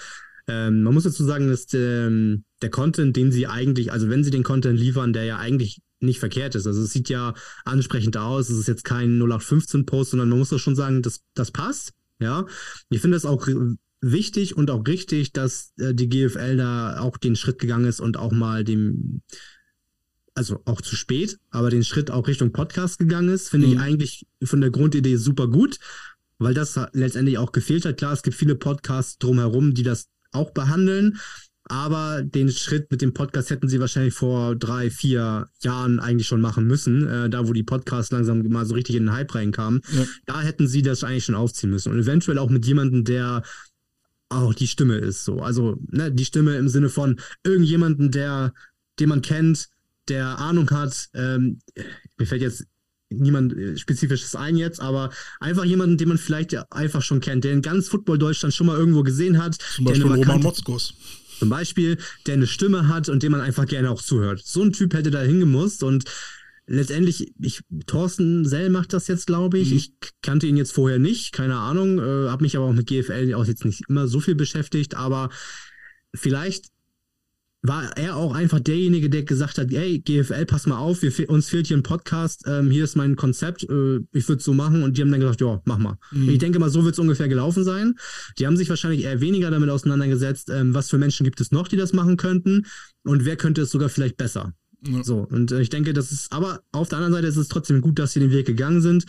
ähm, man muss dazu sagen, dass der, ähm, der Content, den sie eigentlich, also wenn sie den Content liefern, der ja eigentlich nicht verkehrt ist. Also es sieht ja ansprechend aus. Es ist jetzt kein 0815-Post, sondern man muss doch schon sagen, das, das passt. Ja, ich finde das auch wichtig und auch richtig, dass äh, die GFL da auch den Schritt gegangen ist und auch mal dem, also auch zu spät, aber den Schritt auch Richtung Podcast gegangen ist, finde mhm. ich eigentlich von der Grundidee super gut, weil das letztendlich auch gefehlt hat. Klar, es gibt viele Podcasts drumherum, die das auch behandeln, aber den Schritt mit dem Podcast hätten sie wahrscheinlich vor drei, vier Jahren eigentlich schon machen müssen, äh, da wo die Podcasts langsam mal so richtig in den Hype reinkamen. Ja. Da hätten sie das eigentlich schon aufziehen müssen. Und eventuell auch mit jemandem, der auch die Stimme ist so. Also, ne, die Stimme im Sinne von irgendjemanden, der, den man kennt, der Ahnung hat. Ähm, mir fällt jetzt niemand äh, Spezifisches ein jetzt, aber einfach jemanden, den man vielleicht einfach schon kennt, der in ganz Football Deutschland schon mal irgendwo gesehen hat. Zum Beispiel Roman Motzkos. Zum Beispiel, der eine Stimme hat und dem man einfach gerne auch zuhört. So ein Typ hätte da hingemusst und letztendlich, ich, Thorsten Sell macht das jetzt, glaube ich. Mhm. Ich kannte ihn jetzt vorher nicht, keine Ahnung, äh, habe mich aber auch mit GFL auch jetzt nicht immer so viel beschäftigt, aber vielleicht war er auch einfach derjenige, der gesagt hat, hey, GFL, pass mal auf, wir, uns fehlt hier ein Podcast, ähm, hier ist mein Konzept, äh, ich würde es so machen und die haben dann gesagt, ja, mach mal. Mhm. Ich denke mal, so wird es ungefähr gelaufen sein. Die haben sich wahrscheinlich eher weniger damit auseinandergesetzt, ähm, was für Menschen gibt es noch, die das machen könnten und wer könnte es sogar vielleicht besser. Ja. So, und äh, ich denke, das ist, aber auf der anderen Seite ist es trotzdem gut, dass sie den Weg gegangen sind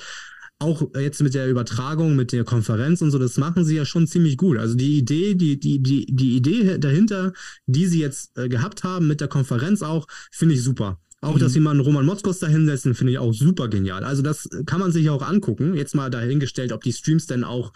auch jetzt mit der Übertragung, mit der Konferenz und so, das machen sie ja schon ziemlich gut. Also die Idee, die, die, die, die Idee dahinter, die sie jetzt äh, gehabt haben mit der Konferenz auch, finde ich super. Auch, mhm. dass sie mal einen Roman Motzkos da hinsetzen, finde ich auch super genial. Also das kann man sich auch angucken. Jetzt mal dahingestellt, ob die Streams denn auch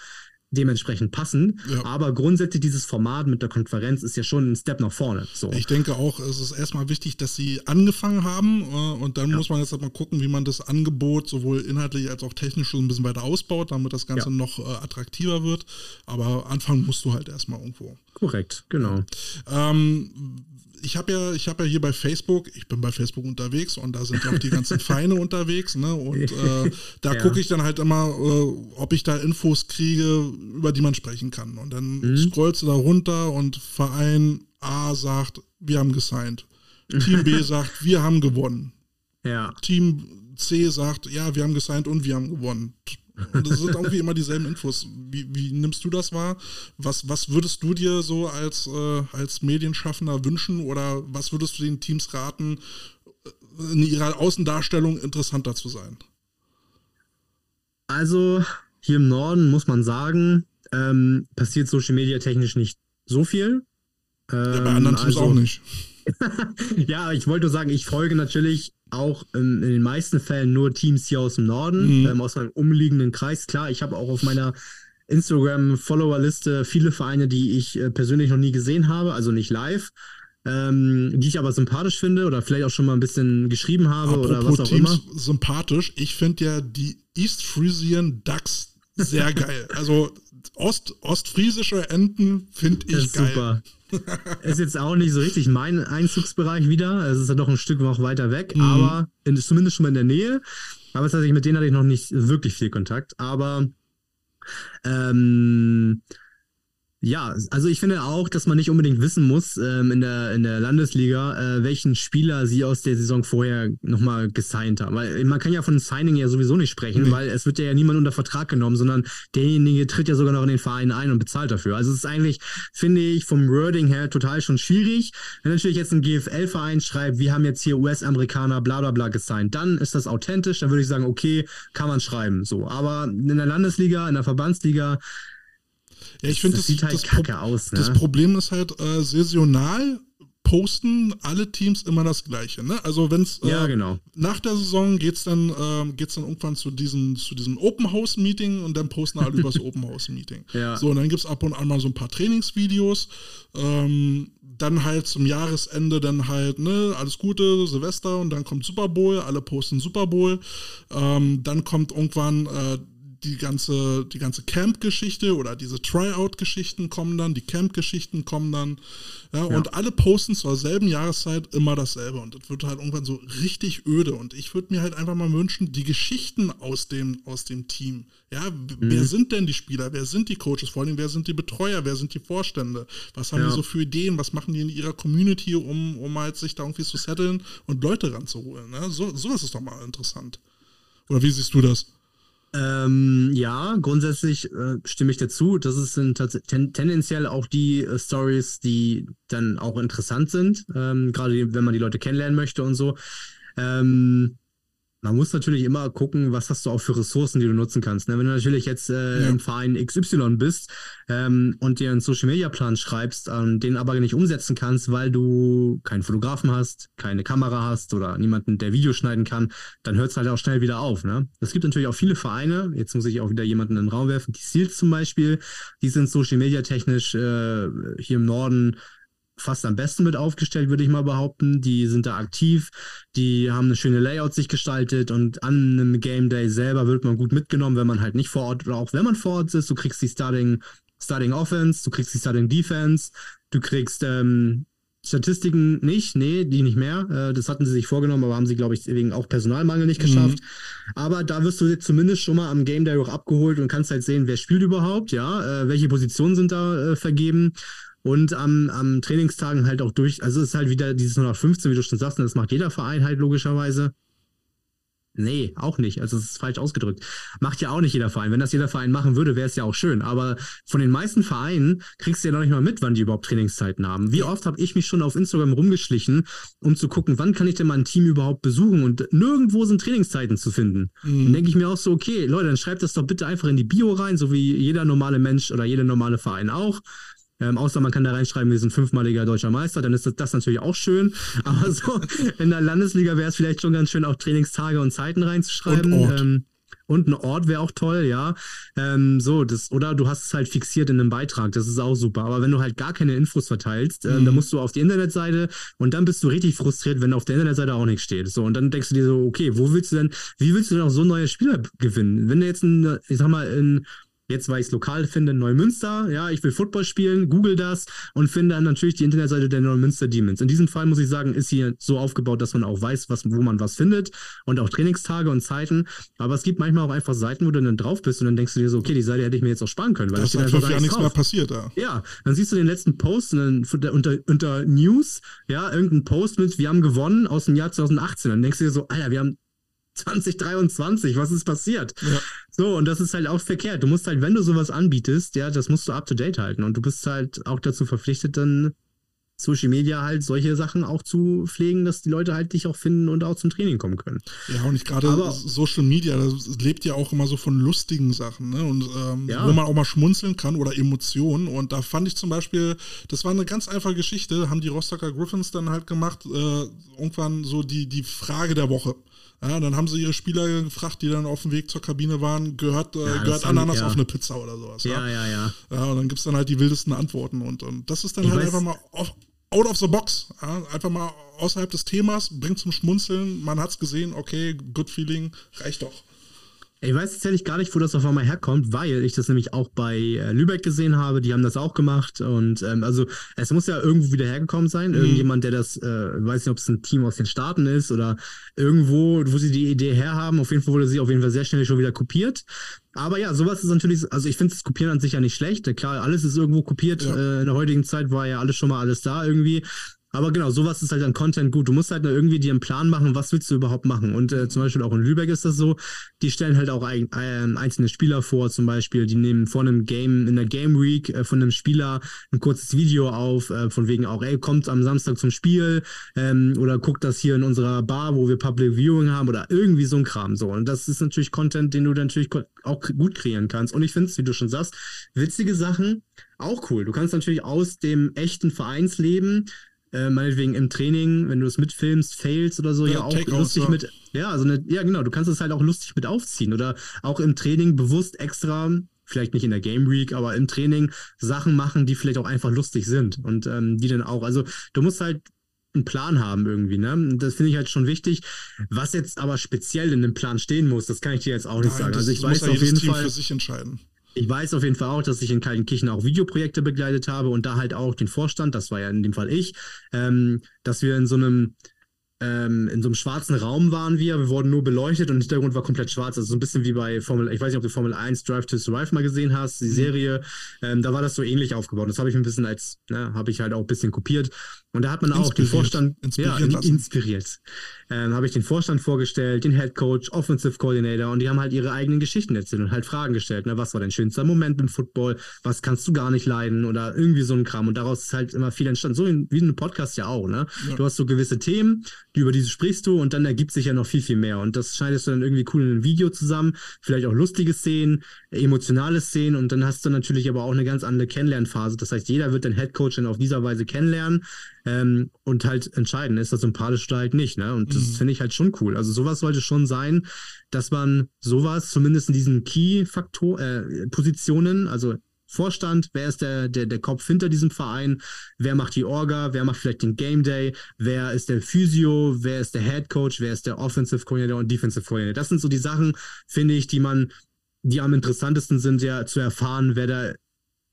dementsprechend passen. Ja. Aber grundsätzlich dieses Format mit der Konferenz ist ja schon ein Step nach vorne. So. Ich denke auch, es ist erstmal wichtig, dass sie angefangen haben äh, und dann ja. muss man jetzt halt mal gucken, wie man das Angebot sowohl inhaltlich als auch technisch schon ein bisschen weiter ausbaut, damit das Ganze ja. noch äh, attraktiver wird. Aber anfangen musst du halt erstmal irgendwo. Korrekt, genau. Ähm, ich habe ja, ich habe ja hier bei Facebook, ich bin bei Facebook unterwegs und da sind ja auch die ganzen Feine unterwegs, ne? Und äh, da ja. gucke ich dann halt immer, äh, ob ich da Infos kriege, über die man sprechen kann. Und dann mhm. scrollst du da runter und Verein A sagt, wir haben gesigned. Team B sagt, wir haben gewonnen. Ja. Team C sagt, ja, wir haben gesigned und wir haben gewonnen. Und das sind irgendwie immer dieselben Infos. Wie, wie, nimmst du das wahr? Was, was würdest du dir so als, äh, als Medienschaffender wünschen oder was würdest du den Teams raten, äh, in ihrer Außendarstellung interessanter zu sein? Also hier im Norden muss man sagen, ähm, passiert Social Media technisch nicht so viel. Ähm, ja, bei anderen Teams also, auch nicht. ja, ich wollte nur sagen, ich folge natürlich auch in, in, den meisten Fällen nur Teams hier aus dem Norden, mhm. ähm, aus meinem umliegenden Kreis. Klar, ich habe auch auf meiner Instagram-Follower-Liste viele Vereine, die ich äh, persönlich noch nie gesehen habe, also nicht live. Ähm, die ich aber sympathisch finde oder vielleicht auch schon mal ein bisschen geschrieben habe Apropos oder was auch Teams immer. Sympathisch. Ich finde ja die East Frisian Ducks sehr geil. Also Ost, ostfriesische Enten finde ich geil. Super. ist jetzt auch nicht so richtig mein Einzugsbereich wieder. Es ist ja doch ein Stück noch weiter weg, mhm. aber in, zumindest schon mal in der Nähe. Aber tatsächlich mit denen hatte ich noch nicht wirklich viel Kontakt. Aber ähm, ja, also ich finde auch, dass man nicht unbedingt wissen muss ähm, in, der, in der Landesliga, äh, welchen Spieler sie aus der Saison vorher nochmal gesigned haben. Weil man kann ja von Signing ja sowieso nicht sprechen, nee. weil es wird ja niemand unter Vertrag genommen, sondern derjenige tritt ja sogar noch in den Verein ein und bezahlt dafür. Also es ist eigentlich, finde ich, vom Wording her total schon schwierig. Wenn natürlich jetzt ein GFL-Verein schreibt, wir haben jetzt hier US-Amerikaner bla bla bla gesigned, dann ist das authentisch, dann würde ich sagen, okay, kann man schreiben. So. Aber in der Landesliga, in der Verbandsliga, ja, ich finde, das, das, sieht halt das, kacke Pro aus. Ne? Das Problem ist halt äh, saisonal posten alle Teams immer das Gleiche. Ne? Also wenn es äh, ja, genau. nach der Saison geht es dann, äh, geht's dann irgendwann zu diesem, zu diesem Open House Meeting und dann posten alle über das Open House Meeting. Ja. So, und dann gibt es ab und an mal so ein paar Trainingsvideos. Ähm, dann halt zum Jahresende dann halt, ne, alles Gute, Silvester und dann kommt Super Bowl, alle posten Super Bowl. Ähm, dann kommt irgendwann äh, die ganze, die ganze Camp-Geschichte oder diese Tryout-Geschichten kommen dann, die Camp-Geschichten kommen dann. Ja, ja, Und alle posten zur selben Jahreszeit immer dasselbe. Und das wird halt irgendwann so richtig öde. Und ich würde mir halt einfach mal wünschen, die Geschichten aus dem, aus dem Team. Ja, mhm. wer sind denn die Spieler? Wer sind die Coaches? Vor allem, wer sind die Betreuer? Wer sind die Vorstände? Was haben ja. die so für Ideen? Was machen die in ihrer Community, um, um halt sich da irgendwie zu setteln und Leute ranzuholen? Ne? So, sowas ist doch mal interessant. Oder wie siehst du das? Ähm, ja, grundsätzlich äh, stimme ich dazu. Das sind ten tendenziell auch die äh, Stories, die dann auch interessant sind, ähm, gerade wenn man die Leute kennenlernen möchte und so. Ähm, man muss natürlich immer gucken, was hast du auch für Ressourcen, die du nutzen kannst. Ne? Wenn du natürlich jetzt äh, ja. im Verein XY bist ähm, und dir einen Social Media Plan schreibst, ähm, den aber nicht umsetzen kannst, weil du keinen Fotografen hast, keine Kamera hast oder niemanden, der Video schneiden kann, dann hört es halt auch schnell wieder auf. Ne? Es gibt natürlich auch viele Vereine, jetzt muss ich auch wieder jemanden in den Raum werfen, die Seals zum Beispiel, die sind Social Media technisch äh, hier im Norden fast am besten mit aufgestellt, würde ich mal behaupten. Die sind da aktiv, die haben eine schöne Layout sich gestaltet und an einem Game Day selber wird man gut mitgenommen, wenn man halt nicht vor Ort oder auch wenn man vor Ort ist. Du kriegst die Starting, Starting Offense, du kriegst die Starting Defense, du kriegst ähm, Statistiken nicht, nee, die nicht mehr. Äh, das hatten sie sich vorgenommen, aber haben sie, glaube ich, wegen auch Personalmangel nicht geschafft. Mhm. Aber da wirst du zumindest schon mal am Game Day auch abgeholt und kannst halt sehen, wer spielt überhaupt, ja, äh, welche Positionen sind da äh, vergeben und am, am Trainingstagen halt auch durch, also es ist halt wieder dieses 115, wie du schon sagst, und das macht jeder Verein halt logischerweise. Nee, auch nicht. Also es ist falsch ausgedrückt. Macht ja auch nicht jeder Verein. Wenn das jeder Verein machen würde, wäre es ja auch schön. Aber von den meisten Vereinen kriegst du ja noch nicht mal mit, wann die überhaupt Trainingszeiten haben. Wie oft habe ich mich schon auf Instagram rumgeschlichen, um zu gucken, wann kann ich denn mal ein Team überhaupt besuchen? Und nirgendwo sind Trainingszeiten zu finden. Mhm. Dann denke ich mir auch so, okay, Leute, dann schreibt das doch bitte einfach in die Bio rein, so wie jeder normale Mensch oder jeder normale Verein auch. Ähm, außer man kann da reinschreiben, wir sind fünfmaliger deutscher Meister, dann ist das, das natürlich auch schön. Aber so in der Landesliga wäre es vielleicht schon ganz schön, auch Trainingstage und Zeiten reinzuschreiben. Und Ort. Ähm, und ein Ort wäre auch toll, ja. Ähm, so, das, oder du hast es halt fixiert in einem Beitrag, das ist auch super. Aber wenn du halt gar keine Infos verteilst, äh, mhm. dann musst du auf die Internetseite und dann bist du richtig frustriert, wenn auf der Internetseite auch nichts steht. So, und dann denkst du dir so, okay, wo willst du denn, wie willst du denn auch so neue Spieler gewinnen? Wenn du jetzt ein, ich sag mal, in Jetzt, weil ich es lokal finde, Neumünster, ja, ich will Football spielen, google das und finde dann natürlich die Internetseite der Neumünster Demons. In diesem Fall muss ich sagen, ist hier so aufgebaut, dass man auch weiß, was, wo man was findet und auch Trainingstage und Zeiten. Aber es gibt manchmal auch einfach Seiten, wo du dann drauf bist und dann denkst du dir so, okay, die Seite hätte ich mir jetzt auch sparen können. Weil das ist einfach ja nichts mehr passiert, ja. Ja, dann siehst du den letzten Post dann unter, unter News, ja, irgendein Post mit, wir haben gewonnen aus dem Jahr 2018. Dann denkst du dir so, Alter, wir haben 2023, was ist passiert? Ja. So, und das ist halt auch verkehrt. Du musst halt, wenn du sowas anbietest, ja, das musst du up to date halten. Und du bist halt auch dazu verpflichtet, dann Social Media halt solche Sachen auch zu pflegen, dass die Leute halt dich auch finden und auch zum Training kommen können. Ja, und nicht gerade Social Media, das lebt ja auch immer so von lustigen Sachen, ne? Und ähm, ja. wo man auch mal schmunzeln kann oder Emotionen. Und da fand ich zum Beispiel, das war eine ganz einfache Geschichte, haben die Rostocker Griffins dann halt gemacht, äh, irgendwann so die, die Frage der Woche. Ja, dann haben sie ihre Spieler gefragt, die dann auf dem Weg zur Kabine waren, gehört, äh, ja, gehört Ananas ja. auf eine Pizza oder sowas. Ja, ja, ja. Ja, und dann gibt es dann halt die wildesten Antworten. Und, und das ist dann ich halt einfach mal auf, out of the box. Einfach mal außerhalb des Themas, bringt zum Schmunzeln. Man hat es gesehen, okay, good feeling, reicht doch. Ich weiß tatsächlich gar nicht, wo das auf einmal herkommt, weil ich das nämlich auch bei äh, Lübeck gesehen habe. Die haben das auch gemacht. Und ähm, also es muss ja irgendwo wieder hergekommen sein. Mhm. Irgendjemand, der das, äh, weiß nicht, ob es ein Team aus den Staaten ist oder irgendwo, wo sie die Idee herhaben. Auf jeden Fall wurde sie auf jeden Fall sehr schnell schon wieder kopiert. Aber ja, sowas ist natürlich, also ich finde das Kopieren an sich ja nicht schlecht. Klar, alles ist irgendwo kopiert. Ja. Äh, in der heutigen Zeit war ja alles schon mal alles da irgendwie. Aber genau, sowas ist halt an Content gut. Du musst halt irgendwie dir einen Plan machen, was willst du überhaupt machen. Und äh, zum Beispiel auch in Lübeck ist das so, die stellen halt auch ein, äh, einzelne Spieler vor, zum Beispiel, die nehmen vor einem Game, in der Game Week äh, von einem Spieler ein kurzes Video auf, äh, von wegen auch, ey, kommt am Samstag zum Spiel ähm, oder guckt das hier in unserer Bar, wo wir Public Viewing haben oder irgendwie so ein Kram. So. Und das ist natürlich Content, den du natürlich auch gut kreieren kannst. Und ich finde es, wie du schon sagst, witzige Sachen, auch cool. Du kannst natürlich aus dem echten Vereinsleben äh, meinetwegen im Training, wenn du es mitfilmst, fails oder so, ja, ja auch lustig mit. Ja, also eine, ja, genau, du kannst es halt auch lustig mit aufziehen oder auch im Training bewusst extra, vielleicht nicht in der Game Week, aber im Training Sachen machen, die vielleicht auch einfach lustig sind und ähm, die dann auch, also du musst halt einen Plan haben irgendwie, ne? Das finde ich halt schon wichtig. Was jetzt aber speziell in dem Plan stehen muss, das kann ich dir jetzt auch nicht Nein, sagen. Also ich weiß auf jeden Team Fall. Für sich entscheiden. Ich weiß auf jeden Fall auch, dass ich in Kaltenkirchen auch Videoprojekte begleitet habe und da halt auch den Vorstand, das war ja in dem Fall ich, ähm, dass wir in so einem ähm, in so einem schwarzen Raum waren wir, wir wurden nur beleuchtet und der Hintergrund war komplett schwarz. Also so ein bisschen wie bei Formel, ich weiß nicht, ob du Formel 1 Drive to Survive mal gesehen hast, die mhm. Serie. Ähm, da war das so ähnlich aufgebaut. Das habe ich ein bisschen als, ne, habe ich halt auch ein bisschen kopiert. Und da hat man auch den Vorstand inspiriert, ja, inspiriert. Ähm, habe ich den Vorstand vorgestellt, den Head Coach, Offensive Coordinator und die haben halt ihre eigenen Geschichten erzählt und halt Fragen gestellt. Ne? Was war dein schönster Moment im Football? Was kannst du gar nicht leiden? Oder irgendwie so ein Kram. Und daraus ist halt immer viel entstanden. So wie in einem Podcast ja auch. Ne? Ja. Du hast so gewisse Themen, die über diese sprichst du und dann ergibt sich ja noch viel, viel mehr. Und das schneidest du dann irgendwie cool in ein Video zusammen. Vielleicht auch lustige Szenen, emotionale Szenen und dann hast du natürlich aber auch eine ganz andere Kennenlernphase. Das heißt, jeder wird den Head Coach dann auf dieser Weise kennenlernen ähm, und halt entscheiden, ist er sympathisch oder halt nicht. Ne? Und das mhm. finde ich halt schon cool. Also sowas sollte schon sein, dass man sowas zumindest in diesen Key-Faktor, äh, Positionen, also Vorstand, wer ist der, der, der Kopf hinter diesem Verein, wer macht die Orga, wer macht vielleicht den Game Day, wer ist der Physio, wer ist der Head Coach, wer ist der Offensive Coordinator und Defensive Coordinator. Das sind so die Sachen, finde ich, die man, die am interessantesten sind, ja zu erfahren, wer da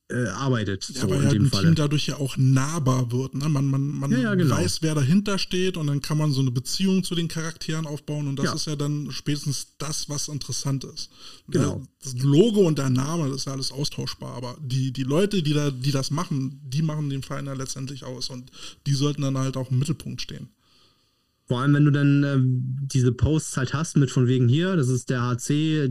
äh, arbeitet. Ja, so weil ja ein Falle. Team dadurch ja auch nahbar wird. Ne? Man, man, man ja, ja, genau. weiß, wer dahinter steht und dann kann man so eine Beziehung zu den Charakteren aufbauen und das ist ja dann spätestens das, was interessant ist. Genau. Das Logo und der Name, das ist ja alles austauschbar, aber die, die Leute, die, da, die das machen, die machen den Verein ja letztendlich aus und die sollten dann halt auch im Mittelpunkt stehen. Vor allem, wenn du dann äh, diese Posts halt hast mit von wegen hier, das ist der HC,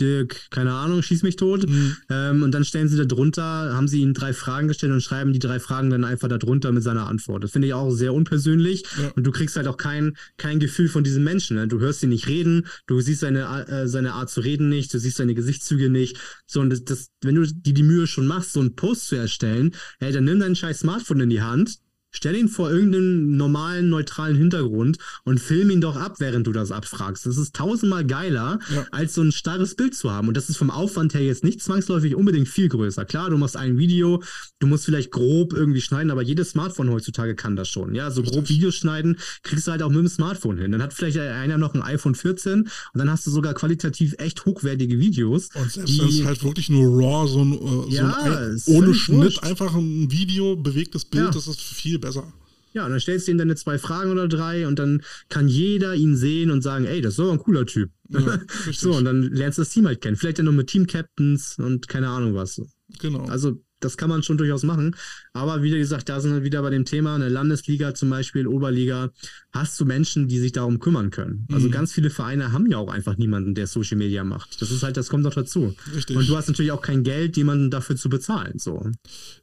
Dirk, keine Ahnung, schieß mich tot. Mhm. Ähm, und dann stellen sie da drunter, haben sie ihnen drei Fragen gestellt und schreiben die drei Fragen dann einfach da drunter mit seiner Antwort. Das finde ich auch sehr unpersönlich. Ja. Und du kriegst halt auch kein, kein Gefühl von diesem Menschen. Ne? Du hörst ihn nicht reden, du siehst seine, äh, seine Art zu reden nicht, du siehst seine Gesichtszüge nicht. So, und das, das, wenn du dir die Mühe schon machst, so einen Post zu erstellen, hey, dann nimm dein scheiß Smartphone in die Hand, Stell ihn vor irgendeinen normalen, neutralen Hintergrund und film ihn doch ab, während du das abfragst. Das ist tausendmal geiler, ja. als so ein starres Bild zu haben. Und das ist vom Aufwand her jetzt nicht zwangsläufig unbedingt viel größer. Klar, du machst ein Video, du musst vielleicht grob irgendwie schneiden, aber jedes Smartphone heutzutage kann das schon. Ja, so Richtig. grob Videos schneiden kriegst du halt auch mit dem Smartphone hin. Dann hat vielleicht einer noch ein iPhone 14 und dann hast du sogar qualitativ echt hochwertige Videos. Und selbst wenn es halt wirklich nur raw, so ein, äh, ja, ein ohne Schnitt, wurscht. einfach ein Video, bewegtes Bild, ja. das ist viel besser. Ja, und dann stellst du ihm deine zwei Fragen oder drei und dann kann jeder ihn sehen und sagen, ey, das ist doch ein cooler Typ. Ja, so, und dann lernst du das Team halt kennen. Vielleicht ja noch mit Team-Captains und keine Ahnung was. Genau. Also das kann man schon durchaus machen. Aber wie gesagt, da sind wir wieder bei dem Thema, eine Landesliga zum Beispiel, Oberliga, hast du Menschen, die sich darum kümmern können. Also mhm. ganz viele Vereine haben ja auch einfach niemanden, der Social Media macht. Das ist halt, das kommt noch dazu. Richtig. Und du hast natürlich auch kein Geld, jemanden dafür zu bezahlen. So.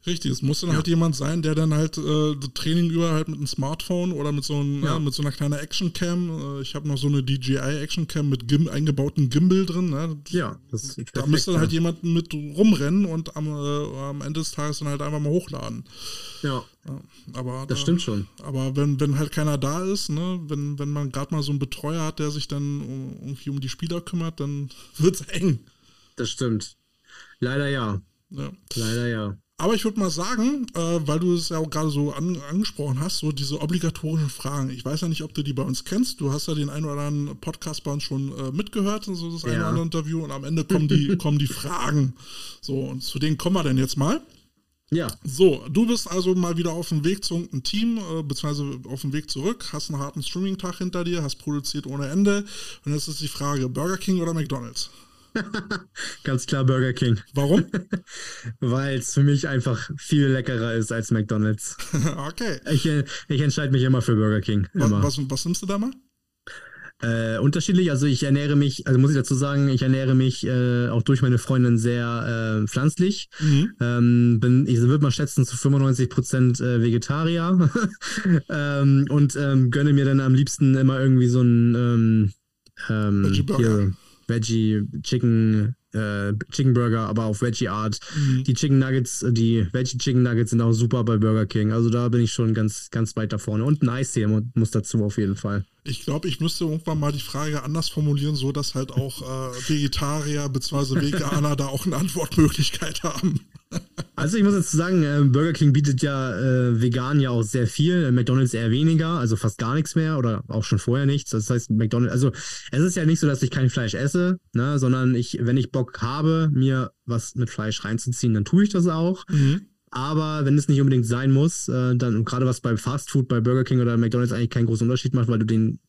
Richtig, es muss dann ja. halt jemand sein, der dann halt äh, Training über halt mit einem Smartphone oder mit so, einem, ja. ja mit so einer kleinen Actioncam. Äh, ich habe noch so eine DJI Actioncam mit Gim eingebauten Gimbal drin. Ne? Ja, das ist Da müsste dann halt jemand mit rumrennen und am, äh, am Ende des Tages dann halt einfach mal hochladen. Ja. ja aber das da, stimmt schon. Aber wenn, wenn halt keiner da ist, ne, wenn, wenn man gerade mal so einen Betreuer hat, der sich dann um, irgendwie um die Spieler kümmert, dann wird es eng. Das stimmt. Leider ja. ja. Leider ja. Aber ich würde mal sagen, äh, weil du es ja auch gerade so an, angesprochen hast, so diese obligatorischen Fragen. Ich weiß ja nicht, ob du die bei uns kennst. Du hast ja den einen oder anderen Podcast bei uns schon äh, mitgehört, so das eine oder andere Interview. Und am Ende kommen die, kommen die Fragen. So, und zu denen kommen wir denn jetzt mal. Ja. So, du bist also mal wieder auf dem Weg zu irgendeinem Team, äh, beziehungsweise auf dem Weg zurück, hast einen harten Streaming-Tag hinter dir, hast produziert ohne Ende. Und jetzt ist die Frage: Burger King oder McDonalds? Ganz klar Burger King. Warum? Weil es für mich einfach viel leckerer ist als McDonalds. okay. Ich, äh, ich entscheide mich immer für Burger King. Was, was, was nimmst du da mal? Äh, unterschiedlich, also ich ernähre mich, also muss ich dazu sagen, ich ernähre mich äh, auch durch meine Freundin sehr äh, pflanzlich. Mhm. Ähm, bin, ich würde mal schätzen, zu 95 Prozent äh, Vegetarier ähm, und ähm, gönne mir dann am liebsten immer irgendwie so ein ähm, ähm, Veggie, Veggie Chicken äh, Chicken Burger, aber auf Veggie Art. Mhm. Die Chicken Nuggets, äh, die Veggie Chicken Nuggets sind auch super bei Burger King. Also da bin ich schon ganz, ganz weit da vorne. Und ein Eistee muss dazu auf jeden Fall. Ich glaube, ich müsste irgendwann mal die Frage anders formulieren, so dass halt auch äh, Vegetarier bzw. Veganer da auch eine Antwortmöglichkeit haben. Also ich muss jetzt sagen, äh, Burger King bietet ja äh, vegan ja auch sehr viel, äh, McDonald's eher weniger, also fast gar nichts mehr oder auch schon vorher nichts. Das heißt, McDonald's, also es ist ja nicht so, dass ich kein Fleisch esse, ne, sondern ich, wenn ich Bock habe, mir was mit Fleisch reinzuziehen, dann tue ich das auch. Mhm. Aber wenn es nicht unbedingt sein muss, äh, dann gerade was bei Fast Food, bei Burger King oder McDonald's eigentlich keinen großen Unterschied macht, weil du den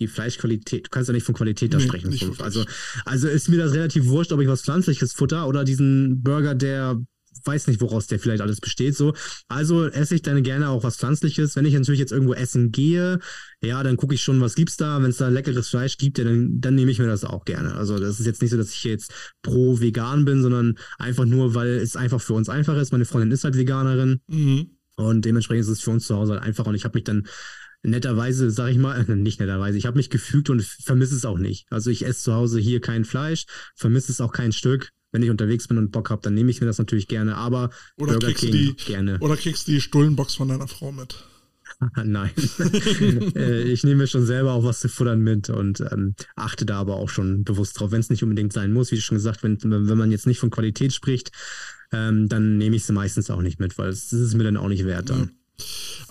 die Fleischqualität, du kannst ja nicht von Qualität da nee, sprechen. Also, also ist mir das relativ wurscht, ob ich was pflanzliches futter oder diesen Burger, der weiß nicht, woraus der vielleicht alles besteht. So. Also esse ich dann gerne auch was Pflanzliches. Wenn ich natürlich jetzt irgendwo essen gehe, ja, dann gucke ich schon, was gibt's da. Wenn es da leckeres Fleisch gibt, ja, dann, dann nehme ich mir das auch gerne. Also das ist jetzt nicht so, dass ich jetzt pro vegan bin, sondern einfach nur, weil es einfach für uns einfach ist. Meine Freundin ist halt Veganerin. Mhm. Und dementsprechend ist es für uns zu Hause halt einfach. Und ich habe mich dann netterweise, sag ich mal, nicht netterweise, ich habe mich gefügt und vermisse es auch nicht. Also ich esse zu Hause hier kein Fleisch, vermisse es auch kein Stück. Wenn ich unterwegs bin und Bock habe, dann nehme ich mir das natürlich gerne, aber oder Burger kriegst King die, gerne. Oder kriegst du die Stullenbox von deiner Frau mit? Nein. Äh, ich nehme schon selber auch was zu futtern mit und ähm, achte da aber auch schon bewusst drauf, wenn es nicht unbedingt sein muss. Wie schon gesagt, wenn, wenn man jetzt nicht von Qualität spricht, ähm, dann nehme ich sie meistens auch nicht mit, weil es ist mir dann auch nicht wert. Dann.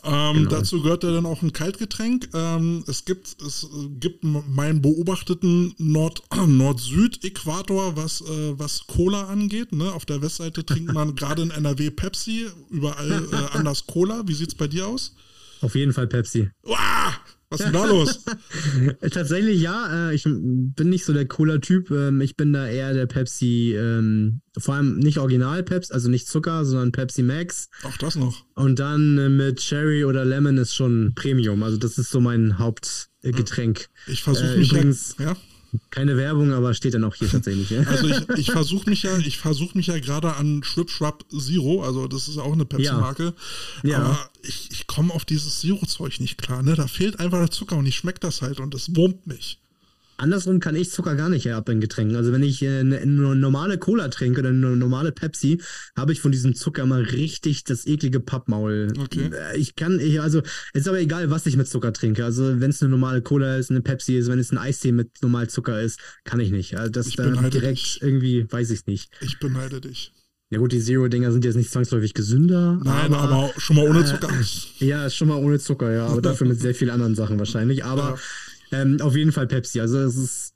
Ähm, genau. Dazu gehört ja dann auch ein Kaltgetränk. Ähm, es gibt, es gibt meinen beobachteten Nord, Nord-Süd-Äquator, was, äh, was Cola angeht. Ne? Auf der Westseite trinkt man gerade in NRW Pepsi, überall äh, anders Cola. Wie sieht es bei dir aus? Auf jeden Fall Pepsi. Uah! Was ist denn da los? Tatsächlich ja. Äh, ich bin nicht so der Cola-Typ. Ähm, ich bin da eher der Pepsi, ähm, vor allem nicht Original Pepsi, also nicht Zucker, sondern Pepsi Max. Auch das noch. Und dann äh, mit Cherry oder Lemon ist schon Premium. Also das ist so mein Hauptgetränk. Ich versuche äh, mich übrigens, ja. Keine Werbung, aber steht dann auch hier tatsächlich. Ja? Also ich, ich versuche mich ja, ich versuche mich ja gerade an Shrip Shrub Zero, also das ist auch eine Pepsi-Marke. Ja. ja. Aber ich, ich komme auf dieses Zero-Zeug nicht klar, ne? Da fehlt einfach der Zucker und ich schmecke das halt und das wurmt mich. Andersrum kann ich Zucker gar nicht ab in Getränken. Also wenn ich äh, eine, eine, normale Cola trinke oder eine normale Pepsi, habe ich von diesem Zucker mal richtig das eklige Pappmaul. Okay. Äh, ich kann, ich, also ist aber egal, was ich mit Zucker trinke. Also wenn es eine normale Cola ist, eine Pepsi ist, wenn es ein Eistee mit normal Zucker ist, kann ich nicht. Also das ich da direkt dich. irgendwie, weiß ich nicht. Ich beneide dich. Ja gut, die Zero-Dinger sind jetzt nicht zwangsläufig gesünder. Nein, aber, aber schon mal ohne Zucker. Äh, ja, schon mal ohne Zucker, ja. Aber dafür mit sehr vielen anderen Sachen wahrscheinlich. Aber. Ähm, auf jeden Fall Pepsi. Also es ist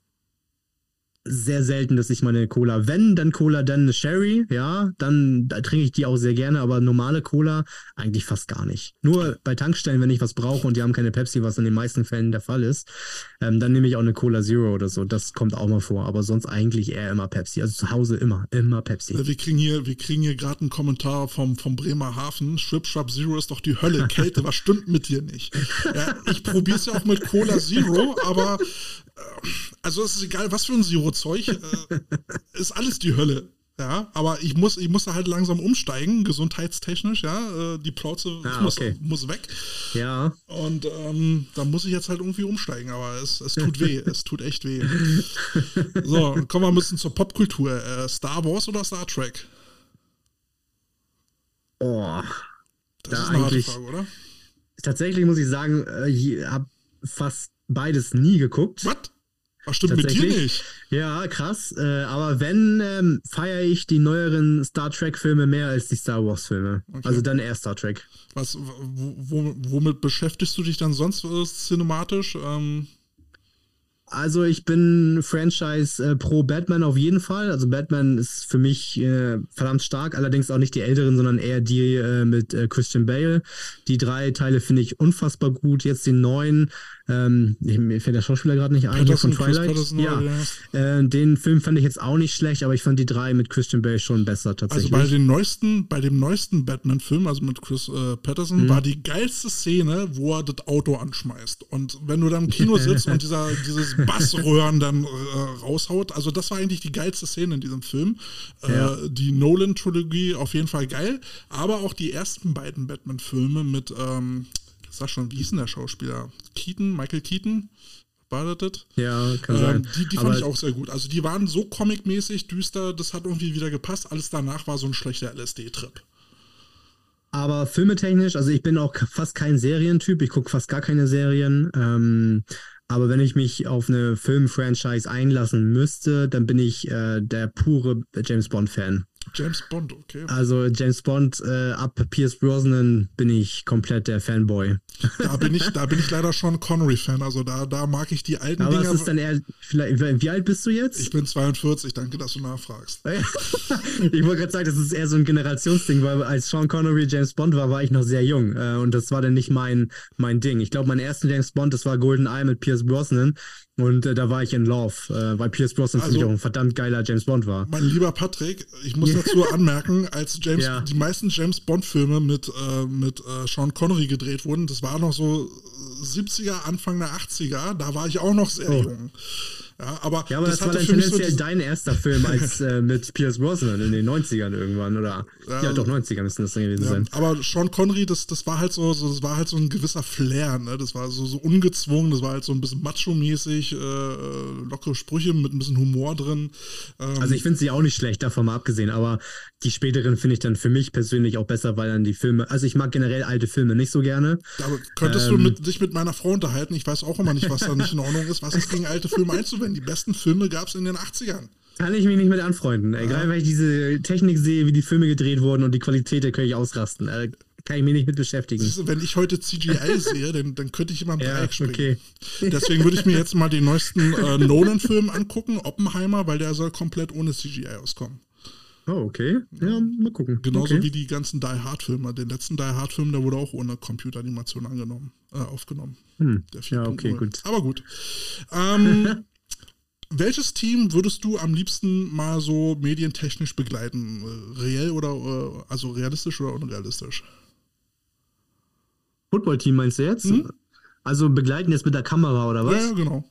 sehr selten, dass ich meine Cola, wenn, dann Cola, dann eine Sherry, ja, dann da trinke ich die auch sehr gerne, aber normale Cola eigentlich fast gar nicht. Nur bei Tankstellen, wenn ich was brauche und die haben keine Pepsi, was in den meisten Fällen der Fall ist, ähm, dann nehme ich auch eine Cola Zero oder so. Das kommt auch mal vor, aber sonst eigentlich eher immer Pepsi. Also zu Hause immer, immer Pepsi. Wir kriegen hier, wir kriegen hier gerade einen Kommentar vom, vom Bremer Hafen. Strip Shrub Zero ist doch die Hölle. Kälte, was stimmt mit dir nicht? Ja, ich probiere es ja auch mit Cola Zero, aber also es ist egal, was für ein Zero-Zeug, äh, ist alles die Hölle. Ja, aber ich muss, ich muss da halt langsam umsteigen, gesundheitstechnisch, ja. Äh, die Plauze ah, muss, okay. muss, weg. Ja. Und ähm, da muss ich jetzt halt irgendwie umsteigen, aber es, es tut weh, es tut echt weh. So, kommen wir ein bisschen zur Popkultur. Äh, Star Wars oder Star Trek? Oh. Das da ist eine harte Frage, oder? Tatsächlich muss ich sagen, ich äh, habe fast beides nie geguckt. Was? Ach, stimmt mit dir nicht. Ja, krass. Äh, aber wenn, ähm, feiere ich die neueren Star Trek-Filme mehr als die Star Wars-Filme. Okay. Also dann eher Star Trek. Was, wo, womit beschäftigst du dich dann sonst äh, cinematisch? Ähm also ich bin Franchise äh, pro Batman auf jeden Fall. Also Batman ist für mich äh, verdammt stark, allerdings auch nicht die älteren, sondern eher die äh, mit äh, Christian Bale. Die drei Teile finde ich unfassbar gut. Jetzt den neuen ähm, mir fällt der Schauspieler gerade nicht ein, von Twilight. Ja, äh, den Film fand ich jetzt auch nicht schlecht, aber ich fand die drei mit Christian Bale schon besser tatsächlich. Also bei den neuesten, bei dem neuesten Batman-Film, also mit Chris äh, Patterson, mhm. war die geilste Szene, wo er das Auto anschmeißt. Und wenn du dann im Kino sitzt und dieser, dieses Bassröhren dann äh, raushaut, also das war eigentlich die geilste Szene in diesem Film. Äh, ja. Die Nolan-Trilogie auf jeden Fall geil, aber auch die ersten beiden Batman-Filme mit ähm, sag schon, wie hieß denn der Schauspieler? Keaton, Michael Keaton? War das? Ja, kann ähm, sein. Die, die fand ich auch sehr gut. Also die waren so comic-mäßig düster, das hat irgendwie wieder gepasst. Alles danach war so ein schlechter LSD-Trip. Aber filmetechnisch, also ich bin auch fast kein Serientyp, ich gucke fast gar keine Serien. Ähm, aber wenn ich mich auf eine Film-Franchise einlassen müsste, dann bin ich äh, der pure James Bond-Fan. James Bond, okay. Also James Bond äh, ab Pierce Brosnan bin ich komplett der Fanboy. Da bin ich, da bin ich leider schon Connery-Fan. Also da, da mag ich die alten Aber Dinger. Was ist dann eher, wie alt bist du jetzt? Ich bin 42, danke, dass du nachfragst. ich wollte gerade sagen, das ist eher so ein Generationsding, weil als Sean Connery James Bond war, war ich noch sehr jung. Äh, und das war dann nicht mein, mein Ding. Ich glaube, mein erster James Bond, das war Golden Eye mit Pierce Brosnan. Und äh, da war ich in Love, äh, weil Pierce Brosnan also, für mich auch ein verdammt geiler James Bond war. Mein lieber Patrick, ich muss dazu anmerken, als James, ja. die meisten James Bond-Filme mit, äh, mit äh, Sean Connery gedreht wurden, das war noch so 70er, Anfang der 80er, da war ich auch noch sehr oh. jung. Ja, aber, ja, aber das, das war dann tendenziell so dein erster Film als äh, mit Pierce Brosnan in den 90ern irgendwann, oder? Ja, ja doch, 90er müssen das dann gewesen ja, sein. Aber Sean Connery, das, das war halt so, so, das war halt so ein gewisser Flair, ne? Das war so, so ungezwungen, das war halt so ein bisschen macho-mäßig, äh, äh lockere Sprüche mit ein bisschen Humor drin. Ähm, also ich finde sie auch nicht schlecht, davon mal abgesehen, aber die späteren finde ich dann für mich persönlich auch besser, weil dann die Filme, also ich mag generell alte Filme nicht so gerne. Aber könntest ähm, du mit, dich mit meiner Frau unterhalten? Ich weiß auch immer nicht, was da nicht in Ordnung ist. Was ist gegen alte Filme einzuwenden? Die besten Filme gab es in den 80ern. Kann ich mich nicht mit anfreunden. Ja. Egal, wenn ich diese Technik sehe, wie die Filme gedreht wurden und die Qualität, da kann ich ausrasten. Da kann ich mich nicht mit beschäftigen. Ist, wenn ich heute CGI sehe, dann, dann könnte ich immer im ja, Dreieck springen. Okay. Deswegen würde ich mir jetzt mal den neuesten äh, Nolan-Film angucken, Oppenheimer, weil der soll komplett ohne CGI auskommen. Oh, okay. Ja, mal gucken. Genauso okay. wie die ganzen Die Hard-Filme. Den letzten Die Hard-Film, der wurde auch ohne Computeranimation angenommen, äh, aufgenommen. Hm. ja, okay, gut. Aber gut. Ähm, welches Team würdest du am liebsten mal so medientechnisch begleiten? Äh, reell oder äh, also realistisch oder unrealistisch? Footballteam meinst du jetzt? Hm? Also begleiten jetzt mit der Kamera oder was? Ja, genau.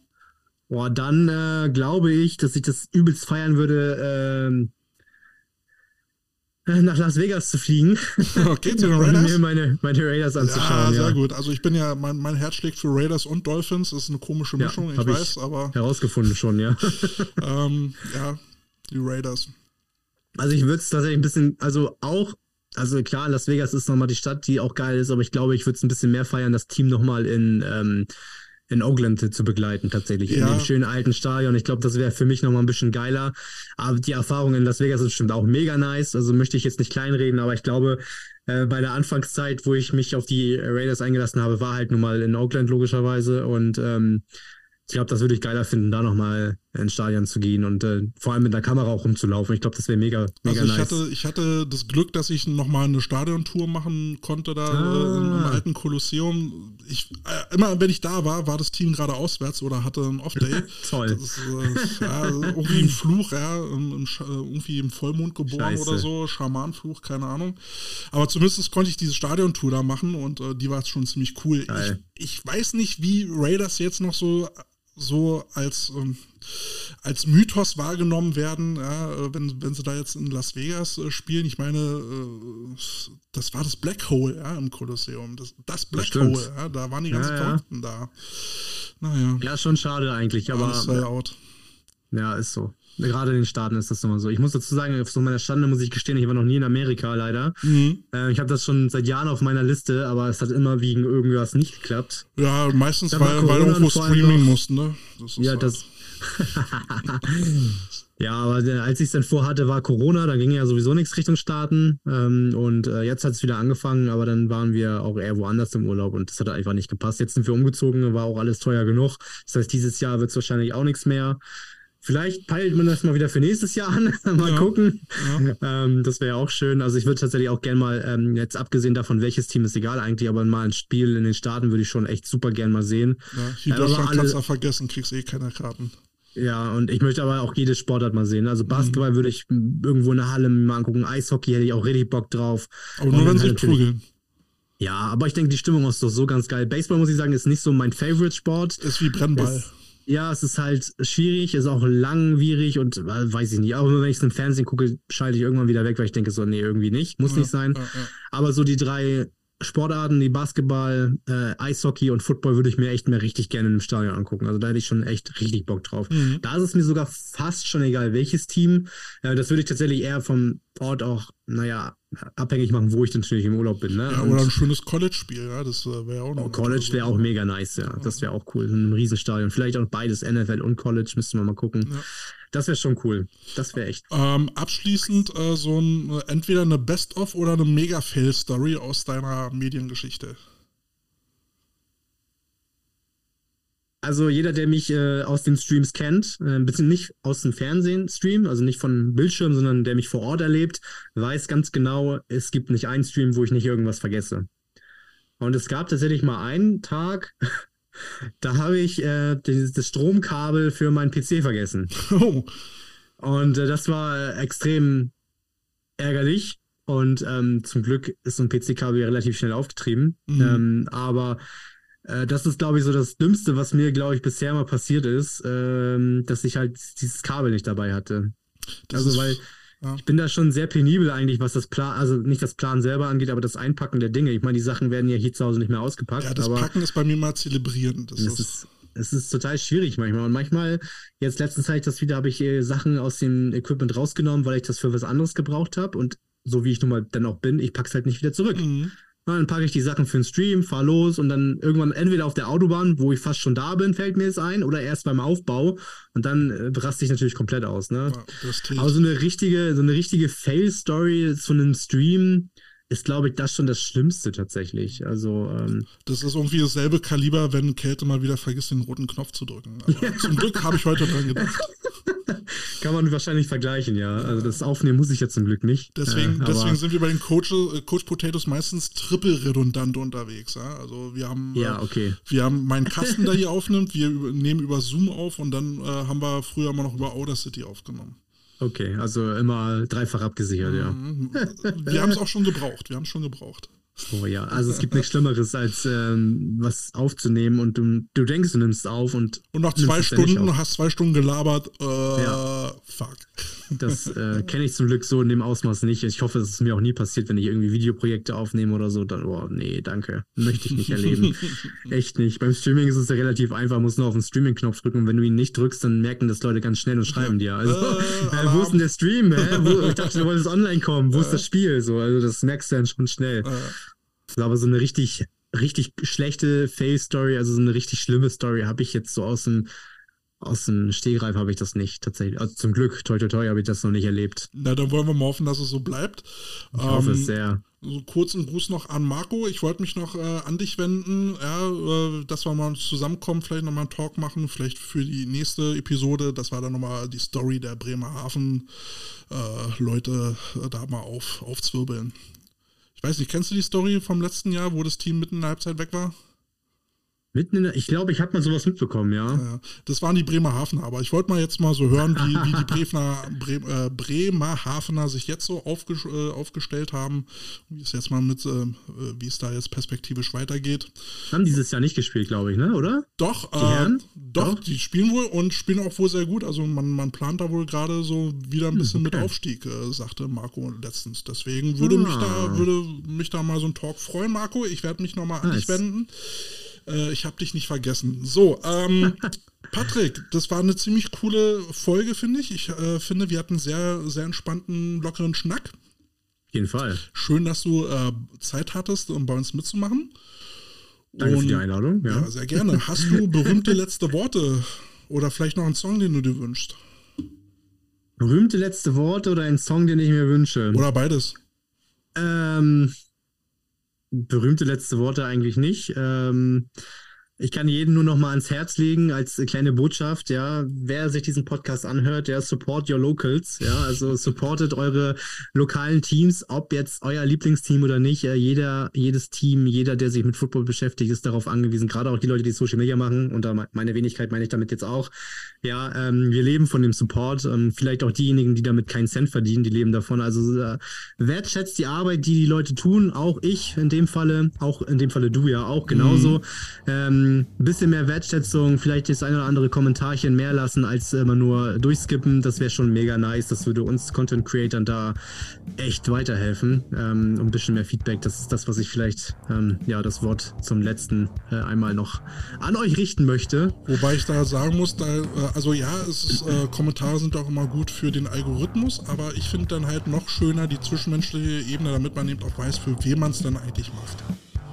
Boah, dann äh, glaube ich, dass ich das übelst feiern würde, äh, nach Las Vegas zu fliegen. Okay, zu den Raiders? Und mir meine, meine Raiders anzuschauen. Ja, sehr ja. gut. Also ich bin ja, mein, mein Herz schlägt für Raiders und Dolphins. Das ist eine komische Mischung, ja, ich weiß, ich aber. Herausgefunden schon, ja. ähm, ja, die Raiders. Also ich würde es tatsächlich ein bisschen, also auch, also klar, Las Vegas ist nochmal die Stadt, die auch geil ist, aber ich glaube, ich würde es ein bisschen mehr feiern, das Team nochmal in ähm, in Oakland zu begleiten, tatsächlich. Ja. In dem schönen alten Stadion. Ich glaube, das wäre für mich nochmal ein bisschen geiler. Aber die Erfahrung in Las Vegas ist bestimmt auch mega nice. Also möchte ich jetzt nicht kleinreden, aber ich glaube, äh, bei der Anfangszeit, wo ich mich auf die Raiders eingelassen habe, war halt nun mal in Oakland logischerweise. Und ähm, ich glaube, das würde ich geiler finden, da nochmal ins Stadion zu gehen und äh, vor allem mit der Kamera auch rumzulaufen. Ich glaube, das wäre mega, mega also ich nice. Hatte, ich hatte das Glück, dass ich nochmal eine Stadiontour machen konnte da ah. äh, im, im, alten Kolosseum. Ich, äh, immer wenn ich da war, war das Team gerade auswärts oder hatte einen Off-Day. Toll. Ist, äh, ja, irgendwie ein Fluch, ja, im, im, irgendwie im Vollmond geboren Scheiße. oder so, Schamanfluch, keine Ahnung. Aber zumindest konnte ich diese Stadiontour da machen und äh, die war schon ziemlich cool. Ich, ich weiß nicht, wie Raiders jetzt noch so so als, ähm, als Mythos wahrgenommen werden, ja, wenn, wenn sie da jetzt in Las Vegas äh, spielen. Ich meine, äh, das war das Black Hole ja, im Kolosseum. Das, das Black das Hole, ja, da waren die ganzen ja, Verrückten da. Naja. Ja, schon schade eigentlich, aber. Out. Ja, ist so. Gerade in den Staaten ist das immer so. Ich muss dazu sagen, auf so meiner Stande muss ich gestehen, ich war noch nie in Amerika leider. Mhm. Äh, ich habe das schon seit Jahren auf meiner Liste, aber es hat immer wegen irgendwas nicht geklappt. Ja, meistens, weil, weil irgendwo streaming mussten, ne? Ja, halt das. ja, aber als ich es dann vorhatte, war Corona, da ging ja sowieso nichts Richtung Staaten. Ähm, und äh, jetzt hat es wieder angefangen, aber dann waren wir auch eher woanders im Urlaub und das hat einfach nicht gepasst. Jetzt sind wir umgezogen, war auch alles teuer genug. Das heißt, dieses Jahr wird es wahrscheinlich auch nichts mehr. Vielleicht peilt man das mal wieder für nächstes Jahr an. mal ja, gucken. Ja. Ähm, das wäre auch schön. Also ich würde tatsächlich auch gerne mal, ähm, jetzt abgesehen davon, welches Team ist egal eigentlich, aber mal ein Spiel in den Staaten würde ich schon echt super gern mal sehen. Ja, hier äh, Deutschland alle, kannst du vergessen, kriegst eh keine Karten. Ja, und ich möchte aber auch jede Sportart mal sehen. Also Basketball mhm. würde ich irgendwo in der Halle mal angucken. Eishockey hätte ich auch richtig Bock drauf. Aber nur wenn sie prügeln. Ja, aber ich denke, die Stimmung ist doch so ganz geil. Baseball, muss ich sagen, ist nicht so mein Favorite-Sport. Ist wie Brennball. Ist, ja, es ist halt schwierig, ist auch langwierig und äh, weiß ich nicht. Auch wenn ich es im Fernsehen gucke, schalte ich irgendwann wieder weg, weil ich denke so, nee, irgendwie nicht, muss ja, nicht sein. Ja, ja. Aber so die drei Sportarten, die Basketball, äh, Eishockey und Football würde ich mir echt mehr richtig gerne im Stadion angucken. Also da hätte ich schon echt richtig Bock drauf. Mhm. Da ist es mir sogar fast schon egal, welches Team. Äh, das würde ich tatsächlich eher vom Ort auch, naja, abhängig machen, wo ich natürlich im Urlaub bin. Ne? Ja, oder ein schönes College-Spiel, ja, das äh, wäre auch noch. Oh, College wäre auch mega nice, ja. Das wäre auch cool. ein Riesenstadion. Vielleicht auch beides, NFL und College, müssten wir mal gucken. Ja. Das wäre schon cool. Das wäre echt. Ähm, abschließend äh, so ein, äh, entweder eine Best-of oder eine Mega-Fail-Story aus deiner Mediengeschichte. Also jeder, der mich äh, aus den Streams kennt, äh, bitte nicht aus dem Fernsehen Stream, also nicht von Bildschirm, sondern der mich vor Ort erlebt, weiß ganz genau, es gibt nicht einen Stream, wo ich nicht irgendwas vergesse. Und es gab tatsächlich mal einen Tag, Da habe ich äh, das, das, Stromkabel für meinen PC vergessen. Oh. Und äh, das war extrem ärgerlich. Und ähm, zum Glück ist so ein PC-Kabel relativ schnell aufgetrieben. Mhm. Ähm, aber äh, das ist, glaube ich, so das Dümmste, was mir, glaube ich, bisher mal passiert ist, ähm, dass ich halt dieses Kabel nicht dabei hatte. Das also, weil ja. ich bin da schon sehr penibel eigentlich, was das Plan, also nicht das Plan selber angeht, aber das Einpacken der Dinge. Ich meine, die Sachen werden ja hier zu Hause nicht mehr ausgepackt. Ja, das aber Packen ist bei mir mal zelebrieren. Das, das ist, es ist total schwierig manchmal. Und manchmal, jetzt letztens Zeit das wieder, habe ich äh, Sachen aus dem Equipment rausgenommen, weil ich das für was anderes gebraucht habe. Und so wie ich nun mal dann auch bin, ich pack's halt nicht wieder zurück. Mhm. Dann packe ich die Sachen für den Stream, fahr los und dann irgendwann entweder auf der Autobahn, wo ich fast schon da bin, fällt mir es ein, oder erst beim Aufbau und dann äh, raste ich natürlich komplett aus. Ne? Ja, Aber so eine richtige, so eine richtige Fail-Story zu einem Stream, ist, glaube ich, das schon das Schlimmste tatsächlich. Also, ähm, das ist irgendwie dasselbe Kaliber, wenn Kälte mal wieder vergisst, den roten Knopf zu drücken. Ja. Zum Glück habe ich heute dran gedacht. Kann man wahrscheinlich vergleichen, ja. Also das Aufnehmen muss ich ja zum Glück nicht. Deswegen, äh, deswegen sind wir bei den Coach, äh, Coach Potatoes meistens triple redundant unterwegs. Ja? Also wir haben, ja, äh, okay. wir haben meinen Kasten, der hier aufnimmt, wir nehmen über Zoom auf und dann äh, haben wir früher immer noch über Audacity aufgenommen. Okay, also immer dreifach abgesichert, ja. Mhm. Wir haben es auch schon gebraucht. Wir haben es schon gebraucht. Oh ja, also es gibt nichts Schlimmeres, als ähm, was aufzunehmen und du, du denkst, du nimmst auf und. Und nach zwei Stunden hast zwei Stunden gelabert. Äh, ja. Fuck. Das äh, kenne ich zum Glück so in dem Ausmaß nicht. Ich hoffe, es mir auch nie passiert, wenn ich irgendwie Videoprojekte aufnehme oder so. Dann, oh, nee, danke. Möchte ich nicht erleben. Echt nicht. Beim Streaming ist es ja relativ einfach, musst nur auf den Streaming-Knopf drücken und wenn du ihn nicht drückst, dann merken das Leute ganz schnell und schreiben dir. Also, äh, äh, wo ist denn der Stream? Hä? Wo, ich dachte, du wolltest online kommen. Wo ist das Spiel? So, also das merkst du dann schon schnell. Aber so eine richtig, richtig schlechte Fail-Story, also so eine richtig schlimme Story, habe ich jetzt so aus dem aus dem Stehgreif habe ich das nicht tatsächlich. Also zum Glück, toi toi toi, habe ich das noch nicht erlebt. Na, dann wollen wir mal hoffen, dass es so bleibt. Ich ähm, hoffe es sehr. So kurzen Gruß noch an Marco. Ich wollte mich noch äh, an dich wenden, ja, äh, dass wir mal zusammenkommen, vielleicht nochmal einen Talk machen, vielleicht für die nächste Episode. Das war dann nochmal die Story der Bremerhaven. Äh, Leute äh, da mal auf, aufzwirbeln. Ich weiß nicht, kennst du die Story vom letzten Jahr, wo das Team mitten in der Halbzeit weg war? Mitten in der, ich glaube, ich habe mal sowas mitbekommen, ja. ja. Das waren die Bremerhavener, aber ich wollte mal jetzt mal so hören, wie, wie die Bremer, Bre, äh, Bremerhavener sich jetzt so aufges, äh, aufgestellt haben, wie es jetzt mal mit, äh, wie es da jetzt perspektivisch weitergeht. Haben dieses Jahr nicht gespielt, glaube ich, ne? Oder? Doch, die Herren? Doch, doch, die spielen wohl und spielen auch wohl sehr gut. Also man, man plant da wohl gerade so wieder ein hm, bisschen okay. mit Aufstieg, äh, sagte Marco letztens. Deswegen würde ah. mich da, würde mich da mal so ein Talk freuen, Marco. Ich werde mich nochmal an nice. dich wenden. Äh, ich habe dich nicht vergessen. So, ähm, Patrick, das war eine ziemlich coole Folge, finde ich. Ich äh, finde, wir hatten sehr, sehr entspannten, lockeren Schnack. Auf jeden Fall. Schön, dass du äh, Zeit hattest, um bei uns mitzumachen. Danke Und, für die Einladung. Ja. ja, sehr gerne. Hast du berühmte letzte Worte oder vielleicht noch einen Song, den du dir wünschst? Berühmte letzte Worte oder einen Song, den ich mir wünsche? Oder beides. Ähm, berühmte letzte Worte eigentlich nicht. Ähm, ich kann jeden nur noch mal ans Herz legen als kleine Botschaft, ja, wer sich diesen Podcast anhört, der support your locals, ja, also supportet eure lokalen Teams, ob jetzt euer Lieblingsteam oder nicht, ja, jeder, jedes Team, jeder, der sich mit Football beschäftigt, ist darauf angewiesen, gerade auch die Leute, die Social Media machen, und da meine Wenigkeit meine ich damit jetzt auch, ja, ähm, wir leben von dem Support, ähm, vielleicht auch diejenigen, die damit keinen Cent verdienen, die leben davon, also äh, wertschätzt die Arbeit, die die Leute tun, auch ich in dem Falle, auch in dem Falle du ja auch genauso, mhm. ähm, ein bisschen mehr Wertschätzung, vielleicht das ein oder andere Kommentarchen mehr lassen, als immer nur durchskippen. Das wäre schon mega nice. Das würde uns Content Creatern da echt weiterhelfen. Ähm, ein bisschen mehr Feedback. Das ist das, was ich vielleicht, ähm, ja, das Wort zum letzten äh, einmal noch an euch richten möchte. Wobei ich da sagen muss, da, äh, also ja, ist, äh, Kommentare sind auch immer gut für den Algorithmus, aber ich finde dann halt noch schöner die zwischenmenschliche Ebene, damit man eben auch weiß, für wen man es dann eigentlich macht.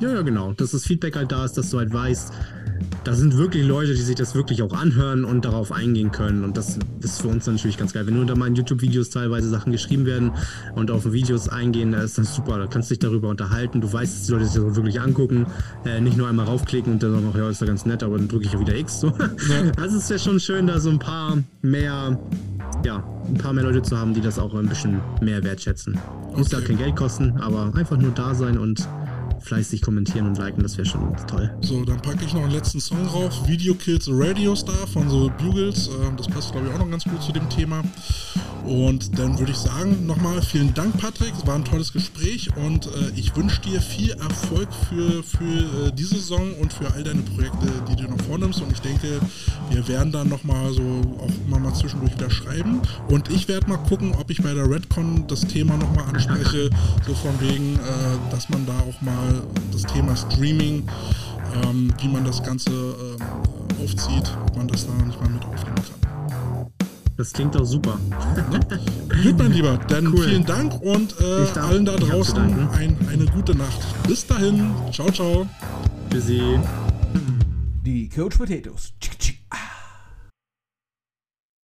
Ja, ja, genau. Dass das Feedback halt da ist, dass du halt weißt, da sind wirklich Leute, die sich das wirklich auch anhören und darauf eingehen können. Und das ist für uns natürlich ganz geil. Wenn nur unter meinen YouTube-Videos teilweise Sachen geschrieben werden und auf Videos eingehen, ist das super. Da kannst du dich darüber unterhalten. Du weißt, dass die Leute sich das wirklich angucken. Äh, nicht nur einmal raufklicken und dann sagen, ja, ist ja ganz nett, aber dann drücke ich ja wieder X. So. Ja. Also es ist ja schon schön, da so ein paar mehr, ja, ein paar mehr Leute zu haben, die das auch ein bisschen mehr wertschätzen. Muss okay. da kein Geld kosten, aber einfach nur da sein und fleißig kommentieren und liken, das wäre schon toll. So, dann packe ich noch einen letzten Song drauf. Video Kills a Radio Star von The Bugles. Ähm, das passt, glaube ich, auch noch ganz gut zu dem Thema. Und dann würde ich sagen, nochmal vielen Dank, Patrick. Es war ein tolles Gespräch und äh, ich wünsche dir viel Erfolg für, für äh, diese Saison und für all deine Projekte, die du noch vornimmst. Und ich denke, wir werden dann nochmal so auch immer mal zwischendurch wieder schreiben. Und ich werde mal gucken, ob ich bei der Redcon das Thema nochmal anspreche, so von wegen, äh, dass man da auch mal das Thema Streaming, ähm, wie man das Ganze ähm, aufzieht, ob man das da nicht mal mit aufnehmen kann. Das klingt doch super. Gut, mein Lieber, dann cool. vielen Dank und äh, allen da draußen ein, eine gute Nacht. Bis dahin, ciao, ciao. Busy. Die Coach Potatoes.